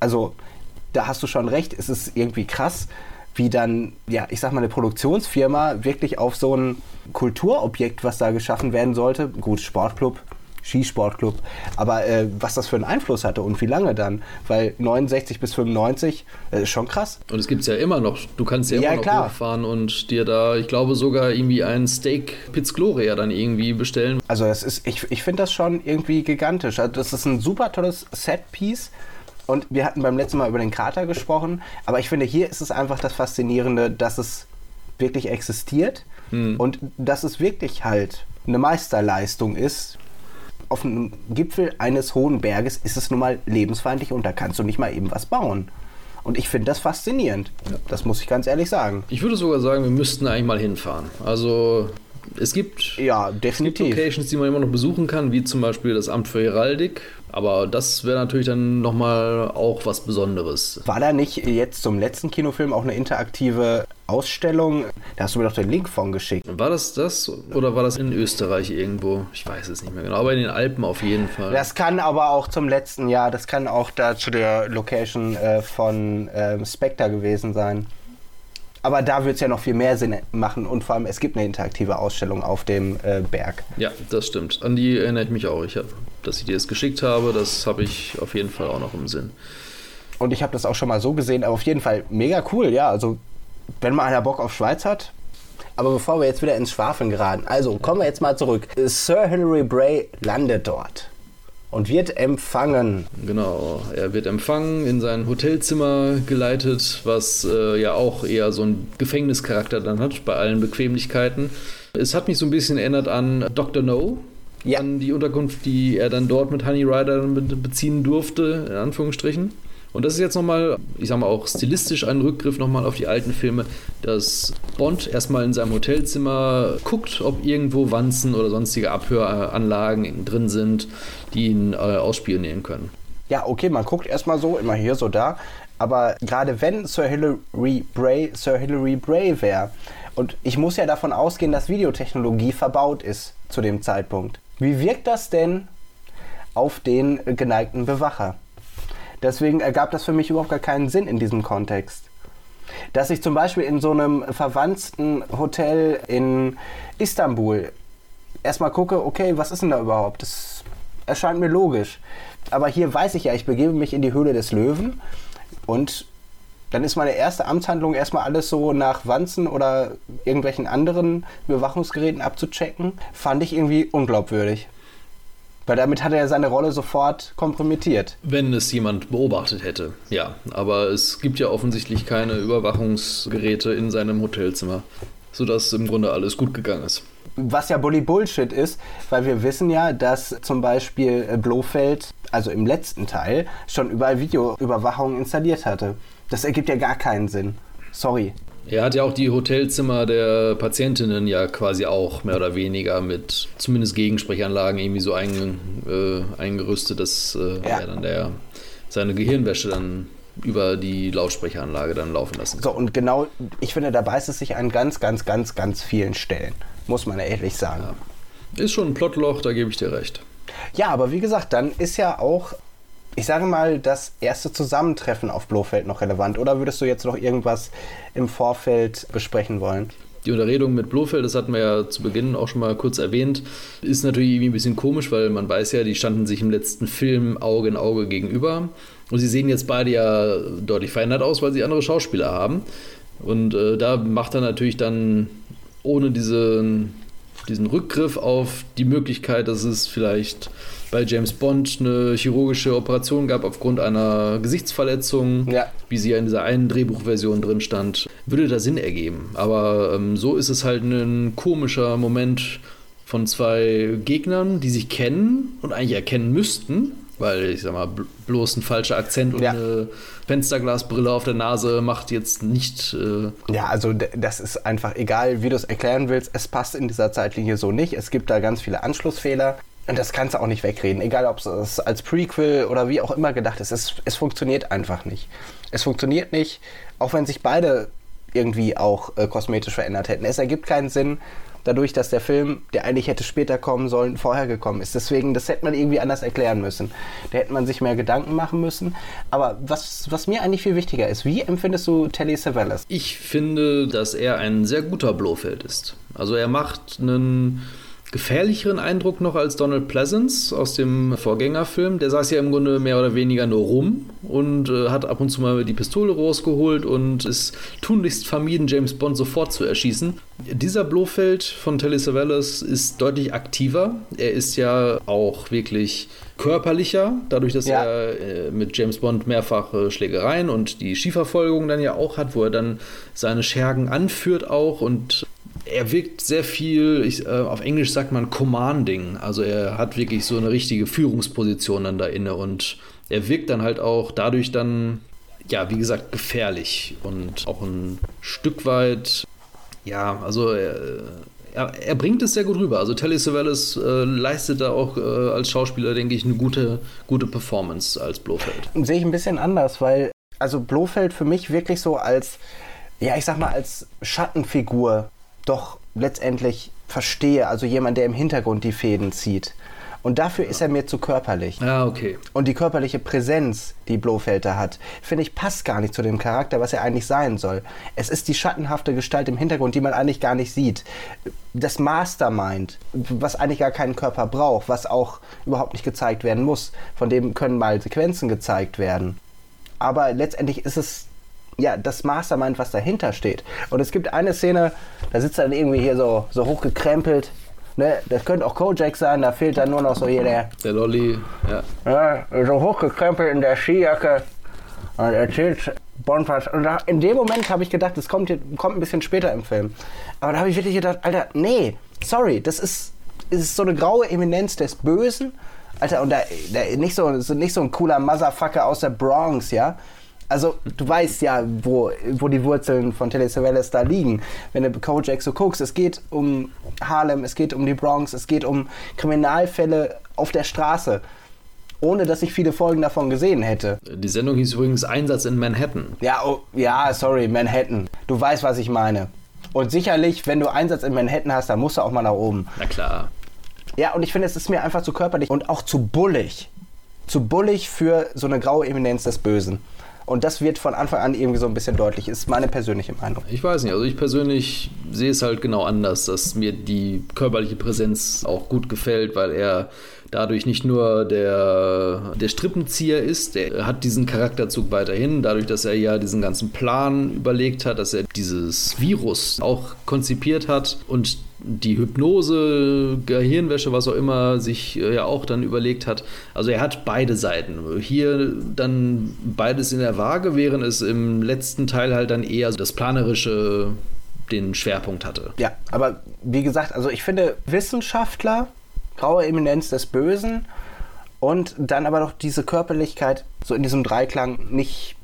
Also, da hast du schon recht, es ist irgendwie krass wie dann, ja, ich sag mal, eine Produktionsfirma wirklich auf so ein Kulturobjekt, was da geschaffen werden sollte, gut, Sportclub, Skisportclub. Aber äh, was das für einen Einfluss hatte und wie lange dann? Weil 69 bis 95 äh, ist schon krass. Und es gibt es ja immer noch. Du kannst ja, Ja, immer noch klar. hochfahren und dir da, ich glaube, sogar irgendwie ein Steak Piz Gloria dann irgendwie bestellen. Also das ist, ich, ich finde das schon irgendwie gigantisch. Also das ist ein super tolles Setpiece. Und wir hatten beim letzten Mal über den Krater gesprochen. Aber ich finde, hier ist es einfach das Faszinierende, dass es wirklich existiert. Und dass es wirklich halt eine Meisterleistung ist. Auf einem Gipfel eines hohen Berges ist es nun mal lebensfeindlich und da kannst du nicht mal eben was bauen. Und ich finde das faszinierend. Das muss ich ganz ehrlich sagen. Ich würde sogar sagen, wir müssten eigentlich mal hinfahren. Also es gibt Ja, gibt definitiv. Locations, die man immer noch besuchen kann, wie zum Beispiel das Amt für Heraldik. Aber das wäre natürlich dann nochmal auch was Besonderes. War da nicht jetzt zum letzten Kinofilm auch eine interaktive Ausstellung? Da hast du mir doch den Link von geschickt. War das das oder war das in Österreich irgendwo? Ich weiß es nicht mehr genau, aber in den Alpen auf jeden Fall. Das kann aber auch zum letzten Jahr, das kann auch da zu der Location äh, von ähm, Spectre gewesen sein. Aber da wird es ja noch viel mehr Sinn machen und vor allem es gibt eine interaktive Ausstellung auf dem äh, Berg. Ja, das stimmt. An die erinnere ich mich auch. Ich hab, dass ich dir das geschickt habe, das habe ich auf jeden Fall auch noch im Sinn. Und ich habe das auch schon mal so gesehen, aber auf jeden Fall mega cool, ja. Also, wenn mal einer Bock auf Schweiz hat. Aber bevor wir jetzt wieder ins Schwafeln geraten, also kommen wir jetzt mal zurück. Sir Hilary Bray landet dort und wird empfangen. Genau, er wird empfangen, in sein Hotelzimmer geleitet, was äh, ja auch eher so einen Gefängnischarakter dann hat, bei allen Bequemlichkeiten. Es hat mich so ein bisschen erinnert an Dr. No, Ja. an die Unterkunft, die er dann dort mit Honey Rider be- beziehen durfte, in Anführungsstrichen. Und das ist jetzt nochmal, ich sag mal auch stilistisch ein Rückgriff nochmal auf die alten Filme, dass Bond erstmal in seinem Hotelzimmer guckt, ob irgendwo Wanzen oder sonstige Abhöranlagen drin sind, die ihn äh, ausspionieren können. Ja, okay, man guckt erstmal so, immer hier, so da. Aber gerade wenn Sir Hilary Bray Sir Hilary Bray wäre, und ich muss ja davon ausgehen, dass Videotechnologie verbaut ist zu dem Zeitpunkt. Wie wirkt das denn auf den geneigten Bewacher? Deswegen ergab das für mich überhaupt gar keinen Sinn in diesem Kontext. Dass ich zum Beispiel in so einem verwandten Hotel in Istanbul erstmal gucke, okay, was ist denn da überhaupt? Das erscheint mir logisch. Aber hier weiß ich ja, ich begebe mich in die Höhle des Löwen und dann ist meine erste Amtshandlung erstmal alles so nach Wanzen oder irgendwelchen anderen Bewachungsgeräten abzuchecken. Fand ich irgendwie unglaubwürdig. Weil damit hat er ja seine Rolle sofort kompromittiert. Wenn es jemand beobachtet hätte, ja. Aber es gibt ja offensichtlich keine Überwachungsgeräte in seinem Hotelzimmer, sodass im Grunde alles gut gegangen ist. Was ja Bully Bullshit ist, weil wir wissen ja, dass zum Beispiel äh, Blofeld, also im letzten Teil, schon überall Videoüberwachung installiert hatte. Das ergibt ja gar keinen Sinn. Sorry. Er hat ja auch die Hotelzimmer der Patientinnen ja quasi auch mehr oder weniger mit zumindest Gegensprechanlagen irgendwie so ein, äh, eingerüstet, dass äh, Ja. er dann der, seine Gehirnwäsche dann über die Lautsprecheranlage dann laufen lassen kann. So, und genau, ich finde, da beißt es sich an ganz, ganz, ganz, ganz vielen Stellen. Muss man ehrlich sagen. Ist schon ein Plotloch, da gebe ich dir recht. Ja, aber wie gesagt, dann ist ja auch, ich sage mal, das erste Zusammentreffen auf Blofeld noch relevant. Oder würdest du jetzt noch irgendwas im Vorfeld besprechen wollen? Die Unterredung mit Blofeld, das hatten wir ja zu Beginn auch schon mal kurz erwähnt, ist natürlich irgendwie ein bisschen komisch, weil man weiß ja, die standen sich im letzten Film Auge in Auge gegenüber. Und sie sehen jetzt beide ja deutlich verändert aus, weil sie andere Schauspieler haben. Und äh, da macht er natürlich dann ohne diesen, diesen Rückgriff auf die Möglichkeit, dass es vielleicht bei James Bond eine chirurgische Operation gab aufgrund einer Gesichtsverletzung, Ja. wie sie ja in dieser einen Drehbuchversion drin stand, würde da Sinn ergeben. Aber ähm, so ist es halt ein komischer Moment von zwei Gegnern, die sich kennen und eigentlich erkennen müssten, weil ich sag mal, bl- bloß ein falscher Akzent und Ja. eine Fensterglasbrille auf der Nase macht jetzt nicht. Äh, Ja, also das ist einfach egal, wie du es erklären willst. Es passt in dieser Zeitlinie so nicht. Es gibt da ganz viele Anschlussfehler. Und das kannst du auch nicht wegreden. Egal, ob es als Prequel oder wie auch immer gedacht ist. Es, es funktioniert einfach nicht. Es funktioniert nicht, auch wenn sich beide irgendwie auch äh, kosmetisch verändert hätten. Es ergibt keinen Sinn, dadurch, dass der Film, der eigentlich hätte später kommen sollen, vorher gekommen ist. Deswegen, das hätte man irgendwie anders erklären müssen. Da hätte man sich mehr Gedanken machen müssen. Aber was, was mir eigentlich viel wichtiger ist, wie empfindest du Telly Savalas? Ich finde, dass er ein sehr guter Blofeld ist. Also er macht einen gefährlicheren Eindruck noch als Donald Pleasance aus dem Vorgängerfilm. Der saß ja im Grunde mehr oder weniger nur rum und äh, hat ab und zu mal die Pistole rausgeholt und ist tunlichst vermieden, James Bond sofort zu erschießen. Dieser Blofeld von Telly Savalas ist deutlich aktiver. Er ist ja auch wirklich körperlicher, dadurch, dass ja. er äh, mit James Bond mehrfach äh, Schlägereien und die Skiverfolgung dann ja auch hat, wo er dann seine Schergen anführt auch und er wirkt sehr viel, ich, äh, auf Englisch sagt man commanding, also er hat wirklich so eine richtige Führungsposition dann da inne und er wirkt dann halt auch dadurch dann, ja, wie gesagt, gefährlich und auch ein Stück weit, ja, also er, er, er, bringt es sehr gut rüber. Also Telly Savalas äh, leistet da auch äh, als Schauspieler, denke ich, eine gute, gute Performance als Blofeld. Sehe ich ein bisschen anders, weil also Blofeld für mich wirklich so als, ja, ich sag mal, als Schattenfigur doch letztendlich verstehe. Also jemand, der im Hintergrund die Fäden zieht. Und dafür ist er mir zu körperlich. Ah, okay. Und die körperliche Präsenz, die Blofeld da hat, finde ich, passt gar nicht zu dem Charakter, was er eigentlich sein soll. Es ist die schattenhafte Gestalt im Hintergrund, die man eigentlich gar nicht sieht. Das Mastermind, was eigentlich gar keinen Körper braucht, was auch überhaupt nicht gezeigt werden muss. Von dem können mal Sequenzen gezeigt werden. Aber letztendlich ist es ja, das Mastermind, was dahinter steht. Und es gibt eine Szene, da sitzt er dann irgendwie hier so, so hochgekrempelt Ne, das könnte auch Kojak sein, da fehlt dann nur noch so hier der. Der Lolly, ja. ja so hochgekrempelt in der Skijacke und erzählt Bonfast. Und da, in dem Moment habe ich gedacht, das kommt, kommt ein bisschen später im Film. Aber da habe ich wirklich gedacht, Alter, nee, sorry, das ist, ist so eine graue Eminenz des Bösen. Alter, und da, da nicht, so, nicht so ein cooler Motherfucker aus der Bronx, ja also du weißt ja, wo, wo die Wurzeln von Telly Savalas da liegen. Wenn du Kojak so guckst, es geht um Harlem, es geht um die Bronx, es geht um Kriminalfälle auf der Straße. Ohne dass ich viele Folgen davon gesehen hätte. Die Sendung hieß übrigens Einsatz in Manhattan. Ja, oh, ja, sorry, Manhattan. Du weißt, was ich meine. Und sicherlich, wenn du Einsatz in Manhattan hast, dann musst du auch mal nach oben. Na klar. Ja, und ich finde, es ist mir einfach zu körperlich und auch zu bullig. Zu bullig für so eine graue Eminenz des Bösen. Und das wird von Anfang an irgendwie so ein bisschen deutlich, ist meine persönliche Meinung. Ich weiß nicht, also ich persönlich sehe es halt genau anders, dass mir die körperliche Präsenz auch gut gefällt, weil er dadurch nicht nur der, der Strippenzieher ist, der hat diesen Charakterzug weiterhin, dadurch, dass er ja diesen ganzen Plan überlegt hat, dass er dieses Virus auch konzipiert hat und die Hypnose, Gehirnwäsche, was auch immer, sich äh, ja auch dann überlegt hat. Also er hat beide Seiten. Hier dann beides in der Waage, während es im letzten Teil halt dann eher das Planerische den Schwerpunkt hatte. Ja, aber wie gesagt, also ich finde Wissenschaftler graue Eminenz des Bösen und dann aber doch diese Körperlichkeit so in diesem Dreiklang nicht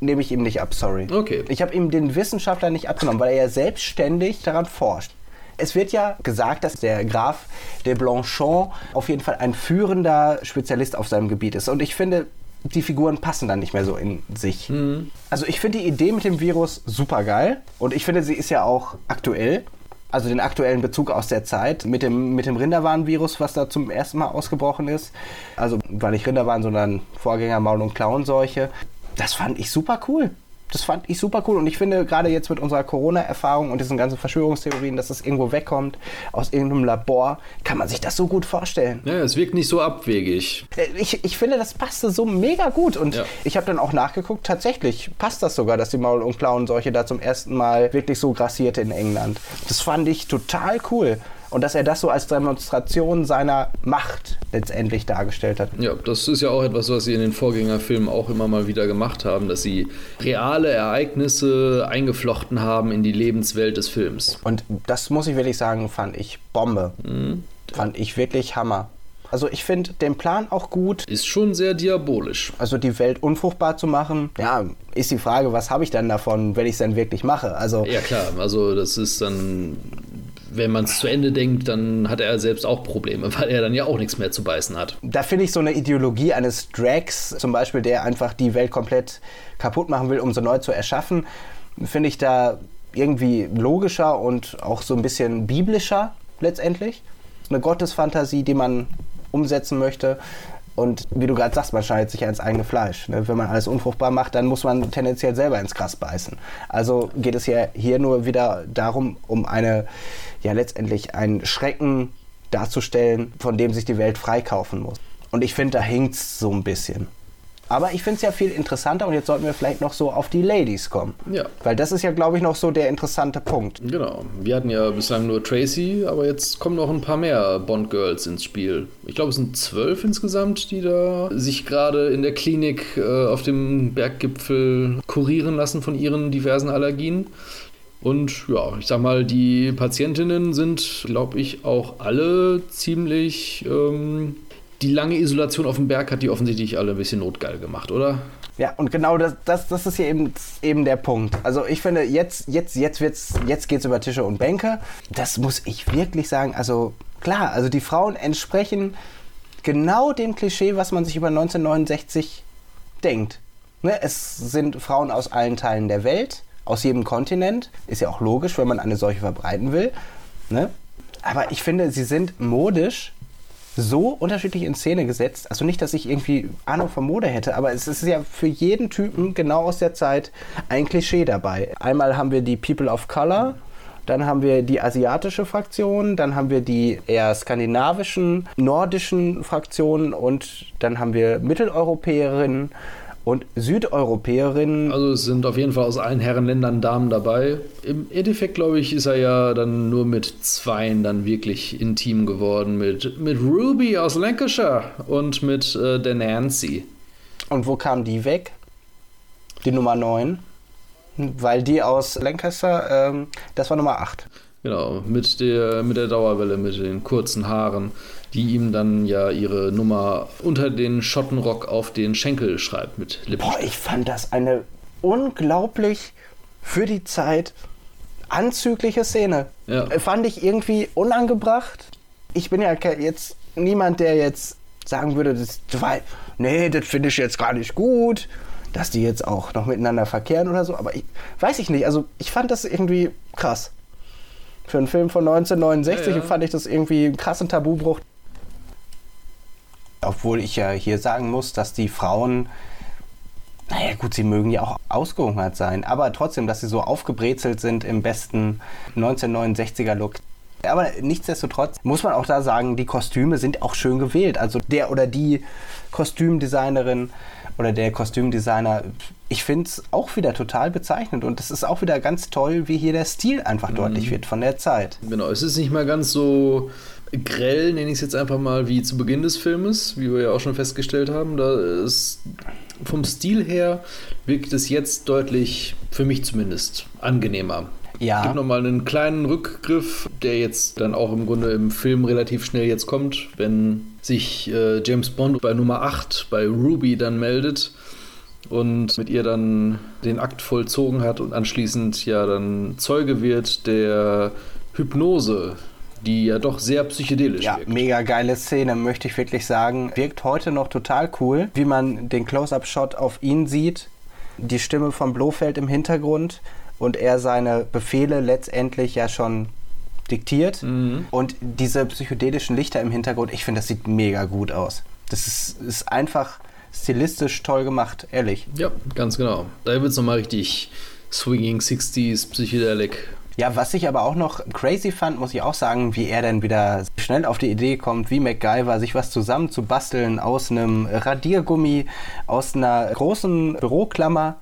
nehme ich ihm nicht ab, sorry. Okay. Ich habe ihm den Wissenschaftler nicht abgenommen, weil er ja selbstständig daran forscht. Es wird ja gesagt, dass der Graf de Blanchon auf jeden Fall ein führender Spezialist auf seinem Gebiet ist. Und ich finde, die Figuren passen dann nicht mehr so in sich. Mhm. Also ich finde die Idee mit dem Virus super geil und ich finde, sie ist ja auch aktuell also den aktuellen Bezug aus der Zeit mit dem, mit dem Rinderwarnvirus, was da zum ersten Mal ausgebrochen ist. Also war nicht Rinderwarn, sondern Vorgänger Maul- und Klauenseuche. Das fand ich super cool das fand ich super cool. Und ich finde, gerade jetzt mit unserer Corona-Erfahrung und diesen ganzen Verschwörungstheorien, dass das irgendwo wegkommt, aus irgendeinem Labor, kann man sich das so gut vorstellen. Ja, es wirkt nicht so abwegig. Äh, ich, ich finde, das passte so mega gut. Und ja. ich habe dann auch nachgeguckt, tatsächlich passt das sogar, dass die Maul- und Klauenseuche da zum ersten Mal wirklich so grassierte in England. Das fand ich total cool und dass er das so als Demonstration seiner Macht letztendlich dargestellt hat. Ja, das ist ja auch etwas, was sie in den Vorgängerfilmen auch immer mal wieder gemacht haben, dass sie reale Ereignisse eingeflochten haben in die Lebenswelt des Films. Und das muss ich wirklich sagen, fand ich Bombe. Mhm. Fand ich wirklich Hammer. Also ich finde den Plan auch gut. Ist schon sehr diabolisch. Also die Welt unfruchtbar zu machen. Ja, ist die Frage, was habe ich dann davon, wenn ich es dann wirklich mache? Also ja klar, also das ist dann wenn man es zu Ende denkt, dann hat er selbst auch Probleme, <laughs> weil er dann ja auch nichts mehr zu beißen hat. Da finde ich so eine Ideologie eines Drags, zum Beispiel, der einfach die Welt komplett kaputt machen will, um sie neu zu erschaffen, finde ich da irgendwie logischer und auch so ein bisschen biblischer letztendlich. Eine Gottesfantasie, die man umsetzen möchte. Und wie du gerade sagst, man schneidet sich ja ins eigene Fleisch. Ne? Wenn man alles unfruchtbar macht, dann muss man tendenziell selber ins Gras beißen. Also geht es ja hier nur wieder darum, um eine, ja letztendlich einen Schrecken darzustellen, von dem sich die Welt freikaufen muss. Und ich finde, da hinkt es so ein bisschen. Aber ich finde es ja viel interessanter und jetzt sollten wir vielleicht noch so auf die Ladies kommen. Ja. Weil das ist ja, glaube ich, noch so der interessante Punkt. Genau. Wir hatten ja bislang nur Tracy, aber jetzt kommen noch ein paar mehr Bond-Girls ins Spiel. Ich glaube, es sind zwölf insgesamt, die da sich gerade in der Klinik äh, auf dem Berggipfel kurieren lassen von ihren diversen Allergien. Und ja, ich sag mal, die Patientinnen sind, glaube ich, auch alle ziemlich. Ähm, die lange Isolation auf dem Berg hat die offensichtlich alle ein bisschen notgeil gemacht, oder? Ja, und genau das, das, das ist hier eben, eben der Punkt. Also ich finde, jetzt, jetzt, jetzt wird's, jetzt geht's über Tische und Bänke. Das muss ich wirklich sagen. Also klar, also die Frauen entsprechen genau dem Klischee, was man sich über 1969 denkt. Ne? Es sind Frauen aus allen Teilen der Welt, aus jedem Kontinent. Ist ja auch logisch, wenn man eine solche verbreiten will. Ne? Aber ich finde, sie sind modisch so unterschiedlich in Szene gesetzt. Also nicht, dass ich irgendwie Ahnung von Mode hätte, aber es ist ja für jeden Typen genau aus der Zeit ein Klischee dabei. Einmal haben wir die People of Color, dann haben wir die asiatische Fraktion, dann haben wir die eher skandinavischen, nordischen Fraktionen und dann haben wir Mitteleuropäerinnen und Südeuropäerinnen. Also es sind auf jeden Fall aus allen Herrenländern Damen dabei. Im Endeffekt, glaube ich, ist er ja dann nur mit zweien dann wirklich intim geworden. Mit, mit Ruby aus Lancashire und mit äh, der Nancy. Und wo kam die weg? Die Nummer 9? Weil die aus Lancaster, ähm, das war Nummer 8. Genau, mit der, mit der Dauerwelle, mit den kurzen Haaren die ihm dann ja ihre Nummer unter den Schottenrock auf den Schenkel schreibt mit Lippenstift. Boah, ich fand das eine unglaublich für die Zeit anzügliche Szene. Ja. Fand ich irgendwie unangebracht. Ich bin ja jetzt niemand, der jetzt sagen würde, das, nee, das finde ich jetzt gar nicht gut, dass die jetzt auch noch miteinander verkehren oder so. Aber ich weiß ich nicht. Also ich fand das irgendwie krass. Für einen Film von 1969 ja, ja. fand ich das irgendwie einen krassen Tabubruch. Obwohl ich ja hier sagen muss, dass die Frauen, naja gut, sie mögen ja auch ausgehungert sein, aber trotzdem, dass sie so aufgebrezelt sind im besten 1969er Look. Aber nichtsdestotrotz muss man auch da sagen, die Kostüme sind auch schön gewählt. Also der oder die Kostümdesignerin oder der Kostümdesigner, ich finde es auch wieder total bezeichnend und es ist auch wieder ganz toll, wie hier der Stil einfach mhm. deutlich wird von der Zeit. Genau, es ist nicht mal ganz so grell, nenne ich es jetzt einfach mal, wie zu Beginn des Filmes, wie wir ja auch schon festgestellt haben. Da ist vom Stil her wirkt es jetzt deutlich, für mich zumindest, angenehmer. Ja. Es gibt nochmal einen kleinen Rückgriff, der jetzt dann auch im Grunde im Film relativ schnell jetzt kommt, wenn sich äh, James Bond bei Nummer 8 bei Ruby dann meldet und mit ihr dann den Akt vollzogen hat und anschließend ja dann Zeuge wird der Hypnose, die ja doch sehr psychedelisch ja, wirkt. mega geile Szene, möchte ich wirklich sagen. Wirkt heute noch total cool, wie man den Close-Up-Shot auf ihn sieht, die Stimme von Blofeld im Hintergrund und er seine Befehle letztendlich ja schon diktiert. Mhm. Und diese psychedelischen Lichter im Hintergrund, ich finde, das sieht mega gut aus. Das ist, ist einfach stilistisch toll gemacht, ehrlich. Ja, ganz genau. Da wird es nochmal richtig swinging 60s, psychedelic ja, was ich aber auch noch crazy fand, muss ich auch sagen, wie er dann wieder schnell auf die Idee kommt, wie MacGyver, sich was zusammen zu basteln aus einem Radiergummi, aus einer großen Büroklammer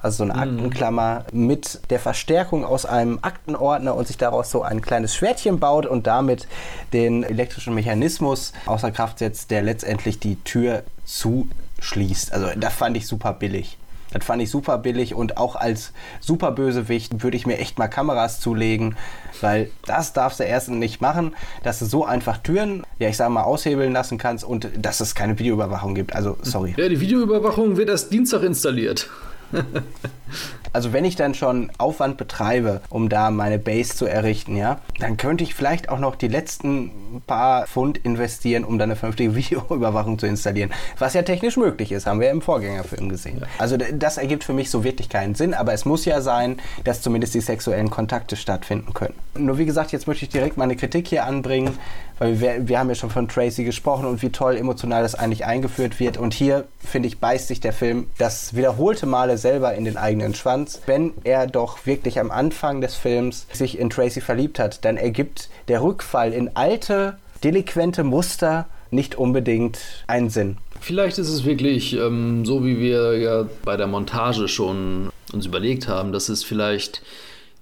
also so eine mhm. Aktenklammer mit der Verstärkung aus einem Aktenordner und sich daraus so ein kleines Schwertchen baut und damit den elektrischen Mechanismus außer Kraft setzt, der letztendlich die Tür zuschließt. Also das fand ich super billig. Das fand ich super billig und auch als super Bösewicht würde ich mir echt mal Kameras zulegen, weil das darfst du erstens nicht machen, dass du so einfach Türen, ja ich sag mal, aushebeln lassen kannst und dass es keine Videoüberwachung gibt. Also sorry. Ja, die Videoüberwachung wird erst Dienstag installiert. <laughs> Also wenn ich dann schon Aufwand betreibe, um da meine Base zu errichten, ja, dann könnte ich vielleicht auch noch die letzten paar Pfund investieren, um dann eine vernünftige <laughs> Videoüberwachung zu installieren. Was ja technisch möglich ist, haben wir im Vorgängerfilm gesehen. Ja. Also das ergibt für mich so wirklich keinen Sinn, aber es muss ja sein, dass zumindest die sexuellen Kontakte stattfinden können. Nur wie gesagt, jetzt möchte ich direkt meine Kritik hier anbringen, weil wir, wir haben ja schon von Tracy gesprochen und wie toll emotional das eigentlich eingeführt wird. Und hier, finde ich, beißt sich der Film das wiederholte Male selber in den eigenen Schwanz. Wenn er doch wirklich am Anfang des Films sich in Tracy verliebt hat, dann ergibt der Rückfall in alte delinquente Muster nicht unbedingt einen Sinn. Vielleicht ist es wirklich ähm, so, wie wir ja bei der Montage schon uns überlegt haben, dass es vielleicht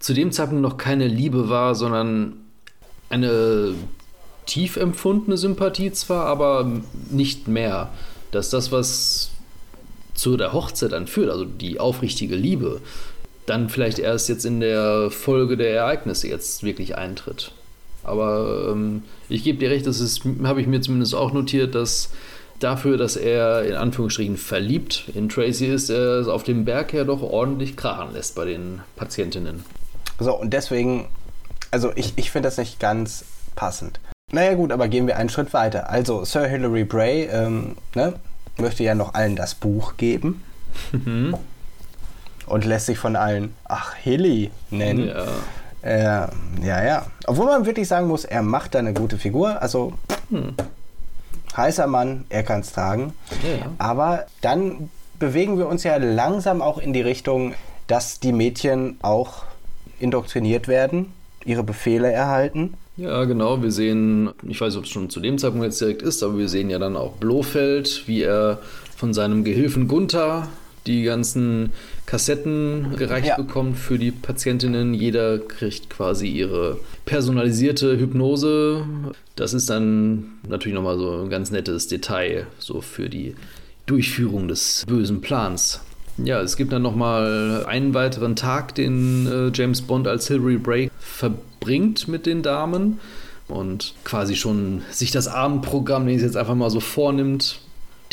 zu dem Zeitpunkt noch keine Liebe war, sondern eine tief empfundene Sympathie zwar, aber nicht mehr. Dass das, was zu der Hochzeit dann führt, also die aufrichtige Liebe, dann vielleicht erst jetzt in der Folge der Ereignisse jetzt wirklich eintritt. Aber ähm, ich gebe dir recht, das habe ich mir zumindest auch notiert, dass dafür, dass er in Anführungsstrichen verliebt in Tracy ist, er auf dem Berg ja doch ordentlich krachen lässt bei den Patientinnen. So, und deswegen, also ich, ich finde das nicht ganz passend. Naja gut, aber gehen wir einen Schritt weiter. Also Sir Hilary Bray ähm, ne, möchte ja noch allen das Buch geben. Mhm. und lässt sich von allen, ach, Hilly nennen. Ja. Äh, ja, ja. Obwohl man wirklich sagen muss, er macht da eine gute Figur. Also, hm. heißer Mann, er kann es tragen. Ja. Aber dann bewegen wir uns ja langsam auch in die Richtung, dass die Mädchen auch indoktriniert werden, ihre Befehle erhalten. Ja, genau. Wir sehen, ich weiß nicht, ob es schon zu dem Zeitpunkt jetzt direkt ist, aber wir sehen ja dann auch Blofeld, wie er von seinem Gehilfen Gunther die ganzen Kassetten gereicht ja. bekommt für die Patientinnen. Jeder kriegt quasi ihre personalisierte Hypnose. Das ist dann natürlich nochmal so ein ganz nettes Detail, so für die Durchführung des bösen Plans. Ja, es gibt dann nochmal einen weiteren Tag, den äh, James Bond als Hilary Bray verbringt mit den Damen und quasi schon sich das Abendprogramm, den es jetzt einfach mal so vornimmt,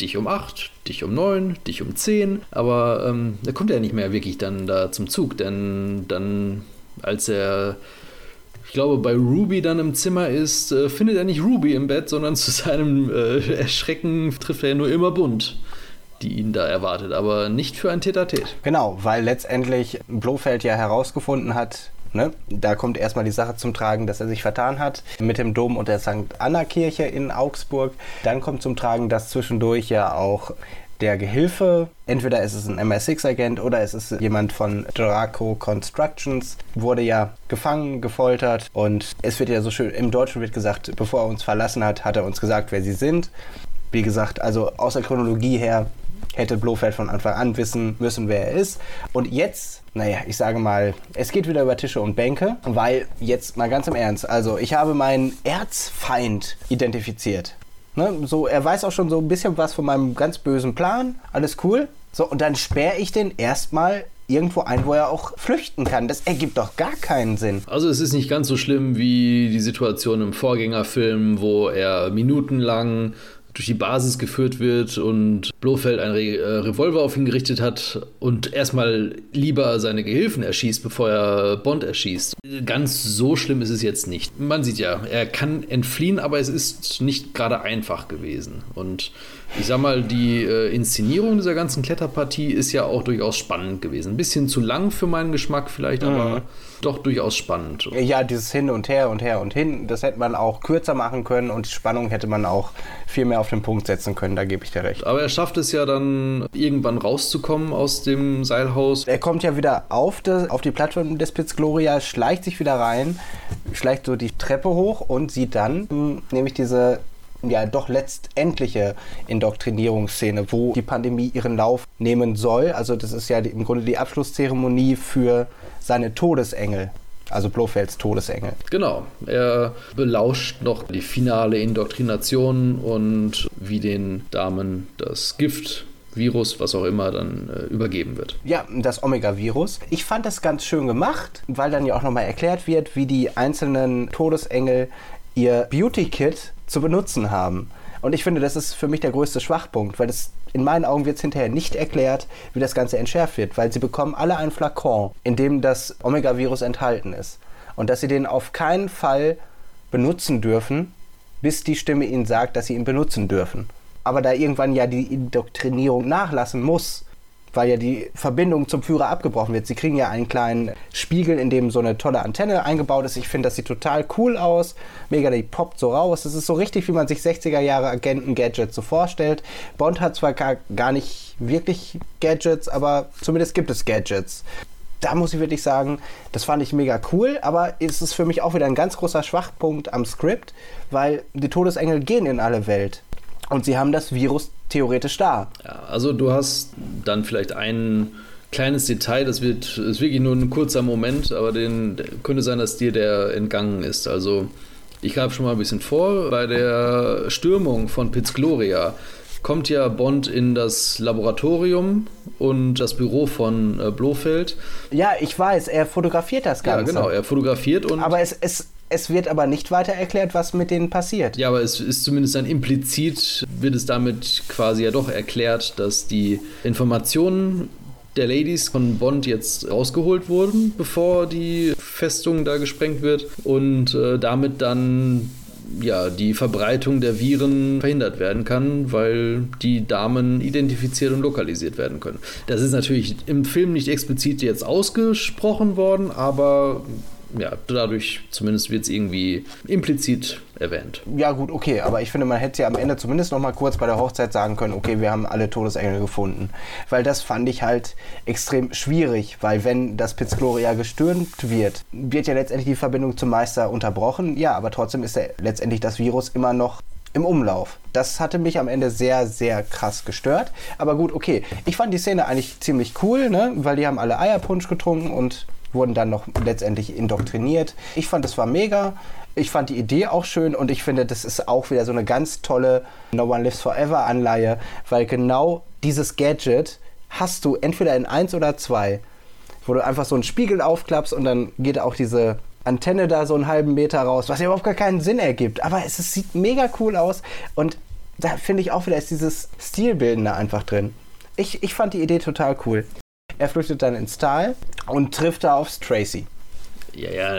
dich um 8, dich um 9, dich um 10, aber ähm, da kommt er nicht mehr wirklich dann da zum Zug, denn dann, als er, ich glaube, bei Ruby dann im Zimmer ist, äh, findet er nicht Ruby im Bett, sondern zu seinem äh, Erschrecken trifft er nur immer bunt die ihn da erwartet, aber nicht für ein Tetatet. Genau, weil letztendlich Blofeld ja herausgefunden hat, Ne? Da kommt erstmal die Sache zum Tragen, dass er sich vertan hat mit dem Dom und der St. Anna-Kirche in Augsburg. Dann kommt zum Tragen, dass zwischendurch ja auch der Gehilfe, entweder ist es ein MI6-Agent oder es ist jemand von Draco Constructions, wurde ja gefangen, gefoltert und es wird ja so schön, im Deutschen wird gesagt, bevor er uns verlassen hat, hat er uns gesagt, wer sie sind. Wie gesagt, also aus der Chronologie her hätte Blofeld von Anfang an wissen müssen, wer er ist. Und jetzt, naja, ich sage mal, es geht wieder über Tische und Bänke, weil jetzt mal ganz im Ernst, also ich habe meinen Erzfeind identifiziert. Ne? So, er weiß auch schon so ein bisschen was von meinem ganz bösen Plan, alles cool. So, und dann sperre ich den erstmal irgendwo ein, wo er auch flüchten kann. Das ergibt doch gar keinen Sinn. Also es ist nicht ganz so schlimm wie die Situation im Vorgängerfilm, wo er minutenlang durch die Basis geführt wird und Blofeld einen Re äh, Revolver auf ihn gerichtet hat und erstmal lieber seine Gehilfen erschießt, bevor er Bond erschießt. Ganz so schlimm ist es jetzt nicht. Man sieht ja, er kann entfliehen, aber es ist nicht gerade einfach gewesen. Und ich sag mal, die äh, Inszenierung dieser ganzen Kletterpartie ist ja auch durchaus spannend gewesen. Ein bisschen zu lang für meinen Geschmack vielleicht, mhm. aber doch durchaus spannend. Ja, dieses Hin und Her und Her und Hin, das hätte man auch kürzer machen können und die Spannung hätte man auch viel mehr auf den Punkt setzen können, da gebe ich dir recht. Aber er schafft es ja dann irgendwann rauszukommen aus dem Seilhaus. Er kommt ja wieder auf, das, auf die Plattform des Piz Gloria, schleicht sich wieder rein, schleicht so die Treppe hoch und sieht dann hm, nämlich diese ja doch letztendliche Indoktrinierungsszene, wo die Pandemie ihren Lauf nehmen soll. Also das ist ja die, im Grunde die Abschlusszeremonie für seine Todesengel. Also Blofelds Todesengel. Genau. Er belauscht noch die finale Indoktrination und wie den Damen das Gift Virus, was auch immer, dann äh, übergeben wird. Ja, das Omega-Virus. Ich fand das ganz schön gemacht, weil dann ja auch nochmal erklärt wird, wie die einzelnen Todesengel ihr Beauty-Kit zu benutzen haben. Und ich finde, das ist für mich der größte Schwachpunkt, weil das in meinen Augen wird es hinterher nicht erklärt, wie das Ganze entschärft wird, weil sie bekommen alle ein Flakon, in dem das Omega-Virus enthalten ist. Und dass sie den auf keinen Fall benutzen dürfen, bis die Stimme ihnen sagt, dass sie ihn benutzen dürfen. Aber da irgendwann ja die Indoktrinierung nachlassen muss, weil ja die Verbindung zum Führer abgebrochen wird. Sie kriegen ja einen kleinen Spiegel, in dem so eine tolle Antenne eingebaut ist. Ich finde, das sieht total cool aus. Mega, die poppt so raus. Das ist so richtig, wie man sich 60er Jahre Agenten-Gadgets so vorstellt. Bond hat zwar gar, nicht wirklich Gadgets, aber zumindest gibt es Gadgets. da muss ich wirklich sagen, das fand ich mega cool, aber es ist für mich auch wieder ein ganz großer Schwachpunkt am Skript, weil die Todesengel gehen in alle Welt und sie haben das Virus theoretisch da. Ja, also du hast dann vielleicht ein kleines Detail, das wird ist wirklich nur ein kurzer Moment, aber den könnte sein, dass dir der entgangen ist. Also ich greife schon mal ein bisschen vor, bei der Stürmung von Piz Gloria kommt ja Bond in das Laboratorium und das Büro von äh, Blofeld. Ja, ich weiß, er fotografiert das Ganze. Ja, genau, er fotografiert und. Aber es, es, es wird aber nicht weiter erklärt, was mit denen passiert. Ja, aber es ist zumindest dann implizit, wird es damit quasi ja doch erklärt, dass die Informationen der Ladies von Bond jetzt rausgeholt wurden, bevor die Festung da gesprengt wird und äh, damit dann ja, die Verbreitung der Viren verhindert werden kann, weil die Damen identifiziert und lokalisiert werden können. Das ist natürlich im Film nicht explizit jetzt ausgesprochen worden, aber ja, dadurch zumindest wird es irgendwie implizit erwähnt. Ja, gut, okay, aber ich finde, man hätte ja am Ende zumindest noch mal kurz bei der Hochzeit sagen können, okay, wir haben alle Todesengel gefunden. Weil das fand ich halt extrem schwierig, weil wenn das Piz Gloria gestürmt wird, wird ja letztendlich die Verbindung zum Meister unterbrochen. Ja, aber trotzdem ist ja letztendlich das Virus immer noch im Umlauf. Das hatte mich am Ende sehr, sehr krass gestört. Aber gut, okay. Ich fand die Szene eigentlich ziemlich cool, ne? weil die haben alle Eierpunsch getrunken und wurden dann noch letztendlich indoktriniert. Ich fand, das war mega. Ich fand die Idee auch schön und ich finde, das ist auch wieder so eine ganz tolle No One Lives Forever Anleihe, weil genau dieses Gadget hast du entweder in 1 oder 2, wo du einfach so einen Spiegel aufklappst und dann geht auch diese Antenne da so einen halben Meter raus, was ja überhaupt gar keinen Sinn ergibt. Aber es, es sieht mega cool aus und da finde ich auch wieder ist dieses Stilbildende einfach drin. Ich, ich fand die Idee total cool. Er flüchtet dann ins Tal und trifft da auf Tracy. Ja, ja,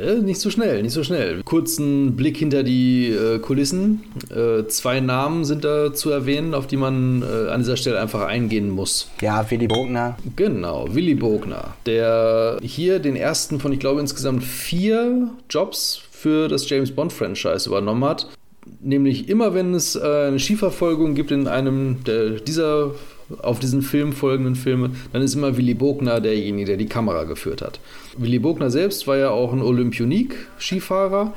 äh, nicht so schnell, nicht so schnell. Kurzen Blick hinter die äh, Kulissen. Äh, zwei Namen sind da zu erwähnen, auf die man äh, an dieser Stelle einfach eingehen muss. Ja, Willy Bogner. Genau, Willy Bogner, der hier den ersten von, ich glaube, insgesamt vier Jobs für das James Bond-Franchise übernommen hat. Nämlich immer, wenn es äh, eine Skiverfolgung gibt in einem der, dieser auf diesen Film folgenden Filme, dann ist immer Willy Bogner derjenige, der die Kamera geführt hat. Willy Bogner selbst war ja auch ein Olympionik-Skifahrer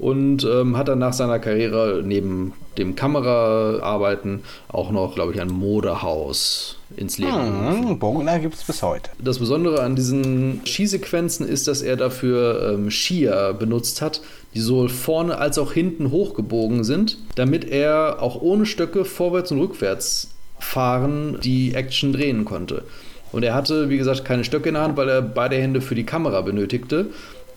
und ähm, hat dann nach seiner Karriere neben dem Kameraarbeiten auch noch, glaube ich, ein Modehaus ins Leben gerufen. Hm, Bogner gibt es bis heute. Das Besondere an diesen Skisequenzen ist, dass er dafür ähm, Skier benutzt hat, die sowohl vorne als auch hinten hochgebogen sind, damit er auch ohne Stöcke vorwärts und rückwärts fahren die Action drehen konnte. Und er hatte, wie gesagt, keine Stöcke in der Hand, weil er beide Hände für die Kamera benötigte,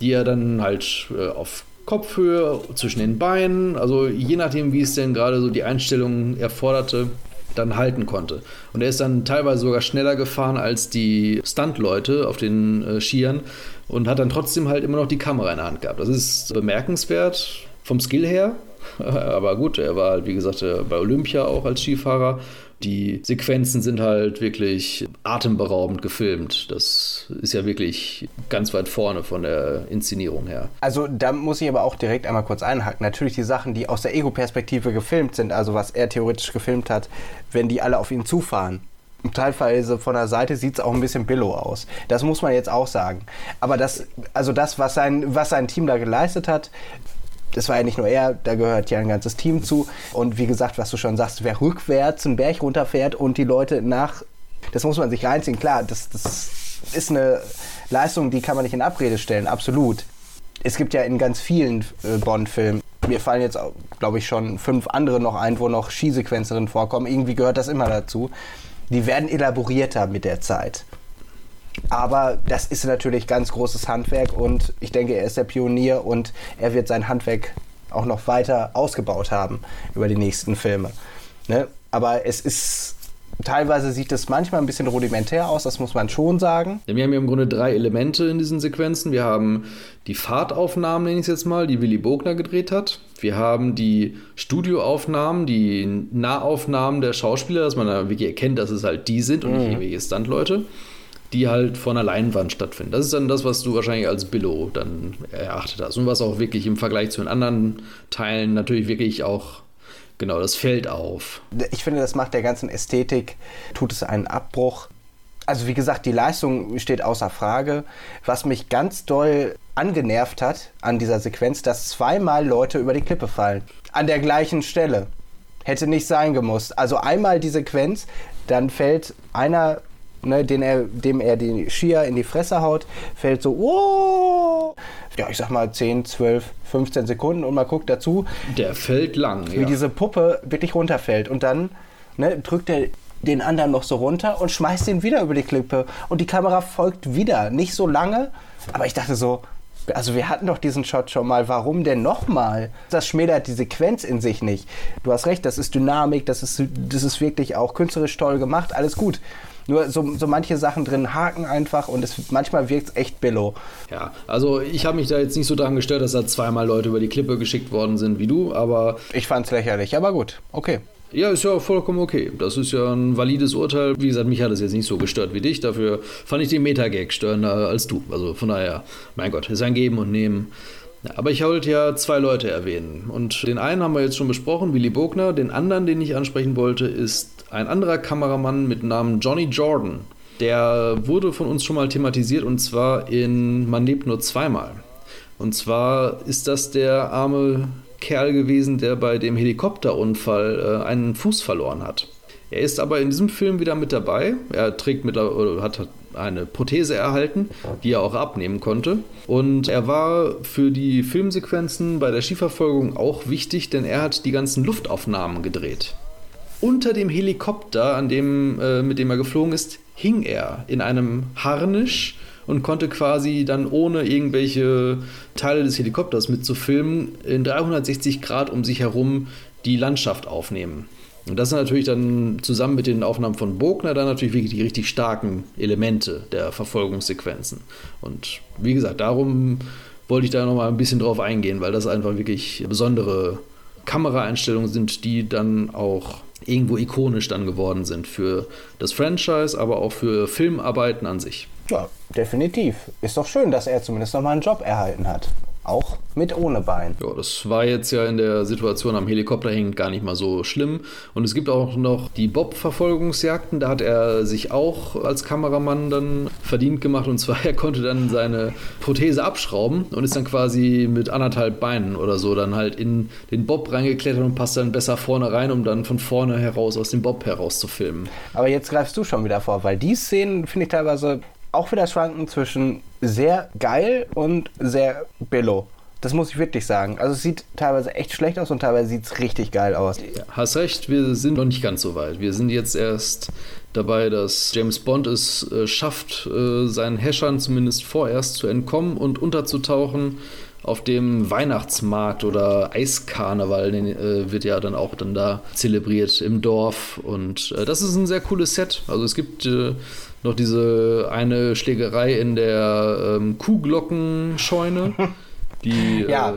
die er dann halt äh, auf Kopfhöhe, zwischen den Beinen, also je nachdem, wie es denn gerade so die Einstellung erforderte, dann halten konnte. Und er ist dann teilweise sogar schneller gefahren als die Stunt-Leute auf den äh, Skiern und hat dann trotzdem halt immer noch die Kamera in der Hand gehabt. Das ist bemerkenswert vom Skill her. <laughs> Aber gut, er war halt, wie gesagt, äh, bei Olympia auch als Skifahrer die Sequenzen sind halt wirklich atemberaubend gefilmt. Das ist ja wirklich ganz weit vorne von der Inszenierung her. Also da muss ich aber auch direkt einmal kurz einhaken. Natürlich die Sachen, die aus der Ego-Perspektive gefilmt sind, also was er theoretisch gefilmt hat, wenn die alle auf ihn zufahren. Teilweise von der Seite sieht es auch ein bisschen billow aus. Das muss man jetzt auch sagen. Aber das, also das, was sein, was sein Team da geleistet hat, das war ja nicht nur er, da gehört ja ein ganzes Team zu. Und wie gesagt, was du schon sagst, wer rückwärts einen Berg runterfährt und die Leute nach, das muss man sich reinziehen. Klar, das, das ist eine Leistung, die kann man nicht in Abrede stellen, absolut. Es gibt ja in ganz vielen äh, Bond-Filmen, mir fallen jetzt, glaube ich, schon fünf andere noch ein, wo noch Skisequenzen drin vorkommen. Irgendwie gehört das immer dazu. Die werden elaborierter mit der Zeit. Aber das ist natürlich ganz großes Handwerk und ich denke, er ist der Pionier und er wird sein Handwerk auch noch weiter ausgebaut haben über die nächsten Filme. Ne? Aber es ist Teilweise sieht es manchmal ein bisschen rudimentär aus, das muss man schon sagen. Wir haben ja im Grunde drei Elemente in diesen Sequenzen. Wir haben die Fahrtaufnahmen, nenne ich es jetzt mal, die Willy Bogner gedreht hat. Wir haben die Studioaufnahmen, die Nahaufnahmen der Schauspieler, dass man da wirklich erkennt, dass es halt die sind und mhm. nicht irgendwelche Stuntleute die halt vor einer Leinwand stattfinden. Das ist dann das, was du wahrscheinlich als Billo dann erachtet hast und was auch wirklich im Vergleich zu den anderen Teilen natürlich wirklich auch genau das fällt auf. Ich finde, das macht der ganzen Ästhetik, tut es einen Abbruch. Also wie gesagt, die Leistung steht außer Frage. Was mich ganz doll angenervt hat an dieser Sequenz, dass zweimal Leute über die Klippe fallen. An der gleichen Stelle. Hätte nicht sein gemusst. Also einmal die Sequenz, dann fällt einer, ne, den er, dem er die Skier in die Fresse haut, fällt so, oh, ja, ich sag mal 10, 12, 15 Sekunden und man guckt dazu. Der fällt lang, Wie ja. diese Puppe wirklich runterfällt und dann ne, drückt er den anderen noch so runter und schmeißt ihn wieder über die Klippe und die Kamera folgt wieder. Nicht so lange, aber ich dachte so, also wir hatten doch diesen Shot schon mal, warum denn nochmal? Das schmälert die Sequenz in sich nicht. Du hast recht, das ist Dynamik, das ist, das ist wirklich auch künstlerisch toll gemacht, alles gut. Nur so, so manche Sachen drin haken einfach und es, manchmal wirkt es echt billow. Ja, also ich habe mich da jetzt nicht so daran gestellt, dass da zweimal Leute über die Klippe geschickt worden sind wie du, aber. Ich fand es lächerlich, aber gut, okay. Ja, ist ja vollkommen okay. Das ist ja ein valides Urteil. Wie gesagt, mich hat es jetzt nicht so gestört wie dich. Dafür fand ich den Metagag störender als du. Also von daher, mein Gott, ist ein Geben und Nehmen. Aber ich wollte ja zwei Leute erwähnen. Und den einen haben wir jetzt schon besprochen, Willy Bogner. Den anderen, den ich ansprechen wollte, ist ein anderer Kameramann mit Namen Johnny Jordan. Der wurde von uns schon mal thematisiert und zwar in Man lebt nur zweimal. Und zwar ist das der arme Kerl gewesen, der bei dem Helikopterunfall äh, einen Fuß verloren hat. Er ist aber in diesem Film wieder mit dabei. Er trägt mit, hat eine Prothese erhalten, die er auch abnehmen konnte. Und er war für die Filmsequenzen bei der Skiverfolgung auch wichtig, denn er hat die ganzen Luftaufnahmen gedreht. Unter dem Helikopter, an dem, äh, mit dem er geflogen ist, hing er in einem Harnisch und konnte quasi dann ohne irgendwelche Teile des Helikopters mitzufilmen in 360 Grad um sich herum die Landschaft aufnehmen. Und das sind natürlich dann zusammen mit den Aufnahmen von Bogner dann natürlich wirklich die richtig starken Elemente der Verfolgungssequenzen. Und wie gesagt, darum wollte ich da nochmal ein bisschen drauf eingehen, weil das einfach wirklich besondere Kameraeinstellungen sind, die dann auch irgendwo ikonisch dann geworden sind für das Franchise, aber auch für Filmarbeiten an sich. Ja, definitiv. Ist doch schön, dass er zumindest nochmal einen Job erhalten hat. Auch mit ohne Bein. Ja, das war jetzt ja in der Situation am Helikopter hängend gar nicht mal so schlimm. Und es gibt auch noch die Bob-Verfolgungsjagden. Da hat er sich auch als Kameramann dann verdient gemacht. Und zwar, <laughs> er konnte dann seine Prothese abschrauben und ist dann quasi mit anderthalb Beinen oder so dann halt in den Bob reingeklettert und passt dann besser vorne rein, um dann von vorne heraus aus dem Bob heraus zu filmen. Aber jetzt greifst du schon wieder vor, weil die Szenen finde ich teilweise auch wieder schwanken zwischen sehr geil und sehr billow. Das muss ich wirklich sagen. Also es sieht teilweise echt schlecht aus und teilweise sieht es richtig geil aus. Hast recht, wir sind noch nicht ganz so weit. Wir sind jetzt erst dabei, dass James Bond es äh, schafft, äh, seinen Häschern zumindest vorerst zu entkommen und unterzutauchen auf dem Weihnachtsmarkt oder Eiskarneval, den äh, wird ja dann auch dann da zelebriert im Dorf. Und äh, das ist ein sehr cooles Set. Also es gibt äh, noch diese eine Schlägerei in der ähm, Kuhglockenscheune, <laughs> die ja.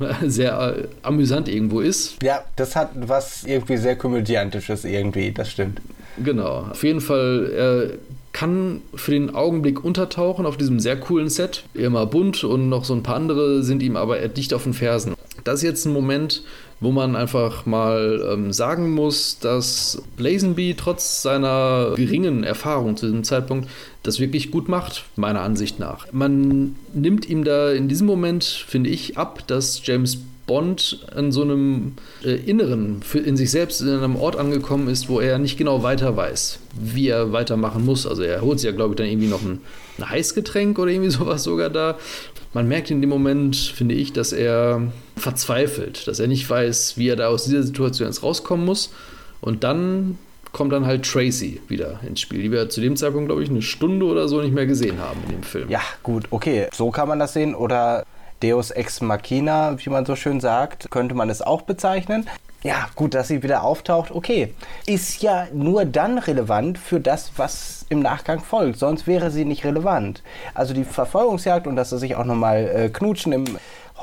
äh, <laughs> sehr äh, amüsant irgendwo ist. Ja, das hat was irgendwie sehr komödiantisches irgendwie, das stimmt. Genau, auf jeden Fall, er kann für den Augenblick untertauchen auf diesem sehr coolen Set. Immer bunt und noch so ein paar andere sind ihm aber dicht auf den Fersen. Das ist jetzt ein Moment, wo man einfach mal ähm, sagen muss, dass Blazenby trotz seiner geringen Erfahrung zu diesem Zeitpunkt das wirklich gut macht, meiner Ansicht nach. Man nimmt ihm da in diesem Moment, finde ich, ab, dass James Bond an so einem äh, Inneren, für, in sich selbst in einem Ort angekommen ist, wo er nicht genau weiter weiß, wie er weitermachen muss. Also er holt sich ja, glaube ich, dann irgendwie noch ein, ein Heißgetränk oder irgendwie sowas sogar da man merkt in dem Moment, finde ich, dass er verzweifelt, dass er nicht weiß, wie er da aus dieser Situation jetzt rauskommen muss. Und dann kommt dann halt Tracy wieder ins Spiel, die wir zu dem Zeitpunkt, glaube ich, eine Stunde oder so nicht mehr gesehen haben in dem Film. Ja, gut, okay, so kann man das sehen. Oder Deus Ex Machina, wie man so schön sagt, könnte man es auch bezeichnen. Ja, gut, dass sie wieder auftaucht, okay. Ist ja nur dann relevant für das, was im Nachgang folgt. Sonst wäre sie nicht relevant. Also die Verfolgungsjagd und dass sie sich auch nochmal äh, knutschen im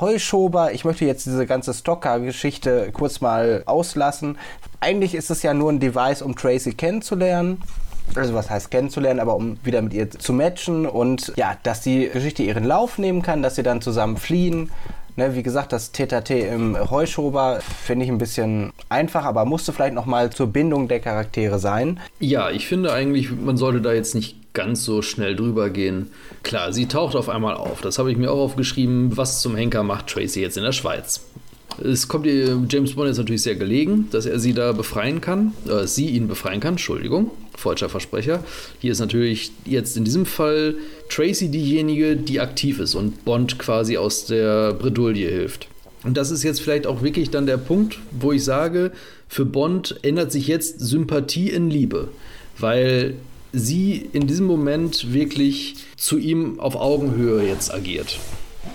Heuschober. Ich möchte jetzt diese ganze Stocker-Geschichte kurz mal auslassen. Eigentlich ist es ja nur ein Device, um Tracy kennenzulernen also was heißt kennenzulernen, aber um wieder mit ihr zu matchen und ja, dass die Geschichte ihren Lauf nehmen kann, dass sie dann zusammen fliehen Ne, wie gesagt, das TTT im Heuschober finde ich ein bisschen einfach, aber musste vielleicht noch mal zur Bindung der Charaktere sein. Ja, ich finde eigentlich, man sollte da jetzt nicht ganz so schnell drüber gehen. Klar, sie taucht auf einmal auf. Das habe ich mir auch aufgeschrieben. Was zum Henker macht Tracy jetzt in der Schweiz? Es kommt James Bond jetzt natürlich sehr gelegen, dass er sie da befreien kann, äh, sie ihn befreien kann, Entschuldigung, falscher Versprecher. Hier ist natürlich jetzt in diesem Fall Tracy diejenige, die aktiv ist und Bond quasi aus der Bredouille hilft. Und das ist jetzt vielleicht auch wirklich dann der Punkt, wo ich sage, für Bond ändert sich jetzt Sympathie in Liebe, weil sie in diesem Moment wirklich zu ihm auf Augenhöhe jetzt agiert.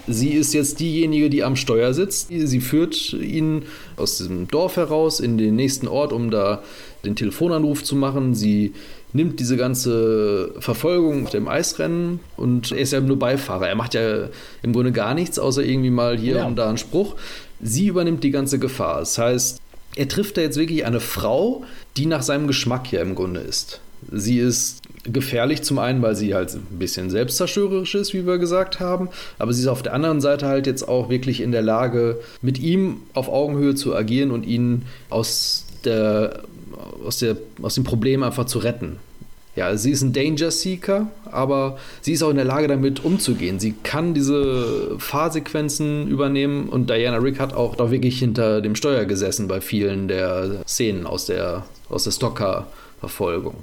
Sie ist jetzt diejenige, die am Steuer sitzt. Sie führt ihn aus diesem Dorf heraus in den nächsten Ort, um da den Telefonanruf zu machen. Sie nimmt diese ganze Verfolgung auf dem Eisrennen und er ist ja nur Beifahrer. Er macht ja im Grunde gar nichts, außer irgendwie mal hier ja. und da einen Spruch. Sie übernimmt die ganze Gefahr. Das heißt, er trifft da jetzt wirklich eine Frau, die nach seinem Geschmack ja im Grunde ist. Sie ist gefährlich zum einen, weil sie halt ein bisschen selbstzerstörerisch ist, wie wir gesagt haben, aber sie ist auf der anderen Seite halt jetzt auch wirklich in der Lage, mit ihm auf Augenhöhe zu agieren und ihn aus, der, aus, der, aus dem Problem einfach zu retten. Ja, sie ist ein Danger Seeker, aber sie ist auch in der Lage, damit umzugehen. Sie kann diese Fahrsequenzen übernehmen und Diana Rick hat auch da wirklich hinter dem Steuer gesessen bei vielen der Szenen aus der, aus der Stocker-Verfolgung.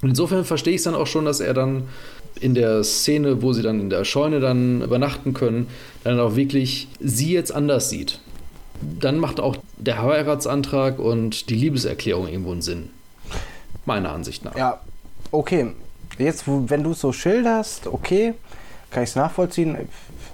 Und insofern verstehe ich es dann auch schon, dass er dann in der Szene, wo sie dann in der Scheune dann übernachten können, dann auch wirklich sie jetzt anders sieht. Dann macht auch der Heiratsantrag und die Liebeserklärung irgendwo einen Sinn. Meiner Ansicht nach. Ja, okay. Jetzt, wenn du es so schilderst, okay, kann ich es nachvollziehen.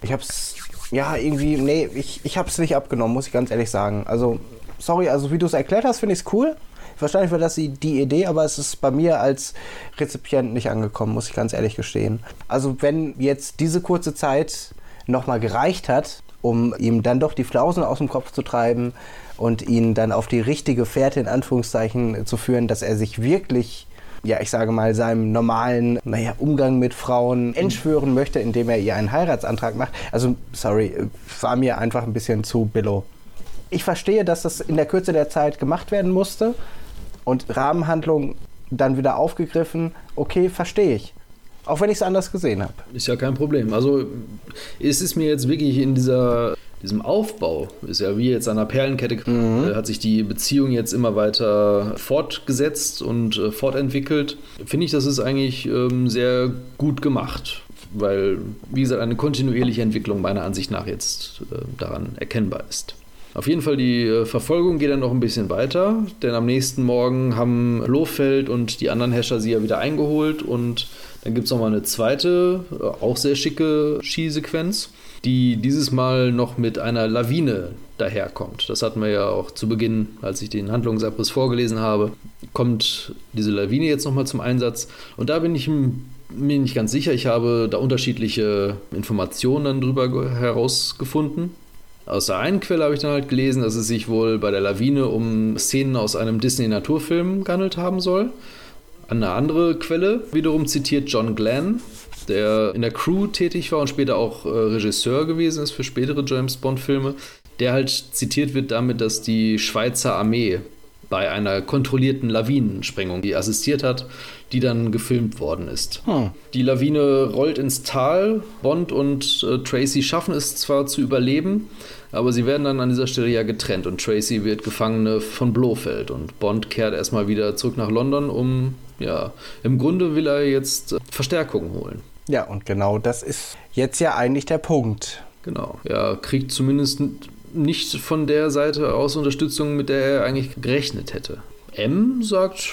Ich habe es, ja, irgendwie, nee, ich, ich habe es nicht abgenommen, muss ich ganz ehrlich sagen. Also, sorry, also wie du es erklärt hast, finde ich es cool. Wahrscheinlich war das die Idee, aber es ist bei mir als Rezipient nicht angekommen, muss ich ganz ehrlich gestehen. Also wenn jetzt diese kurze Zeit nochmal gereicht hat, um ihm dann doch die Flausen aus dem Kopf zu treiben und ihn dann auf die richtige Fährte in Anführungszeichen zu führen, dass er sich wirklich ja, ich sage mal, seinem normalen, naja, Umgang mit Frauen entschwören möchte, indem er ihr einen Heiratsantrag macht. Also, sorry, war mir einfach ein bisschen zu billow. Ich verstehe, dass das in der Kürze der Zeit gemacht werden musste, und Rahmenhandlung dann wieder aufgegriffen, okay, verstehe ich. Auch wenn ich es anders gesehen habe. Ist ja kein Problem. Also ist es mir jetzt wirklich in dieser, diesem Aufbau, ist ja wie jetzt an einer Perlenkette, mhm. äh, hat sich die Beziehung jetzt immer weiter fortgesetzt und äh, fortentwickelt. Finde ich, das ist eigentlich ähm, sehr gut gemacht. Weil, wie gesagt, eine kontinuierliche Entwicklung meiner Ansicht nach jetzt äh, daran erkennbar ist. Auf jeden Fall, die äh, Verfolgung geht dann noch ein bisschen weiter, denn am nächsten Morgen haben Lohfeld und die anderen Herrscher sie ja wieder eingeholt und dann gibt es nochmal eine zweite, äh, auch sehr schicke Skisequenz, die dieses Mal noch mit einer Lawine daherkommt. Das hatten wir ja auch zu Beginn, als ich den Handlungsabriss vorgelesen habe. Kommt diese Lawine jetzt nochmal zum Einsatz und da bin ich mir nicht ganz sicher. Ich habe da unterschiedliche Informationen drüber herausgefunden. Aus der einen Quelle habe ich dann halt gelesen, dass es sich wohl bei der Lawine um Szenen aus einem Disney-Naturfilm gehandelt haben soll. Eine andere Quelle wiederum zitiert John Glenn, der in der Crew tätig war und später auch äh, Regisseur gewesen ist für spätere James Bond-Filme. Der halt zitiert wird damit, dass die Schweizer Armee bei einer kontrollierten Lawinensprengung, die assistiert hat, die dann gefilmt worden ist. Hm. Die Lawine rollt ins Tal. Bond und äh, Tracy schaffen es zwar zu überleben, aber sie werden dann an dieser Stelle ja getrennt und Tracy wird Gefangene von Blofeld und Bond kehrt erstmal wieder zurück nach London, um, ja, im Grunde will er jetzt äh, Verstärkung holen. Ja, und genau das ist jetzt ja eigentlich der Punkt. Genau, er kriegt zumindest nicht von der Seite aus Unterstützung, mit der er eigentlich gerechnet hätte. M sagt,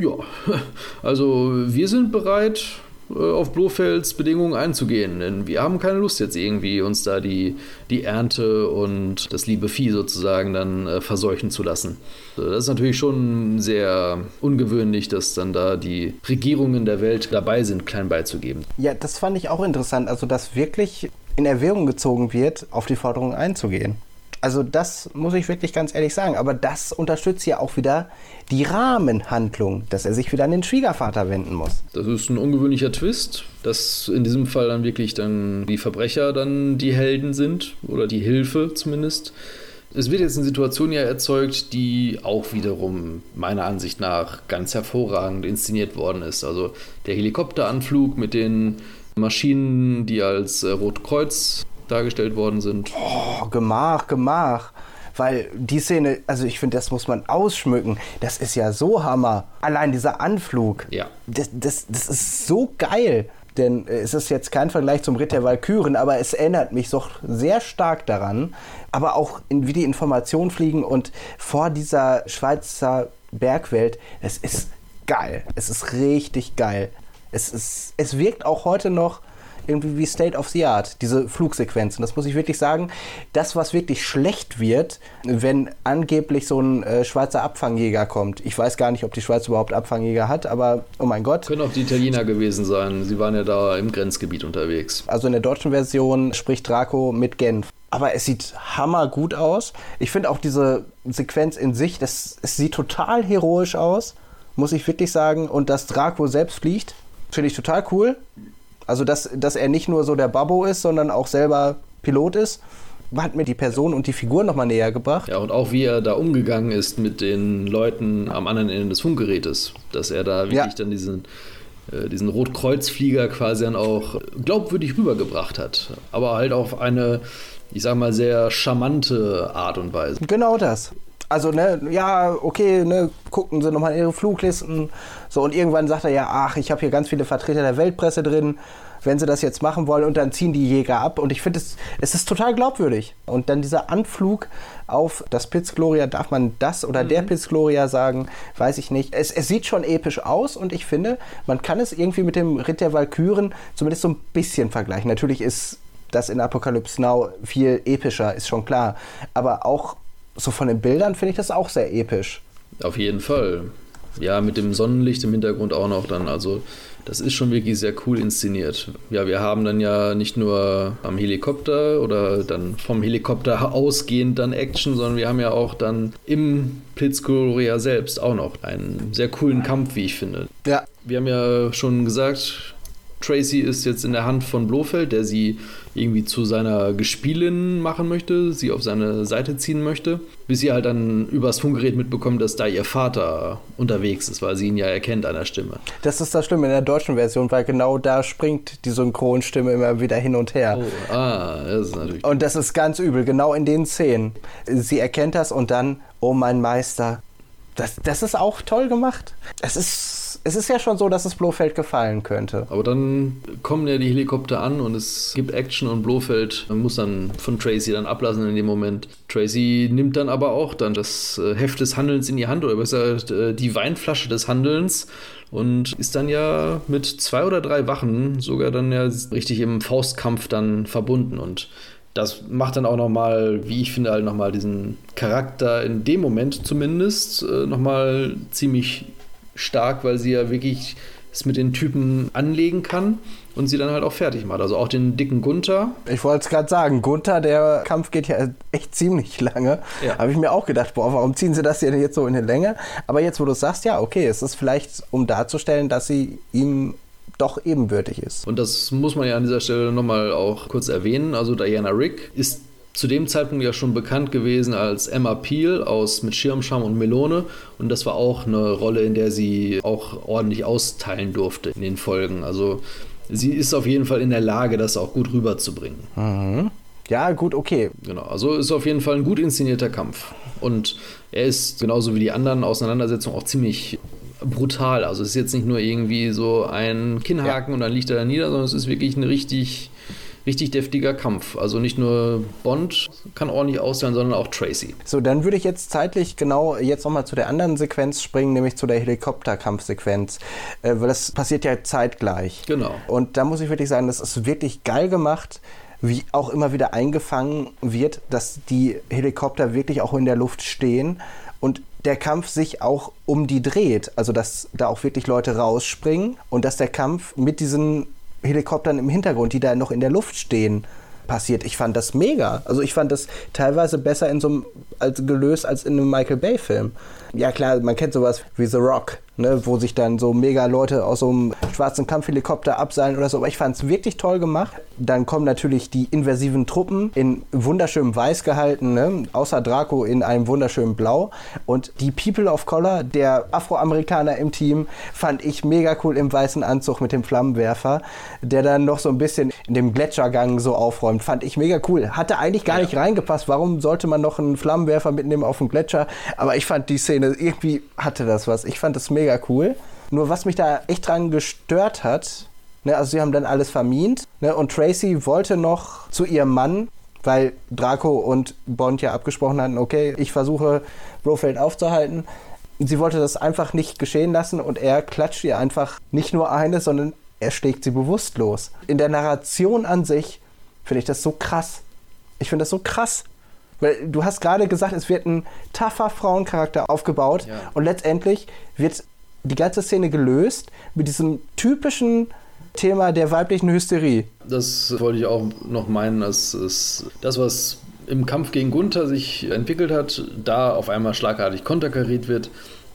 ja, <laughs> also wir sind bereit, äh, auf Blofelds Bedingungen einzugehen, denn wir haben keine Lust jetzt irgendwie uns da die, die Ernte und das liebe Vieh sozusagen dann äh, verseuchen zu lassen. Das ist natürlich schon sehr ungewöhnlich, dass dann da die Regierungen der Welt dabei sind, klein beizugeben. Ja, das fand ich auch interessant, also dass wirklich in Erwägung gezogen wird, auf die Forderung einzugehen. Also das muss ich wirklich ganz ehrlich sagen. Aber das unterstützt ja auch wieder die Rahmenhandlung, dass er sich wieder an den Schwiegervater wenden muss. Das ist ein ungewöhnlicher Twist, dass in diesem Fall dann wirklich dann die Verbrecher dann die Helden sind oder die Hilfe zumindest. Es wird jetzt eine Situation ja erzeugt, die auch wiederum meiner Ansicht nach ganz hervorragend inszeniert worden ist. Also der Helikopteranflug mit den Maschinen, die als äh, Rotkreuz dargestellt worden sind. Oh, Gemach, Gemach. Weil die Szene, also ich finde, das muss man ausschmücken. Das ist ja so Hammer. Allein dieser Anflug. Ja. Das, das, das ist so geil. Denn es ist jetzt kein Vergleich zum Ritt der Walküren, aber es erinnert mich doch sehr stark daran. Aber auch in, wie die Informationen fliegen und vor dieser Schweizer Bergwelt, es ist geil. Es ist richtig geil. Es, ist, es wirkt auch heute noch irgendwie wie State of the Art, diese Flugsequenzen. Das muss ich wirklich sagen. Das, was wirklich schlecht wird, wenn angeblich so ein äh, Schweizer Abfangjäger kommt. Ich weiß gar nicht, ob die Schweiz überhaupt Abfangjäger hat, aber oh mein Gott. Können auch die Italiener gewesen sein. Sie waren ja da im Grenzgebiet unterwegs. Also in der deutschen Version spricht Draco mit Genf. Aber es sieht hammergut aus. Ich finde auch diese Sequenz in sich, das, es sieht total heroisch aus, muss ich wirklich sagen. Und dass Draco selbst fliegt, finde ich total cool. Also, dass, dass er nicht nur so der Babbo ist, sondern auch selber Pilot ist, hat mir die Person und die Figur nochmal näher gebracht. Ja, und auch wie er da umgegangen ist mit den Leuten am anderen Ende des Funkgerätes. Dass er da wirklich ja. dann diesen, äh, diesen Rotkreuzflieger quasi dann auch glaubwürdig rübergebracht hat. Aber halt auf eine, ich sag mal, sehr charmante Art und Weise. Genau das. Also, ne, ja, okay, ne, gucken Sie nochmal Ihre Fluglisten. So, und irgendwann sagt er ja, ach, ich habe hier ganz viele Vertreter der Weltpresse drin, wenn Sie das jetzt machen wollen. Und dann ziehen die Jäger ab. Und ich finde, es, es ist total glaubwürdig. Und dann dieser Anflug auf das Piz Gloria, darf man das oder mhm. der Piz Gloria sagen, weiß ich nicht. Es, es sieht schon episch aus und ich finde, man kann es irgendwie mit dem Ritt der Walküren zumindest so ein bisschen vergleichen. Natürlich ist das in Apocalypse Now viel epischer, ist schon klar. Aber auch so von den Bildern finde ich das auch sehr episch. Auf jeden Fall. Ja, mit dem Sonnenlicht im Hintergrund auch noch dann. Also, das ist schon wirklich sehr cool inszeniert. Ja, wir haben dann ja nicht nur am Helikopter oder dann vom Helikopter ausgehend dann Action, sondern wir haben ja auch dann im Blitzgloria selbst auch noch einen sehr coolen Kampf, wie ich finde. Ja. Wir haben ja schon gesagt, Tracy ist jetzt in der Hand von Blofeld, der sie irgendwie zu seiner Gespielin machen möchte, sie auf seine Seite ziehen möchte, bis sie halt dann übers Funkgerät mitbekommt, dass da ihr Vater unterwegs ist, weil sie ihn ja erkennt an der Stimme. Das ist das Schlimme in der deutschen Version, weil genau da springt die Synchronstimme immer wieder hin und her. Oh, ah, das ist natürlich. Und das ist ganz übel, genau in den Szenen. Sie erkennt das und dann, oh mein Meister. Das, das ist auch toll gemacht. Es ist es ist ja schon so, dass es Blofeld gefallen könnte. Aber dann kommen ja die Helikopter an und es gibt Action und Blofeld muss dann von Tracy dann ablassen in dem Moment. Tracy nimmt dann aber auch dann das äh, Heft des Handelns in die Hand oder besser äh, die Weinflasche des Handelns und ist dann ja mit zwei oder drei Wachen sogar dann ja richtig im Faustkampf dann verbunden und das macht dann auch nochmal, wie ich finde, halt nochmal diesen Charakter in dem Moment zumindest äh, nochmal ziemlich stark, weil sie ja wirklich es mit den Typen anlegen kann und sie dann halt auch fertig macht. Also auch den dicken Gunther. Ich wollte es gerade sagen, Gunther, der Kampf geht ja echt ziemlich lange. Ja. Habe ich mir auch gedacht, boah, warum ziehen sie das denn jetzt so in die Länge? Aber jetzt, wo du sagst, ja, okay, es ist vielleicht, um darzustellen, dass sie ihm doch ebenbürtig ist. Und das muss man ja an dieser Stelle nochmal auch kurz erwähnen. Also Diana Rick ist zu dem Zeitpunkt ja schon bekannt gewesen als Emma Peel aus Mit Schirmscham und Melone. Und das war auch eine Rolle, in der sie auch ordentlich austeilen durfte in den Folgen. Also sie ist auf jeden Fall in der Lage, das auch gut rüberzubringen. Mhm. Ja, gut, okay. Genau, also ist auf jeden Fall ein gut inszenierter Kampf. Und er ist genauso wie die anderen Auseinandersetzungen auch ziemlich brutal. Also es ist jetzt nicht nur irgendwie so ein Kinnhaken ja. und dann liegt er da nieder, sondern es ist wirklich eine richtig richtig deftiger Kampf. Also nicht nur Bond kann ordentlich aussehen, sondern auch Tracy. So, dann würde ich jetzt zeitlich genau jetzt nochmal zu der anderen Sequenz springen, nämlich zu der Helikopterkampfsequenz. Äh, weil das passiert ja zeitgleich. Genau. Und da muss ich wirklich sagen, das ist wirklich geil gemacht wie auch immer wieder eingefangen wird, dass die Helikopter wirklich auch in der Luft stehen und der Kampf sich auch um die dreht. Also dass da auch wirklich Leute rausspringen und dass der Kampf mit diesen Helikoptern im Hintergrund, die da noch in der Luft stehen, passiert. Ich fand das mega. Also ich fand das teilweise besser in so einem als gelöst als in einem Michael Bay Film. Ja klar, man kennt sowas wie The Rock, ne, wo sich dann so mega Leute aus so einem schwarzen Kampfhelikopter abseilen oder so. Aber ich fand es wirklich toll gemacht. Dann kommen natürlich die invasiven Truppen in wunderschönem Weiß gehalten, ne? außer Draco in einem wunderschönen Blau. Und die People of Color, der Afroamerikaner im Team, fand ich mega cool im weißen Anzug mit dem Flammenwerfer, der dann noch so ein bisschen in dem Gletschergang so aufräumt. Fand ich mega cool. Hatte eigentlich gar ja. nicht reingepasst. Warum sollte man noch einen Flammenwerfer mitnehmen auf dem Gletscher? Aber ich fand die Szene, irgendwie hatte das was. Ich fand das mega cool. Nur was mich da echt dran gestört hat, ne, also sie haben dann alles vermint ne, und Tracy wollte noch zu ihrem Mann, weil Draco und Bond ja abgesprochen hatten, okay, ich versuche Blofeld aufzuhalten. Sie wollte das einfach nicht geschehen lassen und er klatscht ihr einfach nicht nur eine, sondern er schlägt sie bewusstlos. In der Narration an sich finde ich das so krass. Ich finde das so krass. Weil du hast gerade gesagt, es wird ein tougher Frauencharakter aufgebaut ja. und letztendlich wird die ganze Szene gelöst mit diesem typischen Thema der weiblichen Hysterie. Das wollte ich auch noch meinen, dass das, was im Kampf gegen Gunther sich entwickelt hat, da auf einmal schlagartig konterkariert wird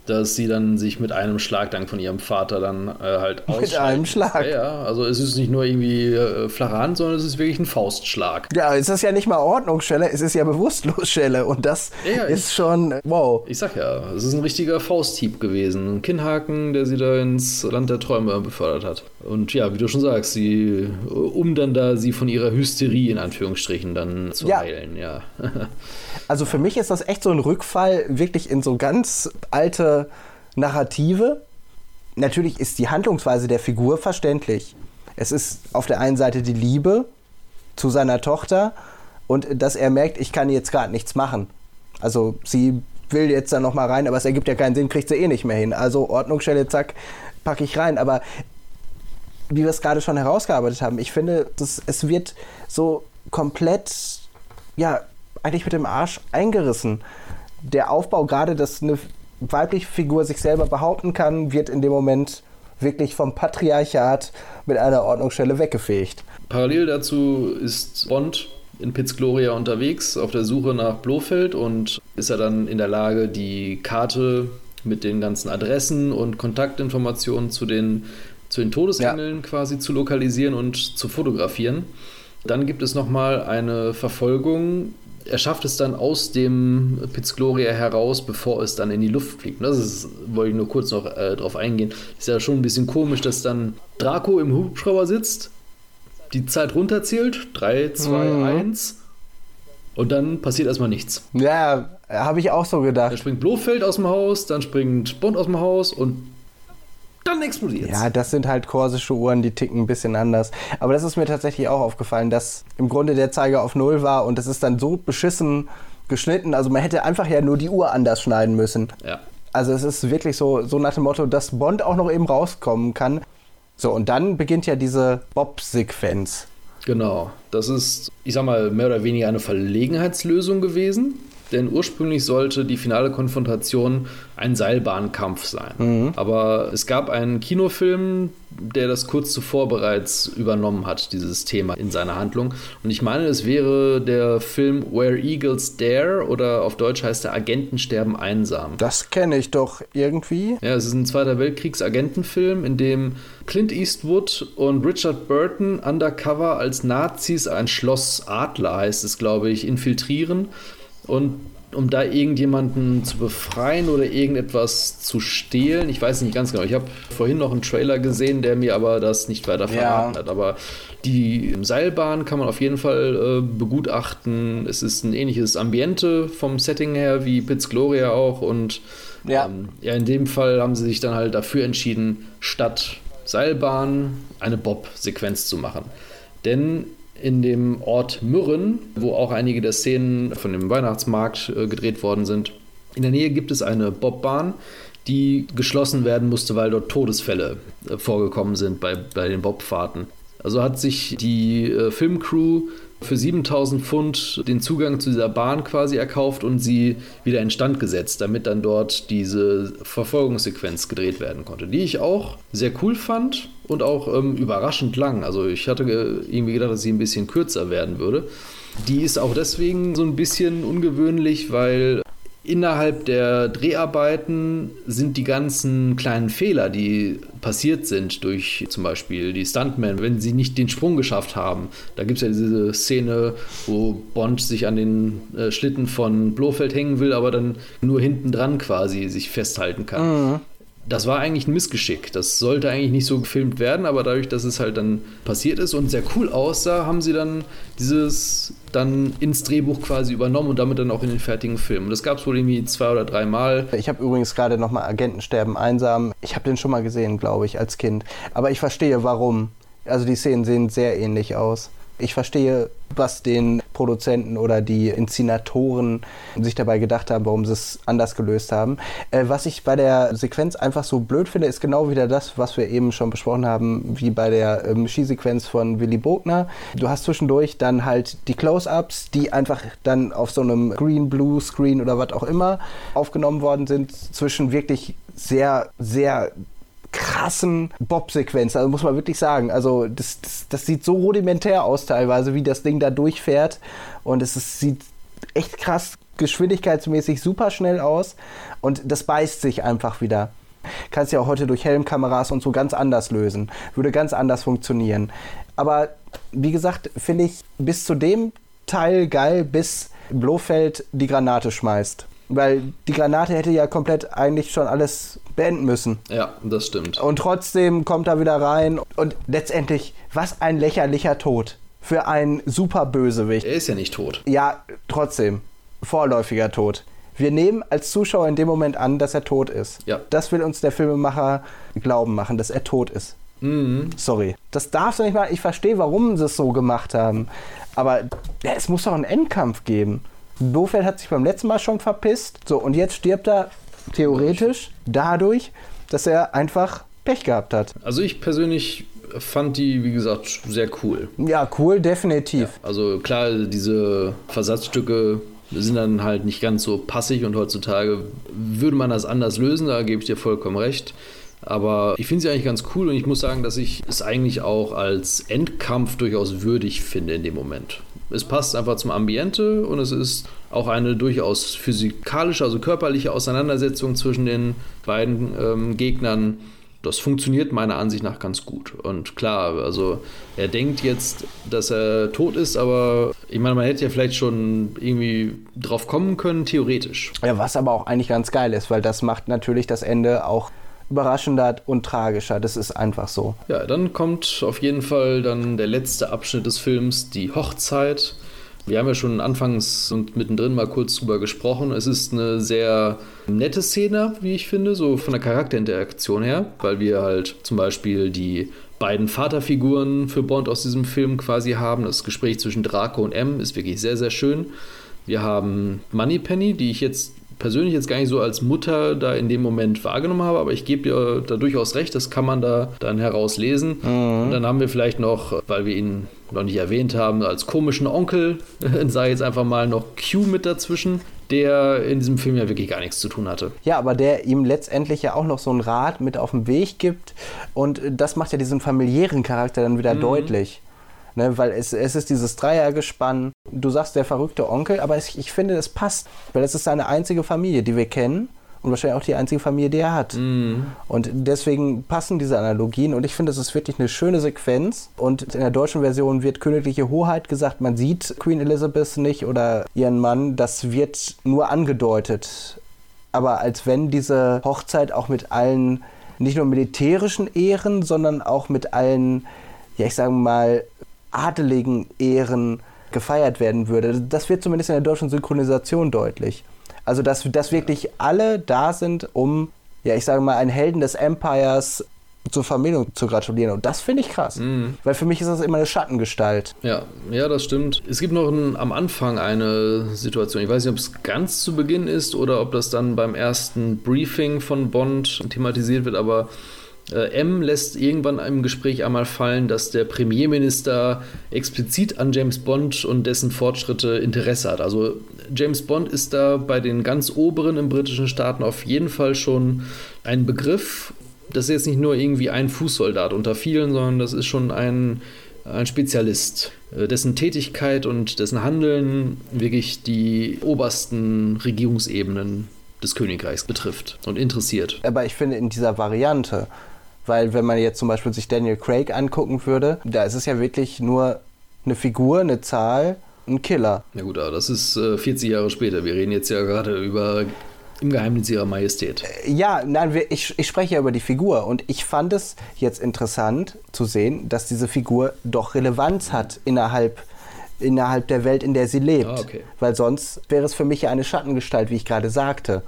dass sie dann sich mit einem Schlag dann von ihrem Vater dann äh, halt aus. Mit einem Schlag. Ja, ja, also es ist nicht nur irgendwie äh, flache Hand, sondern es ist wirklich ein Faustschlag. Ja, es ist ja nicht mal Ordnungsschelle, es ist ja Bewusstlosschelle und das ja, ist ich, schon wow. Ich sag ja, es ist ein richtiger Fausthieb gewesen. Ein Kinnhaken, der sie da ins Land der Träume befördert hat. Und ja, wie du schon sagst, sie, um dann da sie von ihrer Hysterie in Anführungsstrichen dann zu ja. heilen, ja. <laughs> also für mich ist das echt so ein Rückfall wirklich in so ganz alte Narrative. Natürlich ist die Handlungsweise der Figur verständlich. Es ist auf der einen Seite die Liebe zu seiner Tochter und dass er merkt, ich kann jetzt gerade nichts machen. Also sie will jetzt da noch mal rein, aber es ergibt ja keinen Sinn, kriegt sie eh nicht mehr hin. Also Ordnungsstelle, zack, packe ich rein. Aber wie wir es gerade schon herausgearbeitet haben, ich finde, das, es wird so komplett, ja, eigentlich mit dem Arsch eingerissen. Der Aufbau, gerade dass eine weibliche Figur sich selber behaupten kann, wird in dem Moment wirklich vom Patriarchat mit einer Ordnungsstelle weggefegt. Parallel dazu ist Bond in Piz Gloria unterwegs auf der Suche nach Blofeld und ist er dann in der Lage, die Karte mit den ganzen Adressen und Kontaktinformationen zu den, zu den Todesengeln ja. quasi zu lokalisieren und zu fotografieren. Dann gibt es nochmal eine Verfolgung er schafft es dann aus dem Piz Gloria heraus, bevor es dann in die Luft fliegt. Das ist, wollte ich nur kurz noch äh, drauf eingehen. Ist ja schon ein bisschen komisch, dass dann Draco im Hubschrauber sitzt, die Zeit runterzählt, 3, 2, 1 und dann passiert erstmal nichts. Ja, habe ich auch so gedacht. Dann springt Blofeld aus dem Haus, dann springt Bond aus dem Haus und dann explodiert Ja, das sind halt korsische Uhren, die ticken ein bisschen anders. Aber das ist mir tatsächlich auch aufgefallen, dass im Grunde der Zeiger auf Null war und das ist dann so beschissen geschnitten. Also man hätte einfach ja nur die Uhr anders schneiden müssen. Ja. Also es ist wirklich so, so nach dem Motto, dass Bond auch noch eben rauskommen kann. So, und dann beginnt ja diese Bob-Sequenz. Genau. Das ist, ich sag mal, mehr oder weniger eine Verlegenheitslösung gewesen denn ursprünglich sollte die finale Konfrontation ein Seilbahnkampf sein. Mhm. Aber es gab einen Kinofilm, der das kurz zuvor bereits übernommen hat, dieses Thema in seiner Handlung. Und ich meine, es wäre der Film Where Eagles Dare oder auf Deutsch heißt der Agenten sterben einsam. Das kenne ich doch irgendwie. Ja, es ist ein Zweiter Weltkriegs-Agentenfilm, in dem Clint Eastwood und Richard Burton undercover als Nazis ein Schloss Adler, heißt es, glaube ich, infiltrieren und um da irgendjemanden zu befreien oder irgendetwas zu stehlen. Ich weiß nicht ganz genau. Ich habe vorhin noch einen Trailer gesehen, der mir aber das nicht weiter verraten ja. hat. Aber die Seilbahn kann man auf jeden Fall äh, begutachten. Es ist ein ähnliches Ambiente vom Setting her wie Piz Gloria auch. Und ja. Ähm, ja, in dem Fall haben sie sich dann halt dafür entschieden, statt Seilbahn eine Bob-Sequenz zu machen. Denn in dem Ort Mürren, wo auch einige der Szenen von dem Weihnachtsmarkt äh, gedreht worden sind. In der Nähe gibt es eine Bobbahn, die geschlossen werden musste, weil dort Todesfälle äh, vorgekommen sind bei, bei den Bobfahrten. Also hat sich die äh, Filmcrew für 7000 Pfund den Zugang zu dieser Bahn quasi erkauft und sie wieder instand gesetzt, damit dann dort diese Verfolgungssequenz gedreht werden konnte, die ich auch sehr cool fand und auch ähm, überraschend lang. Also ich hatte irgendwie gedacht, dass sie ein bisschen kürzer werden würde. Die ist auch deswegen so ein bisschen ungewöhnlich, weil innerhalb der Dreharbeiten sind die ganzen kleinen Fehler, die passiert sind durch zum Beispiel die Stuntmen, wenn sie nicht den Sprung geschafft haben. Da gibt es ja diese Szene, wo Bond sich an den äh, Schlitten von Blofeld hängen will, aber dann nur hinten dran quasi sich festhalten kann. Mhm das war eigentlich ein Missgeschick. Das sollte eigentlich nicht so gefilmt werden, aber dadurch, dass es halt dann passiert ist und sehr cool aussah, haben sie dann dieses dann ins Drehbuch quasi übernommen und damit dann auch in den fertigen Film. Und das gab es wohl irgendwie zwei oder drei Mal. Ich habe übrigens gerade nochmal Agentensterben einsam. Ich habe den schon mal gesehen, glaube ich, als Kind. Aber ich verstehe, warum. Also die Szenen sehen sehr ähnlich aus. Ich verstehe, was den Produzenten oder die Inszenatoren sich dabei gedacht haben, warum sie es anders gelöst haben. Äh, was ich bei der Sequenz einfach so blöd finde, ist genau wieder das, was wir eben schon besprochen haben, wie bei der ähm, Skisequenz von Willy Bogner. Du hast zwischendurch dann halt die Close-Ups, die einfach dann auf so einem Green-Blue-Screen oder was auch immer aufgenommen worden sind, zwischen wirklich sehr, sehr krassen Bob-Sequenz. Also muss man wirklich sagen. Also das, das, das, sieht so rudimentär aus teilweise, wie das Ding da durchfährt. Und es ist, sieht echt krass geschwindigkeitsmäßig super schnell aus. Und das beißt sich einfach wieder. Kannst ja auch heute durch Helmkameras und so ganz anders lösen. Würde ganz anders funktionieren. Aber wie gesagt, finde ich bis zu dem Teil geil, bis Blofeld die Granate schmeißt. Weil die Granate hätte ja komplett eigentlich schon alles beenden müssen. Ja, das stimmt. Und trotzdem kommt er wieder rein und letztendlich, was ein lächerlicher Tod für einen super Bösewicht. Er ist ja nicht tot. Ja, trotzdem. Vorläufiger Tod. Wir nehmen als Zuschauer in dem Moment an, dass er tot ist. Ja. Das will uns der Filmemacher glauben machen, dass er tot ist. Mhm. Sorry. Das darfst du nicht mal. Ich verstehe, warum sie es so gemacht haben. Aber ja, es muss doch einen Endkampf geben. Blofeld hat sich beim letzten Mal schon verpisst. So, und jetzt stirbt er theoretisch dadurch, dass er einfach Pech gehabt hat. Also ich persönlich fand die, wie gesagt, sehr cool. Ja, cool, definitiv. Ja, also klar, diese Versatzstücke sind dann halt nicht ganz so passig und heutzutage würde man das anders lösen, da gebe ich dir vollkommen recht. Aber ich finde sie eigentlich ganz cool und ich muss sagen, dass ich es eigentlich auch als Endkampf durchaus würdig finde in dem Moment. Es passt einfach zum Ambiente und es ist auch eine durchaus physikalische, also körperliche Auseinandersetzung zwischen den beiden ähm, Gegnern. Das funktioniert meiner Ansicht nach ganz gut. Und klar, also er denkt jetzt, dass er tot ist, aber ich meine, man hätte ja vielleicht schon irgendwie drauf kommen können, theoretisch. Ja, was aber auch eigentlich ganz geil ist, weil das macht natürlich das Ende auch überraschender und tragischer. Das ist einfach so. Ja, dann kommt auf jeden Fall dann der letzte Abschnitt des Films, die Hochzeit. Wir haben ja schon anfangs und mittendrin mal kurz drüber gesprochen. Es ist eine sehr nette Szene, wie ich finde, so von der Charakterinteraktion her, weil wir halt zum Beispiel die beiden Vaterfiguren für Bond aus diesem Film quasi haben. Das Gespräch zwischen Draco und M ist wirklich sehr, sehr schön. Wir haben Moneypenny, die ich jetzt persönlich jetzt gar nicht so als Mutter da in dem Moment wahrgenommen habe, aber ich gebe dir da durchaus recht, das kann man da dann herauslesen. Mhm. Und dann haben wir vielleicht noch, weil wir ihn noch nicht erwähnt haben, als komischen Onkel, <laughs> sei jetzt einfach mal noch Q mit dazwischen, der in diesem Film ja wirklich gar nichts zu tun hatte. Ja, aber der ihm letztendlich ja auch noch so einen Rat mit auf den Weg gibt und das macht ja diesen familiären Charakter dann wieder mhm. deutlich. Ne, weil es, es ist dieses Dreiergespann. Du sagst der verrückte Onkel, aber es, ich finde, es passt, weil es ist seine einzige Familie, die wir kennen und wahrscheinlich auch die einzige Familie, die er hat. Mhm. Und deswegen passen diese Analogien und ich finde, es ist wirklich eine schöne Sequenz. Und in der deutschen Version wird königliche Hoheit gesagt, man sieht Queen Elizabeth nicht oder ihren Mann, das wird nur angedeutet. Aber als wenn diese Hochzeit auch mit allen nicht nur militärischen Ehren, sondern auch mit allen, ja, ich sage mal, adeligen Ehren gefeiert werden würde. Das wird zumindest in der deutschen Synchronisation deutlich. Also, dass, dass wirklich alle da sind, um, ja, ich sage mal, einen Helden des Empires zur Vermählung zu gratulieren. Und das finde ich krass. Mhm. Weil für mich ist das immer eine Schattengestalt. Ja, ja, das stimmt. Es gibt noch ein, am Anfang eine Situation. Ich weiß nicht, ob es ganz zu Beginn ist oder ob das dann beim ersten Briefing von Bond thematisiert wird, aber M lässt irgendwann im Gespräch einmal fallen, dass der Premierminister explizit an James Bond und dessen Fortschritte Interesse hat. Also James Bond ist da bei den ganz oberen im britischen Staaten auf jeden Fall schon ein Begriff. Das ist jetzt nicht nur irgendwie ein Fußsoldat unter vielen, sondern das ist schon ein ein Spezialist, äh, dessen Tätigkeit und dessen Handeln wirklich die obersten Regierungsebenen des Königreichs betrifft und interessiert. Aber ich finde in dieser Variante, weil wenn man jetzt zum Beispiel sich Daniel Craig angucken würde, da ist es ja wirklich nur eine Figur, eine Zahl, ein Killer. Na gut, aber das ist äh, 40 Jahre später. Wir reden jetzt ja gerade über im Geheimnis ihrer Majestät. Ja, nein, ich, ich spreche ja über die Figur und ich fand es jetzt interessant zu sehen, dass diese Figur doch Relevanz hat innerhalb innerhalb der Welt, in der sie lebt. Ah, okay. Weil sonst wäre es für mich ja eine Schattengestalt, wie ich gerade sagte.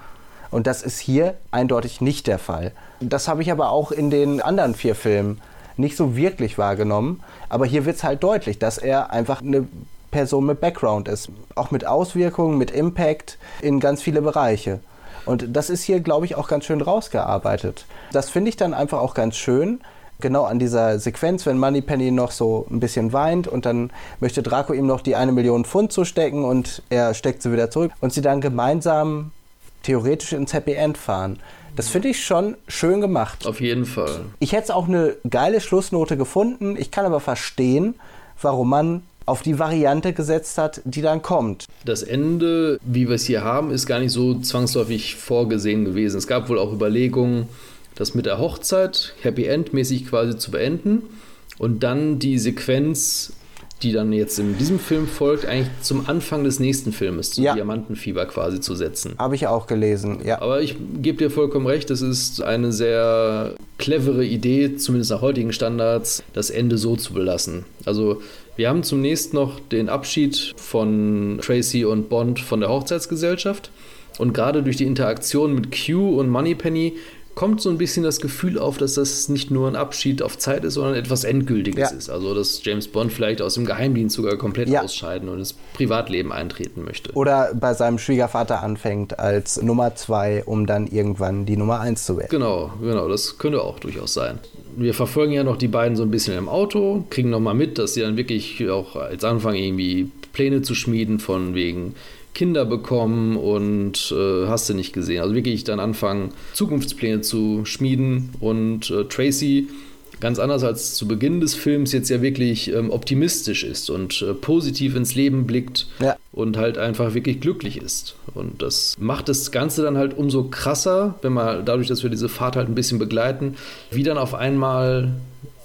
Und das ist hier eindeutig nicht der Fall. Das habe ich aber auch in den anderen vier Filmen nicht so wirklich wahrgenommen. Aber hier wird es halt deutlich, dass er einfach eine Person mit Background ist. Auch mit Auswirkungen, mit Impact in ganz viele Bereiche. Und das ist hier, glaube ich, auch ganz schön rausgearbeitet. Das finde ich dann einfach auch ganz schön. Genau an dieser Sequenz, wenn Moneypenny noch so ein bisschen weint und dann möchte Draco ihm noch die eine Million Pfund zustecken und er steckt sie wieder zurück und sie dann gemeinsam theoretisch ins Happy End fahren. Das finde ich schon schön gemacht. Auf jeden Fall. Ich hätte auch eine geile Schlussnote gefunden. Ich kann aber verstehen, warum man auf die Variante gesetzt hat, die dann kommt. Das Ende, wie wir es hier haben, ist gar nicht so zwangsläufig vorgesehen gewesen. Es gab wohl auch Überlegungen, das mit der Hochzeit Happy End mäßig quasi zu beenden und dann die Sequenz die dann jetzt in diesem Film folgt, eigentlich zum Anfang des nächsten Filmes, zum ja. Diamantenfieber quasi zu setzen. Habe ich auch gelesen, ja. Aber ich gebe dir vollkommen recht, es ist eine sehr clevere Idee, zumindest nach heutigen Standards, das Ende so zu belassen. Also wir haben zunächst noch den Abschied von Tracy und Bond von der Hochzeitsgesellschaft. Und gerade durch die Interaktion mit Q und Moneypenny kommt so ein bisschen das Gefühl auf, dass das nicht nur ein Abschied auf Zeit ist, sondern etwas Endgültiges ja. ist. Also, dass James Bond vielleicht aus dem Geheimdienst sogar komplett ja. ausscheiden und ins Privatleben eintreten möchte. Oder bei seinem Schwiegervater anfängt als Nummer zwei, um dann irgendwann die Nummer eins zu werden. Genau, genau, das könnte auch durchaus sein. Wir verfolgen ja noch die beiden so ein bisschen im Auto, kriegen nochmal mit, dass sie dann wirklich auch als Anfang irgendwie Pläne zu schmieden von wegen Kinder bekommen und äh, hast du nicht gesehen. Also wirklich dann anfangen, Zukunftspläne zu schmieden und äh, Tracy ganz anders als zu Beginn des Films jetzt ja wirklich ähm, optimistisch ist und äh, positiv ins Leben blickt ja. und halt einfach wirklich glücklich ist. Und das macht das Ganze dann halt umso krasser, wenn man dadurch, dass wir diese Fahrt halt ein bisschen begleiten, wie dann auf einmal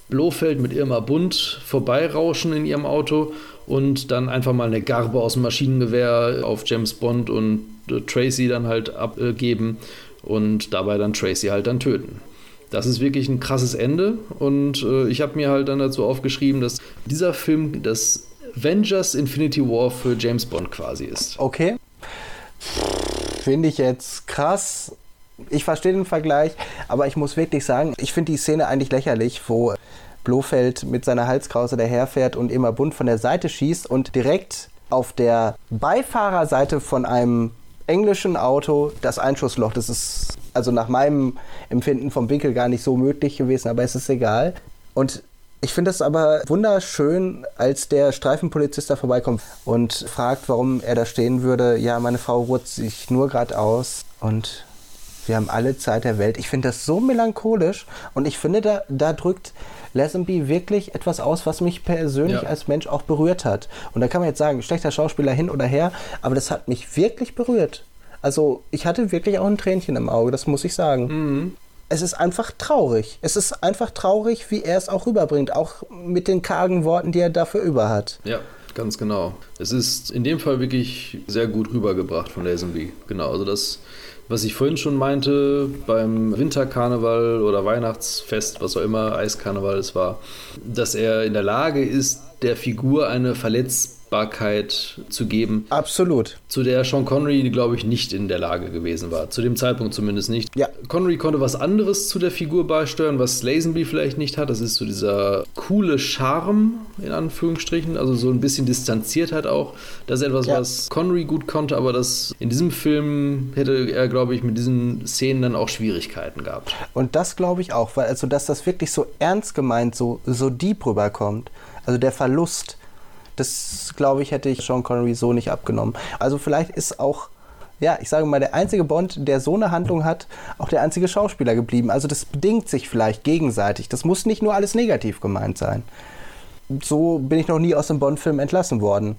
Blofeld mit Irma Bund vorbeirauschen in ihrem Auto und dann einfach mal eine Garbe aus dem Maschinengewehr auf James Bond und äh, Tracy dann halt abgeben und dabei dann Tracy halt dann töten. Das ist wirklich ein krasses Ende und äh, ich habe mir halt dann dazu aufgeschrieben, dass dieser Film das Avengers Infinity War für James Bond quasi ist. Okay. Finde ich jetzt krass. Ich verstehe den Vergleich, aber ich muss wirklich sagen, ich finde die Szene eigentlich lächerlich, wo Blofeld mit seiner Halskrause daherfährt und immer bunt von der Seite schießt und direkt auf der Beifahrerseite von einem englischen Auto das Einschussloch. Das ist also nach meinem Empfinden vom Winkel gar nicht so möglich gewesen, aber es ist egal. Und ich finde es aber wunderschön, als der Streifenpolizist da vorbeikommt und fragt, warum er da stehen würde. Ja, meine Frau ruht sich nur gerade aus und wir haben alle Zeit der Welt. Ich finde das so melancholisch und ich finde, da, da drückt Lazenby wirklich etwas aus, was mich persönlich ja. als Mensch auch berührt hat. Und da kann man jetzt sagen, schlechter Schauspieler hin oder her, aber das hat mich wirklich berührt. Also ich hatte wirklich auch ein Tränchen im Auge, das muss ich sagen. Mhm. Es ist einfach traurig. Es ist einfach traurig, wie er es auch rüberbringt, auch mit den kargen Worten, die er dafür über hat. Ja, ganz genau. Es ist in dem Fall wirklich sehr gut rübergebracht von Lazenby. Genau, also das was ich vorhin schon meinte, beim Winterkarneval oder Weihnachtsfest, was auch immer, Eiskarneval es war, dass er in der Lage ist, der Figur eine Verletzbarkeit zu geben. Absolut. Zu der Sean Connery, glaube ich, nicht in der Lage gewesen war. Zu dem Zeitpunkt zumindest nicht. Ja. Connery konnte was anderes zu der Figur beisteuern, was Lazenby vielleicht nicht hat. Das ist so dieser coole Charme, in Anführungsstrichen. Also so ein bisschen Distanziertheit auch. Das ist etwas, ja. was Connery gut konnte, aber das in diesem Film hätte er, glaube ich, mit diesen Szenen dann auch Schwierigkeiten gehabt. Und das glaube ich auch, weil also, dass das wirklich so ernst gemeint, so, so deep rüberkommt. Also der Verlust das, glaube ich, hätte ich Sean Connery so nicht abgenommen. Also vielleicht ist auch ja, ich sage mal, der einzige Bond, der so eine Handlung hat, auch der einzige Schauspieler geblieben. Also das bedingt sich vielleicht gegenseitig. Das muss nicht nur alles negativ gemeint sein. so bin ich noch nie aus einem Bond-Film entlassen worden.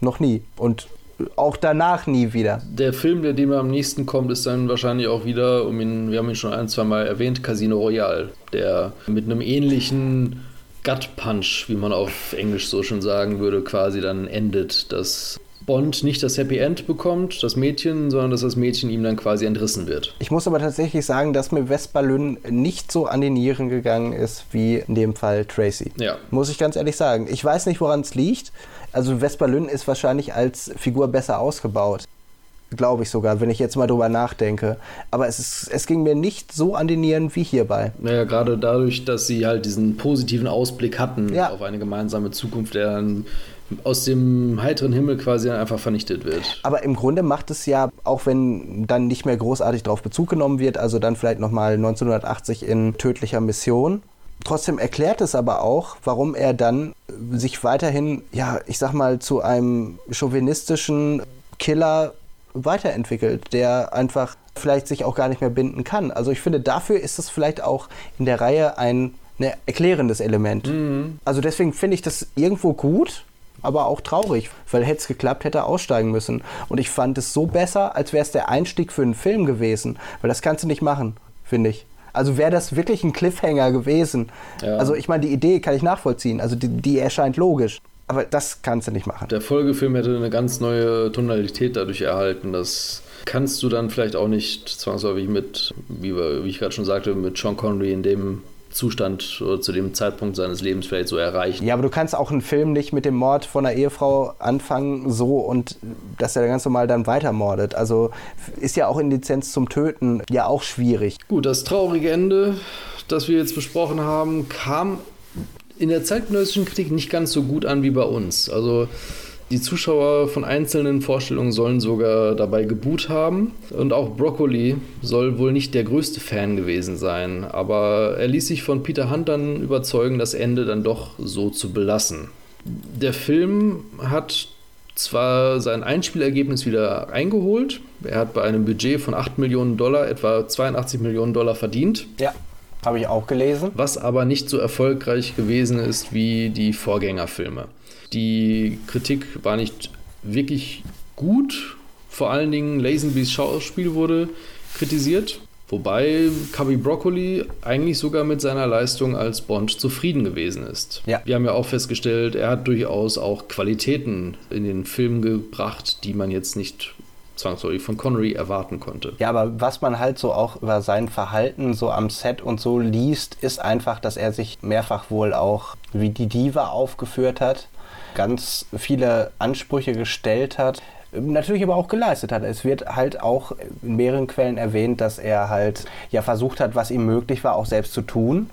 Noch nie. Und auch danach nie wieder. Der Film, der dem am nächsten kommt, ist dann wahrscheinlich auch wieder, um ihn, wir haben ihn schon ein, zwei Mal erwähnt, Casino Royale, der mit einem ähnlichen Gut Punch, wie man auf Englisch so schon sagen würde, quasi dann endet, dass Bond nicht das Happy End bekommt, das Mädchen, sondern dass das Mädchen ihm dann quasi entrissen wird. Ich muss aber tatsächlich sagen, dass mir Vespa Lynn nicht so an die Nieren gegangen ist wie in dem Fall Tracy. Ja. Muss ich ganz ehrlich sagen. Ich weiß nicht, woran es liegt. Also Vespa Lynn ist wahrscheinlich als Figur besser ausgebaut. Glaube ich sogar, wenn ich jetzt mal drüber nachdenke. Aber es, ist, es ging mir nicht so an die Nieren wie hierbei. Naja, gerade dadurch, dass sie halt diesen positiven Ausblick hatten Ja. auf eine gemeinsame Zukunft, der dann aus dem heiteren Himmel quasi dann einfach vernichtet wird. Aber im Grunde macht es ja, auch wenn dann nicht mehr großartig darauf Bezug genommen wird, also dann vielleicht nochmal 1980 in tödlicher Mission. Trotzdem erklärt es aber auch, warum er dann sich weiterhin, ja, ich sag mal, zu einem chauvinistischen Killer weiterentwickelt, der einfach vielleicht sich auch gar nicht mehr binden kann. Also ich finde, dafür ist es vielleicht auch in der Reihe ein ne, erklärendes Element. Also deswegen finde ich das irgendwo gut, aber auch traurig, weil hätte es geklappt, hätte er aussteigen müssen. Und ich fand es so besser, als wäre es der Einstieg für einen Film gewesen, weil das kannst du nicht machen, finde ich. Also wäre das wirklich ein Cliffhanger gewesen. Ja. Also ich meine, die Idee kann ich nachvollziehen, also die, die erscheint logisch. Aber das kannst du nicht machen. Der Folgefilm hätte eine ganz neue Tonalität dadurch erhalten. Das kannst du dann vielleicht auch nicht zwangsläufig mit, wie, wir, wie ich gerade schon sagte, mit Sean Connery in dem Zustand oder zu dem Zeitpunkt seines Lebens vielleicht so erreichen. Ja, aber du kannst auch einen Film nicht mit dem Mord von einer Ehefrau anfangen, so und dass er ganz normal dann weitermordet. Also ist ja auch in Lizenz zum Töten ja auch schwierig. Gut, das traurige Ende, das wir jetzt besprochen haben, kam in der zeitgenössischen Kritik nicht ganz so gut an wie bei uns. Also die Zuschauer von einzelnen Vorstellungen sollen sogar dabei geboot haben. Und auch Broccoli soll wohl nicht der größte Fan gewesen sein. Aber er ließ sich von Peter Hunt dann überzeugen, das Ende dann doch so zu belassen. Der Film hat zwar sein Einspielergebnis wieder eingeholt. Er hat bei einem Budget von 8 Millionen Dollar etwa 82 Millionen Dollar verdient. Ja, habe ich auch gelesen. Was aber nicht so erfolgreich gewesen ist wie die Vorgängerfilme. Die Kritik war nicht wirklich gut. Vor allen Dingen Lazenbys Schauspiel wurde kritisiert. Wobei Cubby Broccoli eigentlich sogar mit seiner Leistung als Bond zufrieden gewesen ist. Ja. Wir haben ja auch festgestellt, er hat durchaus auch Qualitäten in den Film gebracht, die man jetzt nicht zwangsläufig von Connery erwarten konnte. Ja, aber was man halt so auch über sein Verhalten so am Set und so liest, ist einfach, dass er sich mehrfach wohl auch wie die Diva aufgeführt hat, ganz viele Ansprüche gestellt hat. Natürlich aber auch geleistet hat. Es wird halt auch in mehreren Quellen erwähnt, dass er halt ja versucht hat, was ihm möglich war, auch selbst zu tun.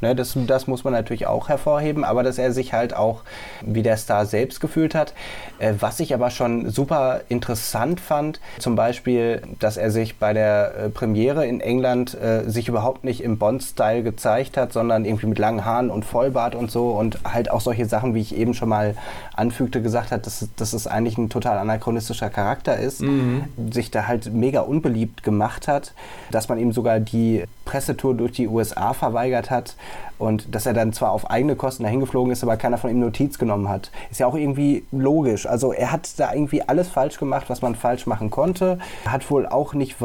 Ne, das, das muss man natürlich auch hervorheben, aber dass er sich halt auch wie der Star selbst gefühlt hat. Äh, was ich aber schon super interessant fand, zum Beispiel, dass er sich bei der äh, Premiere in England äh, sich überhaupt nicht im Bond-Style gezeigt hat, sondern irgendwie mit langen Haaren und Vollbart und so und halt auch solche Sachen, wie ich eben schon mal anfügte, gesagt hat, dass, dass es eigentlich ein total anachronistischer Charakter ist, sich da halt mega unbeliebt gemacht hat, dass man ihm sogar die Pressetour durch die USA verweigert hat und dass er dann zwar auf eigene Kosten dahin geflogen ist, aber keiner von ihm Notiz genommen hat. Ist ja auch irgendwie logisch. Also er hat da irgendwie alles falsch gemacht, was man falsch machen konnte. Hat wohl auch nicht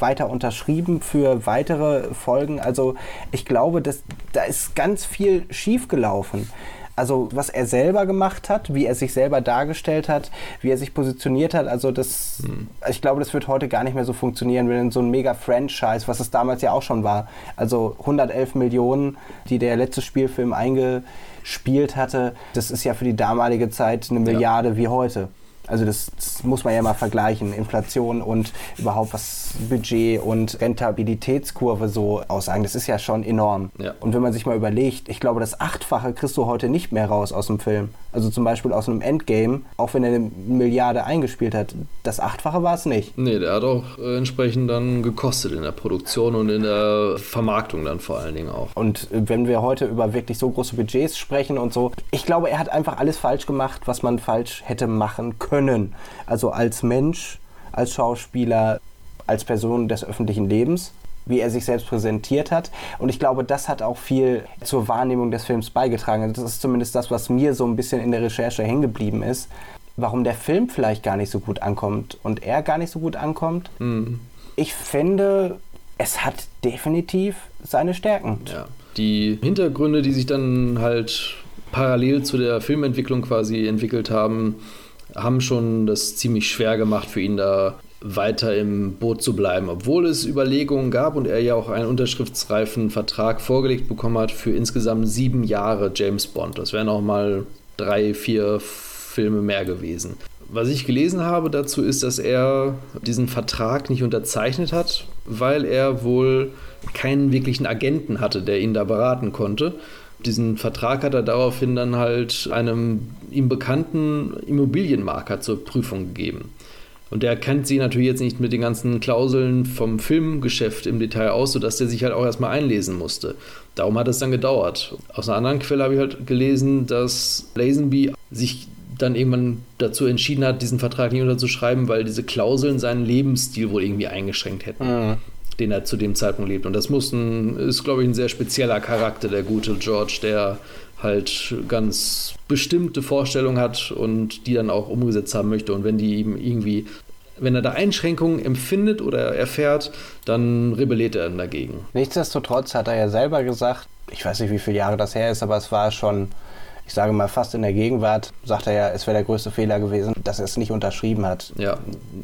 weiter unterschrieben für weitere Folgen. Also ich glaube, dass, da ist ganz viel schiefgelaufen. Also was er selber gemacht hat, wie er sich selber dargestellt hat, wie er sich positioniert hat, also das, ich glaube, das wird heute gar nicht mehr so funktionieren, wenn so ein Mega-Franchise, was es damals ja auch schon war, also 111 Millionen, die der letzte Spielfilm eingespielt hatte, das ist ja für die damalige Zeit eine Milliarde wie heute. Also das, das muss man ja mal vergleichen, Inflation und überhaupt was Budget und Rentabilitätskurve so aussagen. Das ist ja schon enorm. Ja. Und wenn man sich mal überlegt, ich glaube, das Achtfache kriegst du heute nicht mehr raus aus dem Film. Also zum Beispiel aus einem Endgame, auch wenn er eine Milliarde eingespielt hat, das Achtfache war es nicht. Nee, der hat auch äh, entsprechend dann gekostet in der Produktion und in der Vermarktung dann vor allen Dingen auch. Und äh, wenn wir heute über wirklich so große Budgets sprechen und so, ich glaube, er hat einfach alles falsch gemacht, was man falsch hätte machen können. Also als Mensch, als Schauspieler, als Person des öffentlichen Lebens. Wie er sich selbst präsentiert hat. Und ich glaube, das hat auch viel zur Wahrnehmung des Films beigetragen. Das ist zumindest das, was mir so ein bisschen in der Recherche hängen geblieben ist. Warum der Film vielleicht gar nicht so gut ankommt und er gar nicht so gut ankommt. Mhm. Ich finde, es hat definitiv seine Stärken. Ja. Die Hintergründe, die sich dann halt parallel zu der Filmentwicklung quasi entwickelt haben, haben schon das ziemlich schwer gemacht für ihn da weiter im Boot zu bleiben, obwohl es Überlegungen gab und er ja auch einen unterschriftsreifen Vertrag vorgelegt bekommen hat für insgesamt sieben Jahre James Bond. Das wären auch mal drei, vier Filme mehr gewesen. Was ich gelesen habe dazu ist, dass er diesen Vertrag nicht unterzeichnet hat, weil er wohl keinen wirklichen Agenten hatte, der ihn da beraten konnte. Diesen Vertrag hat er daraufhin dann halt einem ihm bekannten Immobilienmakler zur Prüfung gegeben. Und der kennt sie natürlich jetzt nicht mit den ganzen Klauseln vom Filmgeschäft im Detail aus, sodass der sich halt auch erstmal einlesen musste. Darum hat es dann gedauert. Aus einer anderen Quelle habe ich halt gelesen, dass Lazenby sich dann irgendwann dazu entschieden hat, diesen Vertrag nicht unterzuschreiben, weil diese Klauseln seinen Lebensstil wohl irgendwie eingeschränkt hätten. Mhm den er zu dem Zeitpunkt lebt. Und das muss ein, ist, glaube ich, ein sehr spezieller Charakter, der gute George, der halt ganz bestimmte Vorstellungen hat und die dann auch umgesetzt haben möchte. Und wenn die ihm irgendwie, wenn er da Einschränkungen empfindet oder erfährt, dann rebelliert er dann dagegen. Nichtsdestotrotz hat er ja selber gesagt, ich weiß nicht, wie viele Jahre das her ist, aber es war schon, ich sage mal, fast in der Gegenwart, sagt er ja, es wäre der größte Fehler gewesen, dass er es nicht unterschrieben hat. Ja,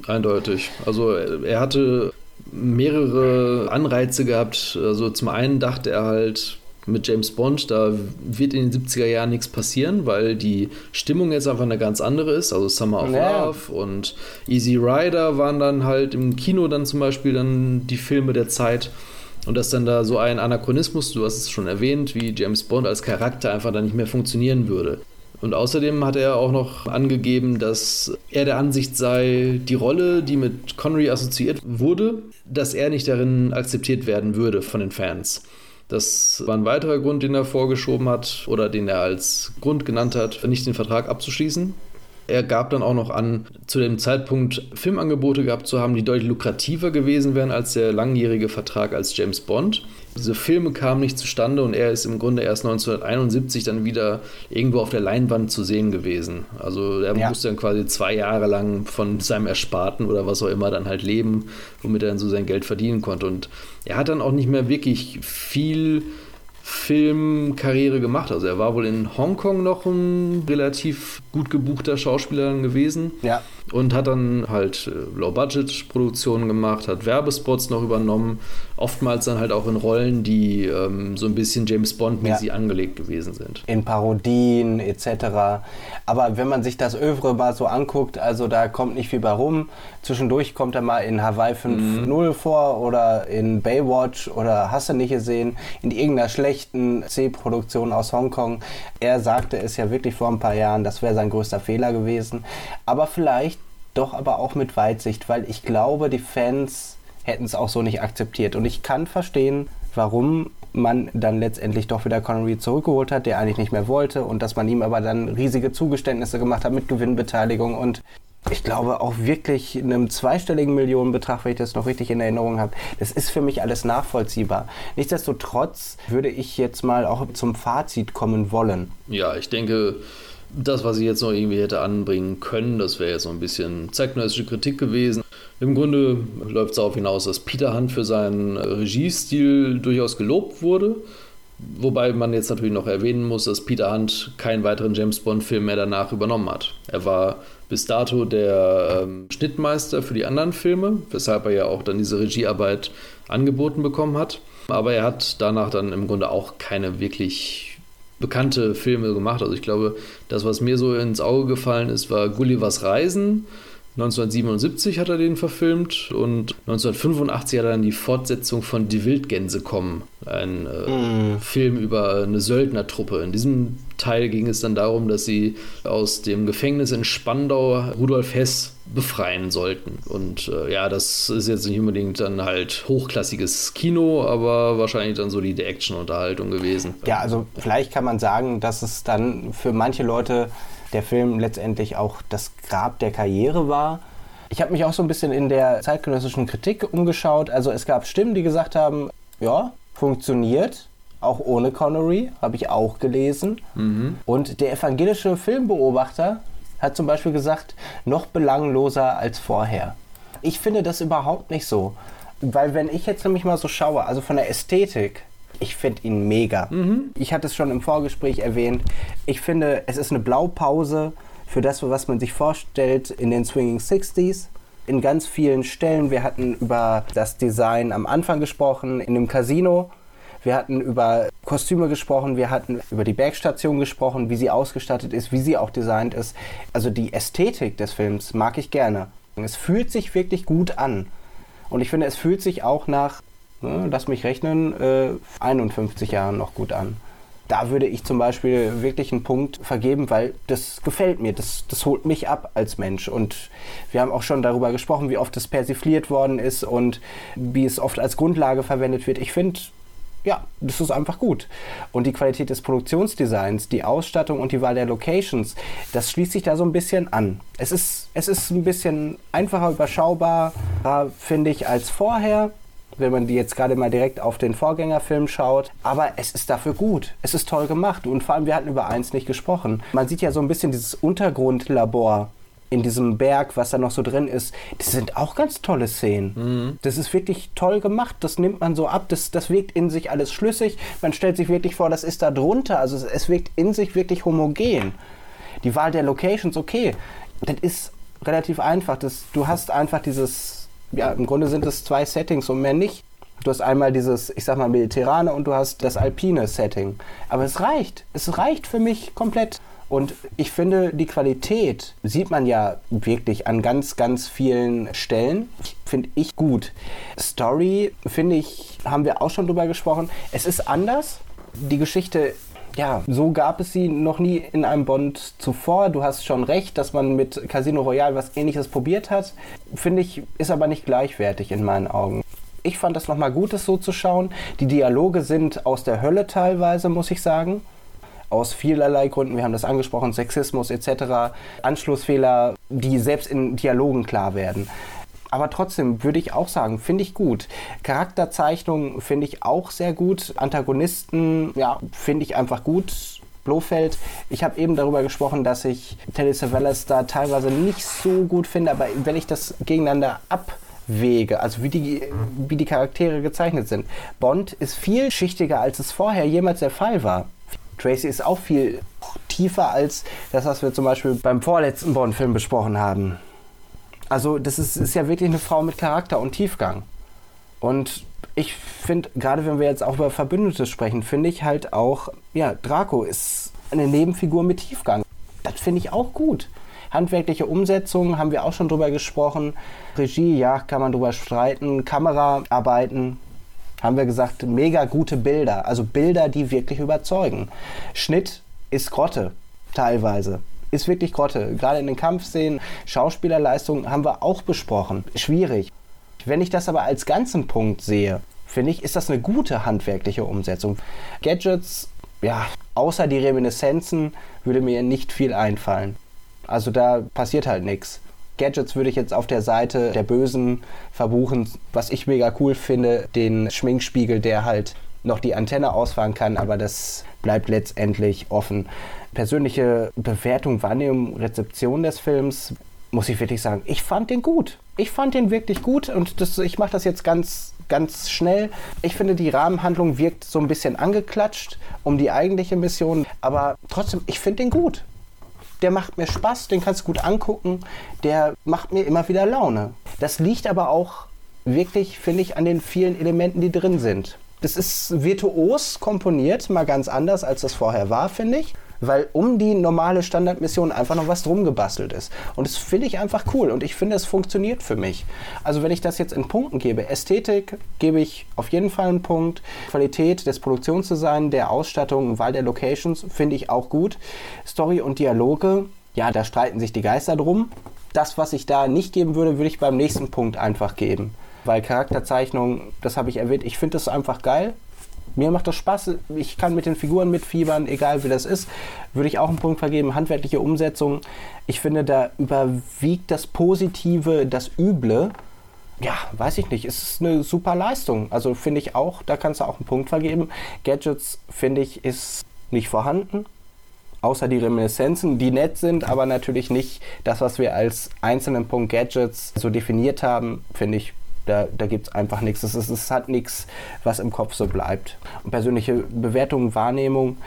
eindeutig. Also er hatte mehrere Anreize gehabt. Also zum einen dachte er halt, mit James Bond, da wird in den 70er Jahren nichts passieren, weil die Stimmung jetzt einfach eine ganz andere ist. Also Summer of ja. Love und Easy Rider waren dann halt im Kino dann zum Beispiel dann die Filme der Zeit. Und dass dann da so ein Anachronismus, du hast es schon erwähnt, wie James Bond als Charakter einfach dann nicht mehr funktionieren würde. Und außerdem hat er auch noch angegeben, dass er der Ansicht sei, die Rolle, die mit Connery assoziiert wurde, dass er nicht darin akzeptiert werden würde von den Fans. Das war ein weiterer Grund, den er vorgeschoben hat oder den er als Grund genannt hat, nicht den Vertrag abzuschließen. Er gab dann auch noch an, zu dem Zeitpunkt Filmangebote gehabt zu haben, die deutlich lukrativer gewesen wären als der langjährige Vertrag als James Bond. Diese Filme kamen nicht zustande und er ist im Grunde erst 1971 dann wieder irgendwo auf der Leinwand zu sehen gewesen. Also er ja. musste dann quasi zwei Jahre lang von seinem Ersparten oder was auch immer dann halt leben, womit er dann so sein Geld verdienen konnte. Und er hat dann auch nicht mehr wirklich viel Filmkarriere gemacht. Also er war wohl in Hongkong noch ein relativ gut gebuchter Schauspieler gewesen. Ja. Und hat dann halt äh, Low-Budget-Produktionen gemacht, hat Werbespots noch übernommen, oftmals dann halt auch in Rollen, die ähm, so ein bisschen James Bond-mäßig ja. angelegt gewesen sind. In Parodien etc. Aber wenn man sich das Övre mal so anguckt, also da kommt nicht viel bei rum. Zwischendurch kommt er mal in Hawaii 5.0 mhm. vor oder in Baywatch oder hast du nicht gesehen, in irgendeiner schlechten C-Produktion aus Hongkong. Er sagte es ja wirklich vor ein paar Jahren, das wäre sein größter Fehler gewesen. Aber vielleicht doch aber auch mit Weitsicht, weil ich glaube, die Fans hätten es auch so nicht akzeptiert. Und ich kann verstehen, warum man dann letztendlich doch wieder Connery zurückgeholt hat, der eigentlich nicht mehr wollte und dass man ihm aber dann riesige Zugeständnisse gemacht hat mit Gewinnbeteiligung und ich glaube auch wirklich einem zweistelligen Millionenbetrag, wenn ich das noch richtig in Erinnerung habe. Das ist für mich alles nachvollziehbar. Nichtsdestotrotz würde ich jetzt mal auch zum Fazit kommen wollen. Ja, ich denke, das, was ich jetzt noch irgendwie hätte anbringen können, das wäre jetzt so ein bisschen zeitgenössische Kritik gewesen. Im Grunde läuft es darauf hinaus, dass Peter Hunt für seinen Regiestil durchaus gelobt wurde. Wobei man jetzt natürlich noch erwähnen muss, dass Peter Hunt keinen weiteren James Bond-Film mehr danach übernommen hat. Er war bis dato der ähm, Schnittmeister für die anderen Filme, weshalb er ja auch dann diese Regiearbeit angeboten bekommen hat. Aber er hat danach dann im Grunde auch keine wirklich bekannte Filme gemacht. Also ich glaube, das, was mir so ins Auge gefallen ist, war Gullivers Reisen. 1977 hat er den verfilmt und 1985 hat er dann die Fortsetzung von Die Wildgänse kommen, ein äh, mm. Film über eine Söldnertruppe. In diesem Teil ging es dann darum, dass sie aus dem Gefängnis in Spandau Rudolf Hess befreien sollten. Und äh, ja, das ist jetzt nicht unbedingt dann halt hochklassiges Kino, aber wahrscheinlich dann solide Action-Unterhaltung gewesen. Ja, also vielleicht kann man sagen, dass es dann für manche Leute der Film letztendlich auch das Grab der Karriere war. Ich habe mich auch so ein bisschen in der zeitgenössischen Kritik umgeschaut. Also es gab Stimmen, die gesagt haben, ja, funktioniert, auch ohne Connery, habe ich auch gelesen. Mhm. Und der evangelische Filmbeobachter hat zum Beispiel gesagt, noch belangloser als vorher. Ich finde das überhaupt nicht so. Weil wenn ich jetzt nämlich mal so schaue, also von der Ästhetik, ich finde ihn mega. Mhm. Ich hatte es schon im Vorgespräch erwähnt. Ich finde, es ist eine Blaupause für das, was man sich vorstellt in den Swinging 60s. In ganz vielen Stellen. Wir hatten über das Design am Anfang gesprochen, in dem Casino. Wir hatten über Kostüme gesprochen, wir hatten über die Bergstation gesprochen, wie sie ausgestattet ist, wie sie auch designt ist. Also die Ästhetik des Films mag ich gerne. Es fühlt sich wirklich gut an. Und ich finde, es fühlt sich auch nach, ne, lass mich rechnen, äh, 51 Jahren noch gut an. Da würde ich zum Beispiel wirklich einen Punkt vergeben, weil das gefällt mir, das, das holt mich ab als Mensch. Und wir haben auch schon darüber gesprochen, wie oft es persifliert worden ist und wie es oft als Grundlage verwendet wird. Ich finde, ja, das ist einfach gut. Und die Qualität des Produktionsdesigns, die Ausstattung und die Wahl der Locations, das schließt sich da so ein bisschen an. Es ist, es ist ein bisschen einfacher überschaubar, finde ich, als vorher wenn man die jetzt gerade mal direkt auf den Vorgängerfilm schaut. Aber es ist dafür gut. Es ist toll gemacht. Und vor allem, wir hatten über eins nicht gesprochen. Man sieht ja so ein bisschen dieses Untergrundlabor in diesem Berg, was da noch so drin ist, das sind auch ganz tolle Szenen. Mhm. Das ist wirklich toll gemacht, das nimmt man so ab, das, das wirkt in sich alles schlüssig. Man stellt sich wirklich vor, das ist da drunter, also es, es wirkt in sich wirklich homogen. Die Wahl der Locations, okay, das ist relativ einfach. Das, du hast einfach dieses, ja, im Grunde sind es zwei Settings und mehr nicht. Du hast einmal dieses, ich sag mal, mediterrane und du hast das alpine Setting. Aber es reicht. Es reicht für mich komplett. Und ich finde, die Qualität sieht man ja wirklich an ganz, ganz vielen Stellen. Finde ich gut. Story, finde ich, haben wir auch schon drüber gesprochen. Es ist anders. Die Geschichte ja, so gab es sie noch nie in einem Bond zuvor. Du hast schon recht, dass man mit Casino Royale was ähnliches probiert hat. Finde ich, ist aber nicht gleichwertig in meinen Augen. Ich fand das nochmal gut, das so zu schauen. Die Dialoge sind aus der Hölle teilweise, muss ich sagen aus vielerlei Gründen, wir haben das angesprochen, Sexismus etc., Anschlussfehler, die selbst in Dialogen klar werden. Aber trotzdem würde ich auch sagen, finde ich gut. Charakterzeichnung finde ich auch sehr gut. Antagonisten, ja, finde ich einfach gut. Blofeld, ich habe eben darüber gesprochen, dass ich Telly Savalas da teilweise nicht so gut finde, aber wenn ich das gegeneinander abwäge, also wie die, wie die Charaktere gezeichnet sind. Bond ist vielschichtiger, als es vorher jemals der Fall war. Tracy ist auch viel tiefer als das, was wir zum Beispiel beim vorletzten Bond-Film besprochen haben. Also das ist, ist ja wirklich eine Frau mit Charakter und Tiefgang. Und ich finde, gerade wenn wir jetzt auch über Verbündete sprechen, finde ich halt auch, ja, Draco ist eine Nebenfigur mit Tiefgang. Das finde ich auch gut. Handwerkliche Umsetzung haben wir auch schon drüber gesprochen. Regie, ja, kann man drüber streiten. Kameraarbeiten, haben wir gesagt, mega gute Bilder. Also Bilder, die wirklich überzeugen. Schnitt ist Grotte, teilweise. Ist wirklich Grotte. Gerade in den Kampfszenen, Schauspielerleistung haben wir auch besprochen. Schwierig. Wenn ich das aber als ganzen Punkt sehe, finde ich, ist das eine gute handwerkliche Umsetzung. Gadgets, ja, außer die Reminiszenzen würde mir nicht viel einfallen. Also da passiert halt nichts. Gadgets würde ich jetzt auf der Seite der Bösen verbuchen. Was ich mega cool finde, den Schminkspiegel, der halt noch die Antenne ausfahren kann, aber das bleibt letztendlich offen. Persönliche Bewertung, Wahrnehmung, Rezeption des Films, muss ich wirklich sagen, ich fand den gut. Ich fand den wirklich gut und das, ich mache das jetzt ganz, ganz schnell. Ich finde, die Rahmenhandlung wirkt so ein bisschen angeklatscht um die eigentliche Mission, aber trotzdem, ich finde den gut der macht mir Spaß, den kannst du gut angucken, der macht mir immer wieder Laune. Das liegt aber auch wirklich, finde ich, an den vielen Elementen, die drin sind. Das ist virtuos komponiert, mal ganz anders, als das vorher war, finde ich weil um die normale Standardmission einfach noch was drum gebastelt ist. Und das finde ich einfach cool und ich finde, es funktioniert für mich. Also wenn ich das jetzt in Punkten gebe, Ästhetik gebe ich auf jeden Fall einen Punkt, Qualität des Produktionsdesigns, der Ausstattung, Wahl der Locations finde ich auch gut. Story und Dialoge, ja, da streiten sich die Geister drum. Das, was ich da nicht geben würde, würde ich beim nächsten Punkt einfach geben. Weil Charakterzeichnung, das habe ich erwähnt, ich finde das einfach geil mir macht das Spaß. Ich kann mit den Figuren mitfiebern, egal wie das ist. Würde ich auch einen Punkt vergeben. Handwerkliche Umsetzung. Ich finde, da überwiegt das Positive, das Üble. Ja, weiß ich nicht. Es ist eine super Leistung. Also finde ich auch, da kannst du auch einen Punkt vergeben. Gadgets, finde ich, ist nicht vorhanden außer die Reminiszenzen, die nett sind, aber natürlich nicht das, was wir als einzelnen Punkt Gadgets so definiert haben, finde ich. Da, da gibt es einfach nichts. Es, es hat nichts, was im Kopf so bleibt. Und persönliche Bewertung, Wahrnehmung,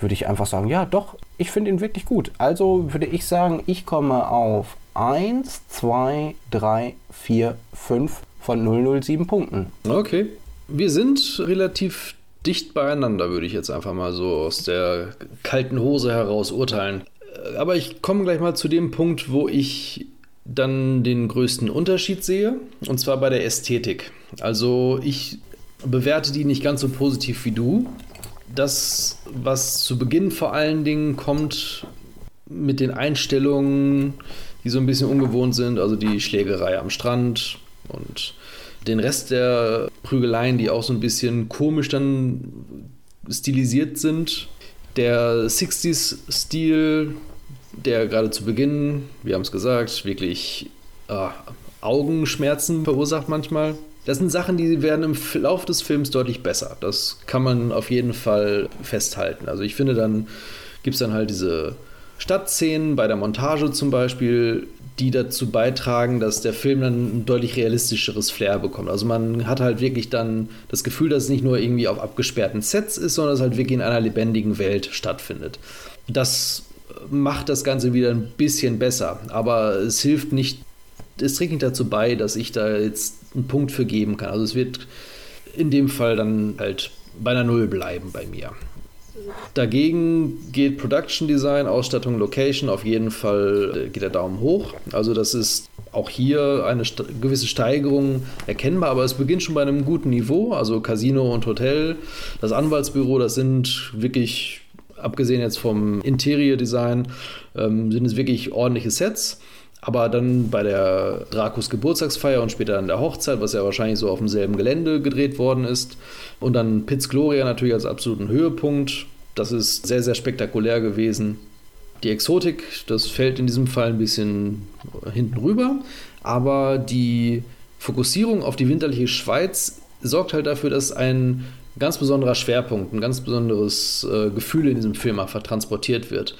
würde ich einfach sagen, ja, doch, ich finde ihn wirklich gut. Also würde ich sagen, ich komme auf 1, 2, 3, 4, 5 von 007 Punkten. Okay. Wir sind relativ dicht beieinander, würde ich jetzt einfach mal so aus der kalten Hose heraus urteilen. Aber ich komme gleich mal zu dem Punkt, wo ich dann den größten Unterschied sehe, und zwar bei der Ästhetik. Also ich bewerte die nicht ganz so positiv wie du. Das, was zu Beginn vor allen Dingen kommt mit den Einstellungen, die so ein bisschen ungewohnt sind, also die Schlägerei am Strand und den Rest der Prügeleien, die auch so ein bisschen komisch dann stilisiert sind. Der 60s-Stil, der gerade zu Beginn, wir haben es gesagt, wirklich äh, Augenschmerzen verursacht manchmal. Das sind Sachen, die werden im Lauf des Films deutlich besser. Das kann man auf jeden Fall festhalten. Also ich finde, dann gibt es dann halt diese Stadtszenen bei der Montage zum Beispiel, die dazu beitragen, dass der Film dann ein deutlich realistischeres Flair bekommt. Also man hat halt wirklich dann das Gefühl, dass es nicht nur irgendwie auf abgesperrten Sets ist, sondern dass es halt wirklich in einer lebendigen Welt stattfindet. Das macht das Ganze wieder ein bisschen besser, aber es hilft nicht, es trägt nicht dazu bei, dass ich da jetzt einen Punkt für geben kann. Also es wird in dem Fall dann halt bei einer Null bleiben bei mir. Dagegen geht Production Design, Ausstattung, Location auf jeden Fall äh, geht der Daumen hoch. Also das ist auch hier eine gewisse Steigerung erkennbar, aber es beginnt schon bei einem guten Niveau. Also Casino und Hotel, das Anwaltsbüro, das sind wirklich, abgesehen jetzt vom Interior Design, ähm, sind es wirklich ordentliche Sets. Aber dann bei der Dracos Geburtstagsfeier und später an der Hochzeit, was ja wahrscheinlich so auf demselben Gelände gedreht worden ist. Und dann Piz Gloria natürlich als absoluten Höhepunkt. Das ist sehr, sehr spektakulär gewesen. Die Exotik, das fällt in diesem Fall ein bisschen hinten rüber. Aber die Fokussierung auf die winterliche Schweiz sorgt halt dafür, dass ein ganz besonderer Schwerpunkt, ein ganz besonderes äh, Gefühl in diesem Film einfach transportiert wird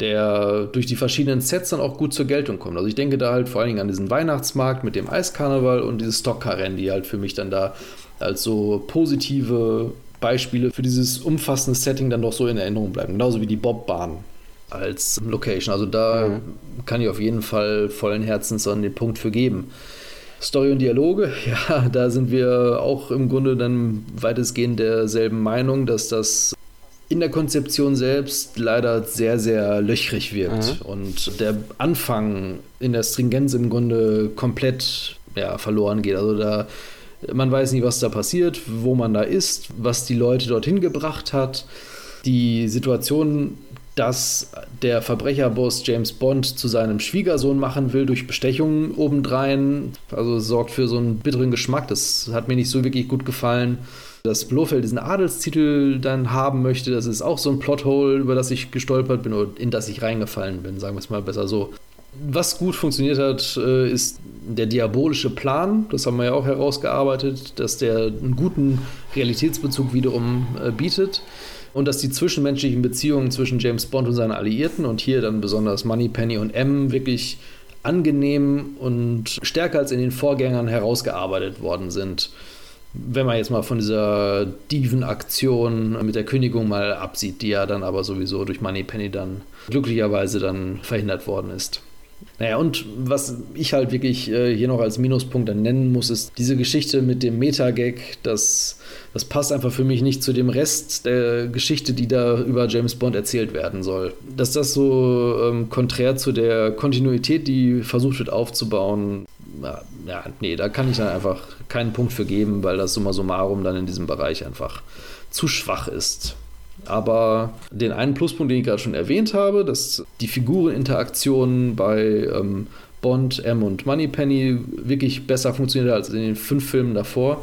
der durch die verschiedenen Sets dann auch gut zur Geltung kommt. Also ich denke da halt vor allen Dingen an diesen Weihnachtsmarkt mit dem Eiskarneval und diese Stockkarren, die halt für mich dann da als so positive Beispiele für dieses umfassende Setting dann doch so in Erinnerung bleiben. Genauso wie die Bobbahn als Location. Also da mhm. kann ich auf jeden Fall vollen Herzens an den Punkt für geben. Story und Dialoge, <laughs> ja, da sind wir auch im Grunde dann weitestgehend derselben Meinung, dass das in der Konzeption selbst leider sehr, sehr löchrig wirkt. Mhm. Und der Anfang in der Stringenz im Grunde komplett ja, verloren geht. Also da, man weiß nicht, was da passiert, wo man da ist, was die Leute dorthin gebracht hat. Die Situation, dass der Verbrecherboss James Bond zu seinem Schwiegersohn machen will durch Bestechung obendrein, also sorgt für so einen bitteren Geschmack. Das hat mir nicht so wirklich gut gefallen dass Blofeld diesen Adelstitel dann haben möchte. Das ist auch so ein Plothole, über das ich gestolpert bin oder in das ich reingefallen bin, sagen wir es mal besser so. Was gut funktioniert hat, äh, ist der diabolische Plan. Das haben wir ja auch herausgearbeitet, dass der einen guten Realitätsbezug wiederum äh, bietet und dass die zwischenmenschlichen Beziehungen zwischen James Bond und seinen Alliierten und hier dann besonders Moneypenny und M wirklich angenehm und stärker als in den Vorgängern herausgearbeitet worden sind wenn man jetzt mal von dieser Dieven-Aktion mit der Kündigung mal absieht, die ja dann aber sowieso durch Moneypenny dann glücklicherweise dann verhindert worden ist. Naja, und was ich halt wirklich äh, hier noch als Minuspunkt dann nennen muss, ist diese Geschichte mit dem Meta-Gag, das, das passt einfach für mich nicht zu dem Rest der Geschichte, die da über James Bond erzählt werden soll. Dass das so ähm, konträr zu der Kontinuität, die versucht wird aufzubauen, ja, nee, da kann ich dann einfach keinen Punkt für geben, weil das summa summarum dann in diesem Bereich einfach zu schwach ist. Aber den einen Pluspunkt, den ich gerade schon erwähnt habe, dass die Figureninteraktion bei ähm, Bond, M und Moneypenny wirklich besser funktioniert als in den fünf Filmen davor,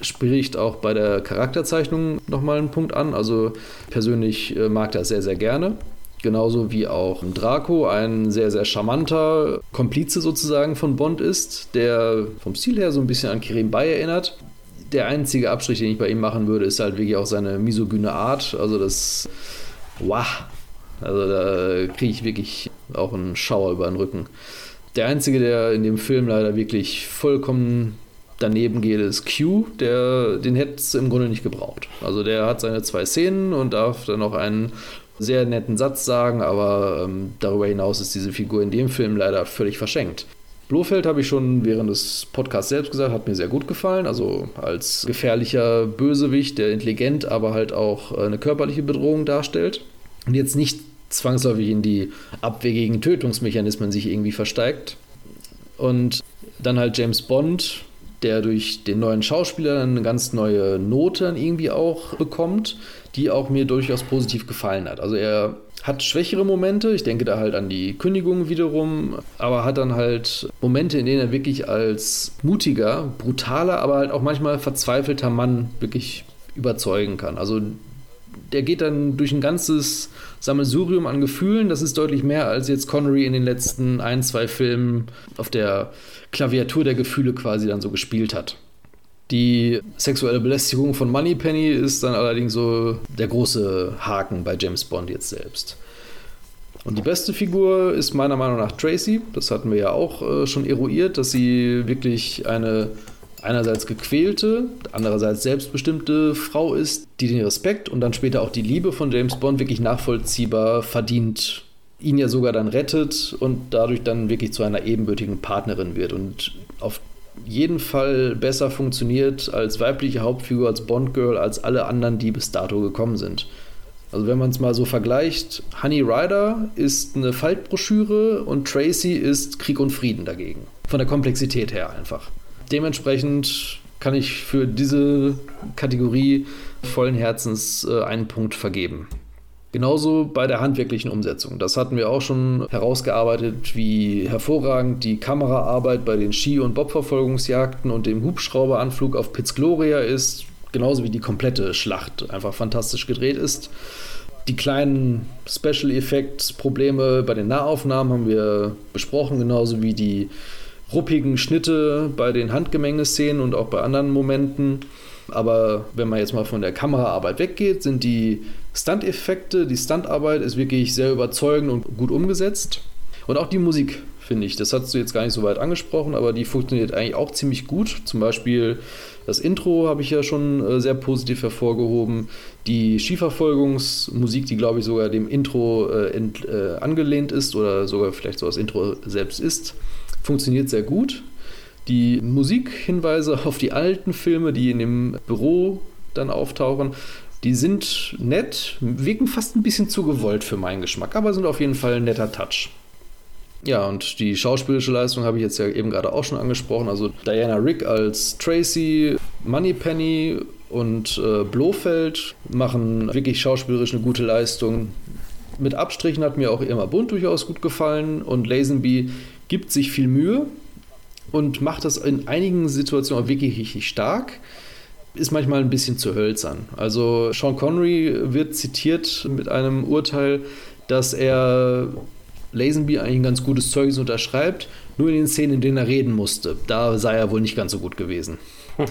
spricht auch bei der Charakterzeichnung nochmal einen Punkt an. Also persönlich äh, mag das sehr, sehr gerne. Genauso wie auch Draco ein sehr, sehr charmanter Komplize sozusagen von Bond ist, der vom Stil her so ein bisschen an Kirim Bay erinnert. Der einzige Abstrich, den ich bei ihm machen würde, ist halt wirklich auch seine misogyne Art. Also das. Wow. Also da kriege ich wirklich auch einen Schauer über den Rücken. Der einzige, der in dem Film leider wirklich vollkommen daneben geht, ist Q. Der, den hätte es im Grunde nicht gebraucht. Also der hat seine zwei Szenen und darf dann noch einen sehr netten Satz sagen, aber ähm, darüber hinaus ist diese Figur in dem Film leider völlig verschenkt. Blofeld habe ich schon während des Podcasts selbst gesagt, hat mir sehr gut gefallen. Also als gefährlicher Bösewicht, der intelligent, aber halt auch eine körperliche Bedrohung darstellt. Und jetzt nicht zwangsläufig in die abwegigen Tötungsmechanismen sich irgendwie versteigt. Und dann halt James Bond, der durch den neuen Schauspieler eine ganz neue Note dann irgendwie auch bekommt, die auch mir durchaus positiv gefallen hat. Also er hat schwächere Momente, ich denke da halt an die Kündigung wiederum, aber hat dann halt Momente, in denen er wirklich als mutiger, brutaler, aber halt auch manchmal verzweifelter Mann wirklich überzeugen kann. Also der geht dann durch ein ganzes Sammelsurium an Gefühlen. Das ist deutlich mehr, als jetzt Connery in den letzten ein, zwei Filmen auf der Klaviatur der Gefühle quasi dann so gespielt hat. Die sexuelle Belästigung von Moneypenny ist dann allerdings so der große Haken bei James Bond jetzt selbst. Und die beste Figur ist meiner Meinung nach Tracy. Das hatten wir ja auch äh, schon eruiert, dass sie wirklich eine einerseits gequälte, andererseits selbstbestimmte Frau ist, die den Respekt und dann später auch die Liebe von James Bond wirklich nachvollziehbar verdient, ihn ja sogar dann rettet und dadurch dann wirklich zu einer ebenbürtigen Partnerin wird und auf jeden Fall besser funktioniert als weibliche Hauptfigur, als Bond-Girl, als alle anderen, die bis dato gekommen sind. Also wenn man es mal so vergleicht, Honey Rider ist eine Faltbroschüre und Tracy ist Krieg und Frieden dagegen. Von der Komplexität her einfach dementsprechend kann ich für diese Kategorie vollen Herzens äh, einen Punkt vergeben. Genauso bei der handwerklichen Umsetzung. Das hatten wir auch schon herausgearbeitet, wie hervorragend die Kameraarbeit bei den Ski- und Bobverfolgungsjagden und dem Hubschrauberanflug auf Piz Gloria ist. Genauso wie die komplette Schlacht einfach fantastisch gedreht ist. Die kleinen Special Effects Probleme bei den Nahaufnahmen haben wir besprochen, genauso wie die ruppigen Schnitte bei den Handgemenge-Szenen und auch bei anderen Momenten. Aber wenn man jetzt mal von der Kameraarbeit weggeht, sind die Stunt-Effekte, die Stuntarbeit ist wirklich sehr überzeugend und gut umgesetzt. Und auch die Musik, finde ich, das hast du jetzt gar nicht so weit angesprochen, aber die funktioniert eigentlich auch ziemlich gut. Zum Beispiel das Intro habe ich ja schon äh, sehr positiv hervorgehoben. Die Skiverfolgungsmusik, die glaube ich sogar dem Intro äh, ent, äh, angelehnt ist oder sogar vielleicht so das Intro selbst ist funktioniert sehr gut. Die Musikhinweise <laughs> auf die alten Filme, die in dem Büro dann auftauchen, die sind nett, wirken fast ein bisschen zu gewollt für meinen Geschmack, aber sind auf jeden Fall ein netter Touch. Ja, und die schauspielerische Leistung habe ich jetzt ja eben gerade auch schon angesprochen. Also Diana Rick als Tracy, Moneypenny und äh, Blofeld machen wirklich schauspielerisch eine gute Leistung. Mit Abstrichen hat mir auch Irma Bund durchaus gut gefallen und Lazenby gibt sich viel Mühe und macht das in einigen Situationen auch wirklich richtig stark. Ist manchmal ein bisschen zu hölzern. Also Sean Connery wird zitiert mit einem Urteil, dass er Lazenby eigentlich ein ganz gutes Zeugnis unterschreibt, nur in den Szenen, in denen er reden musste. Da sei er wohl nicht ganz so gut gewesen. <laughs>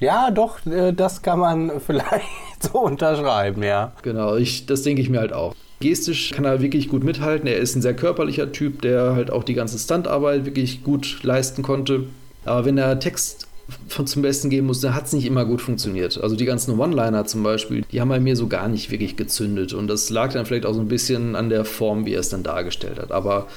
Ja, doch, äh, das kann man <laughs> vielleicht so unterschreiben, ja. Genau, ich, das denke ich mir halt auch. Gestisch kann er wirklich gut mithalten. Er ist ein sehr körperlicher Typ, der halt auch die ganze Standarbeit wirklich gut leisten konnte. Aber wenn er Text von zum Besten geben musste, hat es nicht immer gut funktioniert. Also die ganzen One-Liner zum Beispiel, die haben bei mir so gar nicht wirklich gezündet. Und das lag dann vielleicht auch so ein bisschen an der Form, wie er es dann dargestellt hat. Aber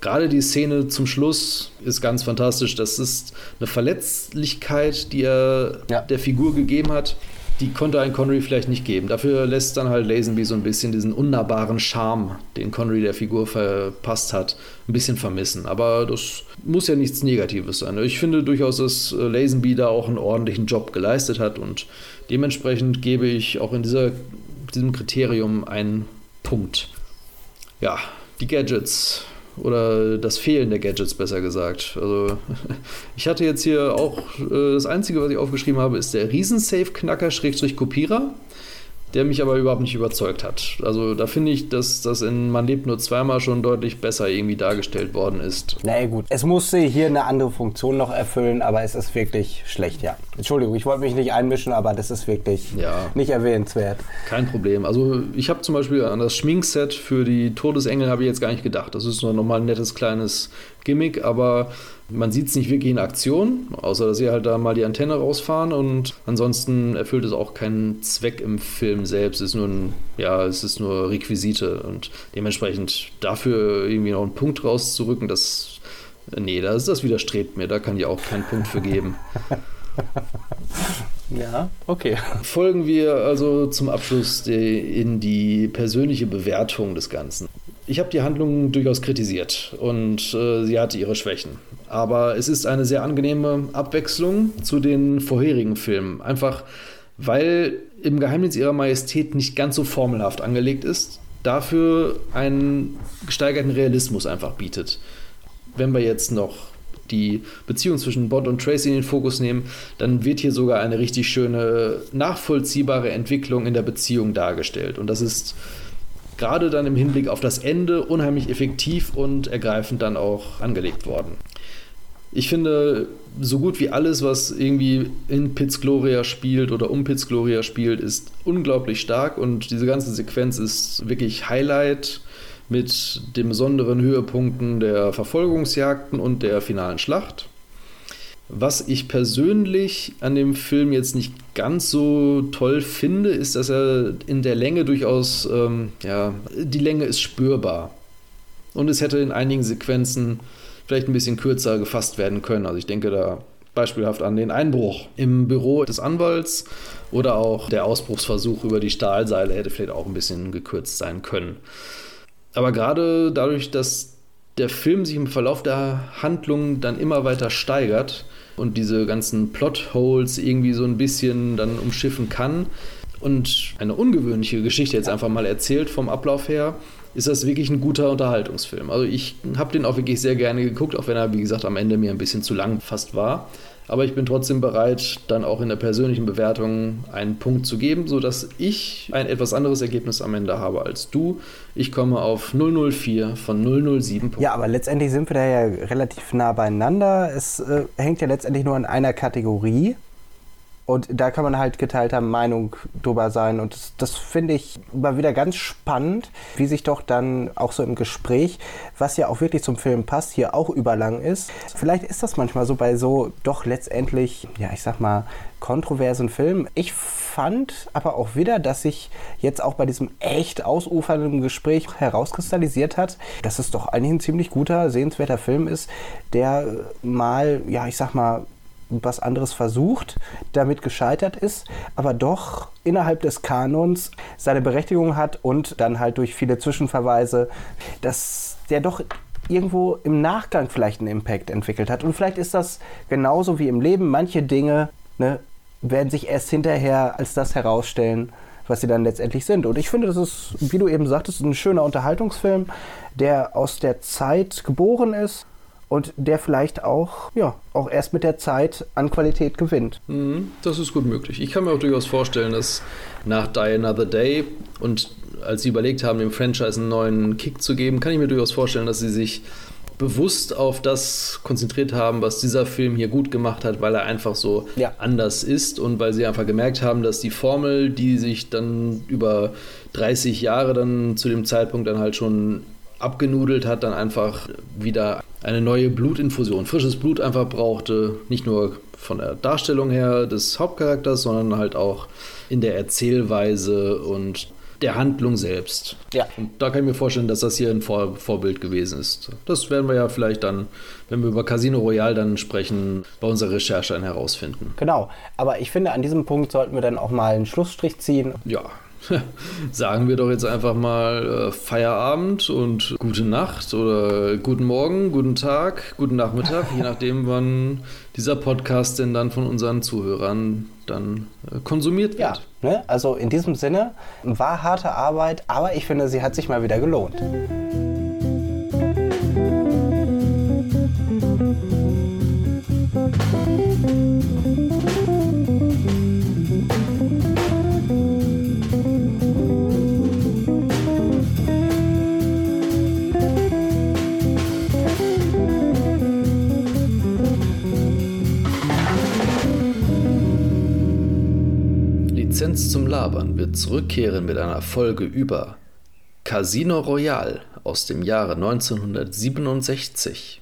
gerade die Szene zum Schluss ist ganz fantastisch. Das ist eine Verletzlichkeit, die er ja. der Figur gegeben hat, die konnte ein Connery vielleicht nicht geben. Dafür lässt dann halt Lazenby so ein bisschen diesen unnahbaren Charme, den Connery der Figur verpasst hat, ein bisschen vermissen. Aber das muss ja nichts Negatives sein. Ich finde durchaus, dass Lazenby da auch einen ordentlichen Job geleistet hat und dementsprechend gebe ich auch in dieser, diesem Kriterium einen Punkt. Ja, die Gadgets. Oder das Fehlen der Gadgets, besser gesagt. Also, <laughs> ich hatte jetzt hier auch, äh, das Einzige, was ich aufgeschrieben habe, ist der Riesensafe-Knacker-Kopierer der mich aber überhaupt nicht überzeugt hat. Also da finde ich, dass das in Man lebt nur zweimal schon deutlich besser irgendwie dargestellt worden ist. Naja gut, es musste hier eine andere Funktion noch erfüllen, aber es ist wirklich schlecht, ja. Entschuldigung, ich wollte mich nicht einmischen, aber das ist wirklich ja. nicht erwähnenswert. Kein Problem. Also ich habe zum Beispiel an das Schminkset für die Todesengel habe ich jetzt gar nicht gedacht. Das ist nur nochmal ein nettes kleines Gimmick, aber man sieht es nicht wirklich in Aktion, außer dass sie halt da mal die Antenne rausfahren und ansonsten erfüllt es auch keinen Zweck im Film selbst. Es ist nur ein, ja, es ist nur Requisite und dementsprechend dafür irgendwie noch einen Punkt rauszurücken, das, nee, das, das widerstrebt mir, da kann ich auch keinen Punkt für geben. <laughs> Ja, okay. Folgen wir also zum Abschluss in die persönliche Bewertung des Ganzen. Ich habe die Handlung durchaus kritisiert und äh, sie hatte ihre Schwächen. Aber es ist eine sehr angenehme Abwechslung zu den vorherigen Filmen. Einfach weil im Geheimnis ihrer Majestät nicht ganz so formelhaft angelegt ist, dafür einen gesteigerten Realismus einfach bietet. Wenn wir jetzt noch die Beziehung zwischen Bond und Tracy in den Fokus nehmen, dann wird hier sogar eine richtig schöne, nachvollziehbare Entwicklung in der Beziehung dargestellt. Und das ist gerade dann im Hinblick auf das Ende unheimlich effektiv und ergreifend dann auch angelegt worden. Ich finde, so gut wie alles, was irgendwie in Piz Gloria spielt oder um Piz Gloria spielt, ist unglaublich stark und diese ganze Sequenz ist wirklich Highlight mit den besonderen Höhepunkten der Verfolgungsjagden und der finalen Schlacht. Was ich persönlich an dem Film jetzt nicht ganz so toll finde, ist, dass er in der Länge durchaus, ähm, ja, die Länge ist spürbar. Und es hätte in einigen Sequenzen vielleicht ein bisschen kürzer gefasst werden können. Also ich denke da beispielhaft an den Einbruch im Büro des Anwalts oder auch der Ausbruchsversuch über die Stahlseile hätte vielleicht auch ein bisschen gekürzt sein können. Aber gerade dadurch, dass der Film sich im Verlauf der Handlung dann immer weiter steigert und diese ganzen Plotholes irgendwie so ein bisschen dann umschiffen kann und eine ungewöhnliche Geschichte jetzt einfach mal erzählt vom Ablauf her, ist das wirklich ein guter Unterhaltungsfilm. Also ich habe den auch wirklich sehr gerne geguckt, auch wenn er, wie gesagt, am Ende mir ein bisschen zu lang fast war. Aber ich bin trotzdem bereit, dann auch in der persönlichen Bewertung einen Punkt zu geben, sodass ich ein etwas anderes Ergebnis am Ende habe als du. Ich komme auf 004 von 007 Punkten. Ja, aber letztendlich sind wir da ja relativ nah beieinander. Es äh, hängt ja letztendlich nur an einer Kategorie. Und da kann man halt geteilter Meinung drüber sein. Und das, das finde ich mal wieder ganz spannend, wie sich doch dann auch so im Gespräch, was ja auch wirklich zum Film passt, hier auch überlang ist. Vielleicht ist das manchmal so bei so doch letztendlich, ja, ich sag mal, kontroversen Filmen. Ich fand aber auch wieder, dass sich jetzt auch bei diesem echt ausufernden Gespräch herauskristallisiert hat, dass es doch eigentlich ein ziemlich guter, sehenswerter Film ist, der mal, ja, ich sag mal, was anderes versucht, damit gescheitert ist, aber doch innerhalb des Kanons seine Berechtigung hat und dann halt durch viele Zwischenverweise, dass der doch irgendwo im Nachgang vielleicht einen Impact entwickelt hat. Und vielleicht ist das genauso wie im Leben. Manche Dinge ne, werden sich erst hinterher als das herausstellen, was sie dann letztendlich sind. Und ich finde, das ist, wie du eben sagtest, ein schöner Unterhaltungsfilm, der aus der Zeit geboren ist und der vielleicht auch, ja, auch erst mit der Zeit an Qualität gewinnt. Mhm, das ist gut möglich. Ich kann mir auch durchaus vorstellen, dass nach Die Another Day und als sie überlegt haben, dem Franchise einen neuen Kick zu geben, kann ich mir durchaus vorstellen, dass sie sich bewusst auf das konzentriert haben, was dieser Film hier gut gemacht hat, weil er einfach so ja. anders ist und weil sie einfach gemerkt haben, dass die Formel, die sich dann über 30 Jahre dann zu dem Zeitpunkt dann halt schon abgenudelt hat, dann einfach wieder eine neue Blutinfusion, frisches Blut einfach brauchte. Nicht nur von der Darstellung her des Hauptcharakters, sondern halt auch in der Erzählweise und der Handlung selbst. Ja. Und da kann ich mir vorstellen, dass das hier ein Vor Vorbild gewesen ist. Das werden wir ja vielleicht dann, wenn wir über Casino Royale dann sprechen, bei unserer Recherche dann herausfinden. Genau. Aber ich finde, an diesem Punkt sollten wir dann auch mal einen Schlussstrich ziehen. Ja, <laughs> sagen wir doch jetzt einfach mal äh, Feierabend und gute Nacht oder guten Morgen, guten Tag, guten Nachmittag, je nachdem, wann dieser Podcast denn dann von unseren Zuhörern dann äh, konsumiert wird. Ja, ne? also in diesem Sinne war harte Arbeit, aber ich finde, sie hat sich mal wieder gelohnt. Lizenz zum Labern wird zurückkehren mit einer Folge über Casino Royale aus dem Jahre 1967.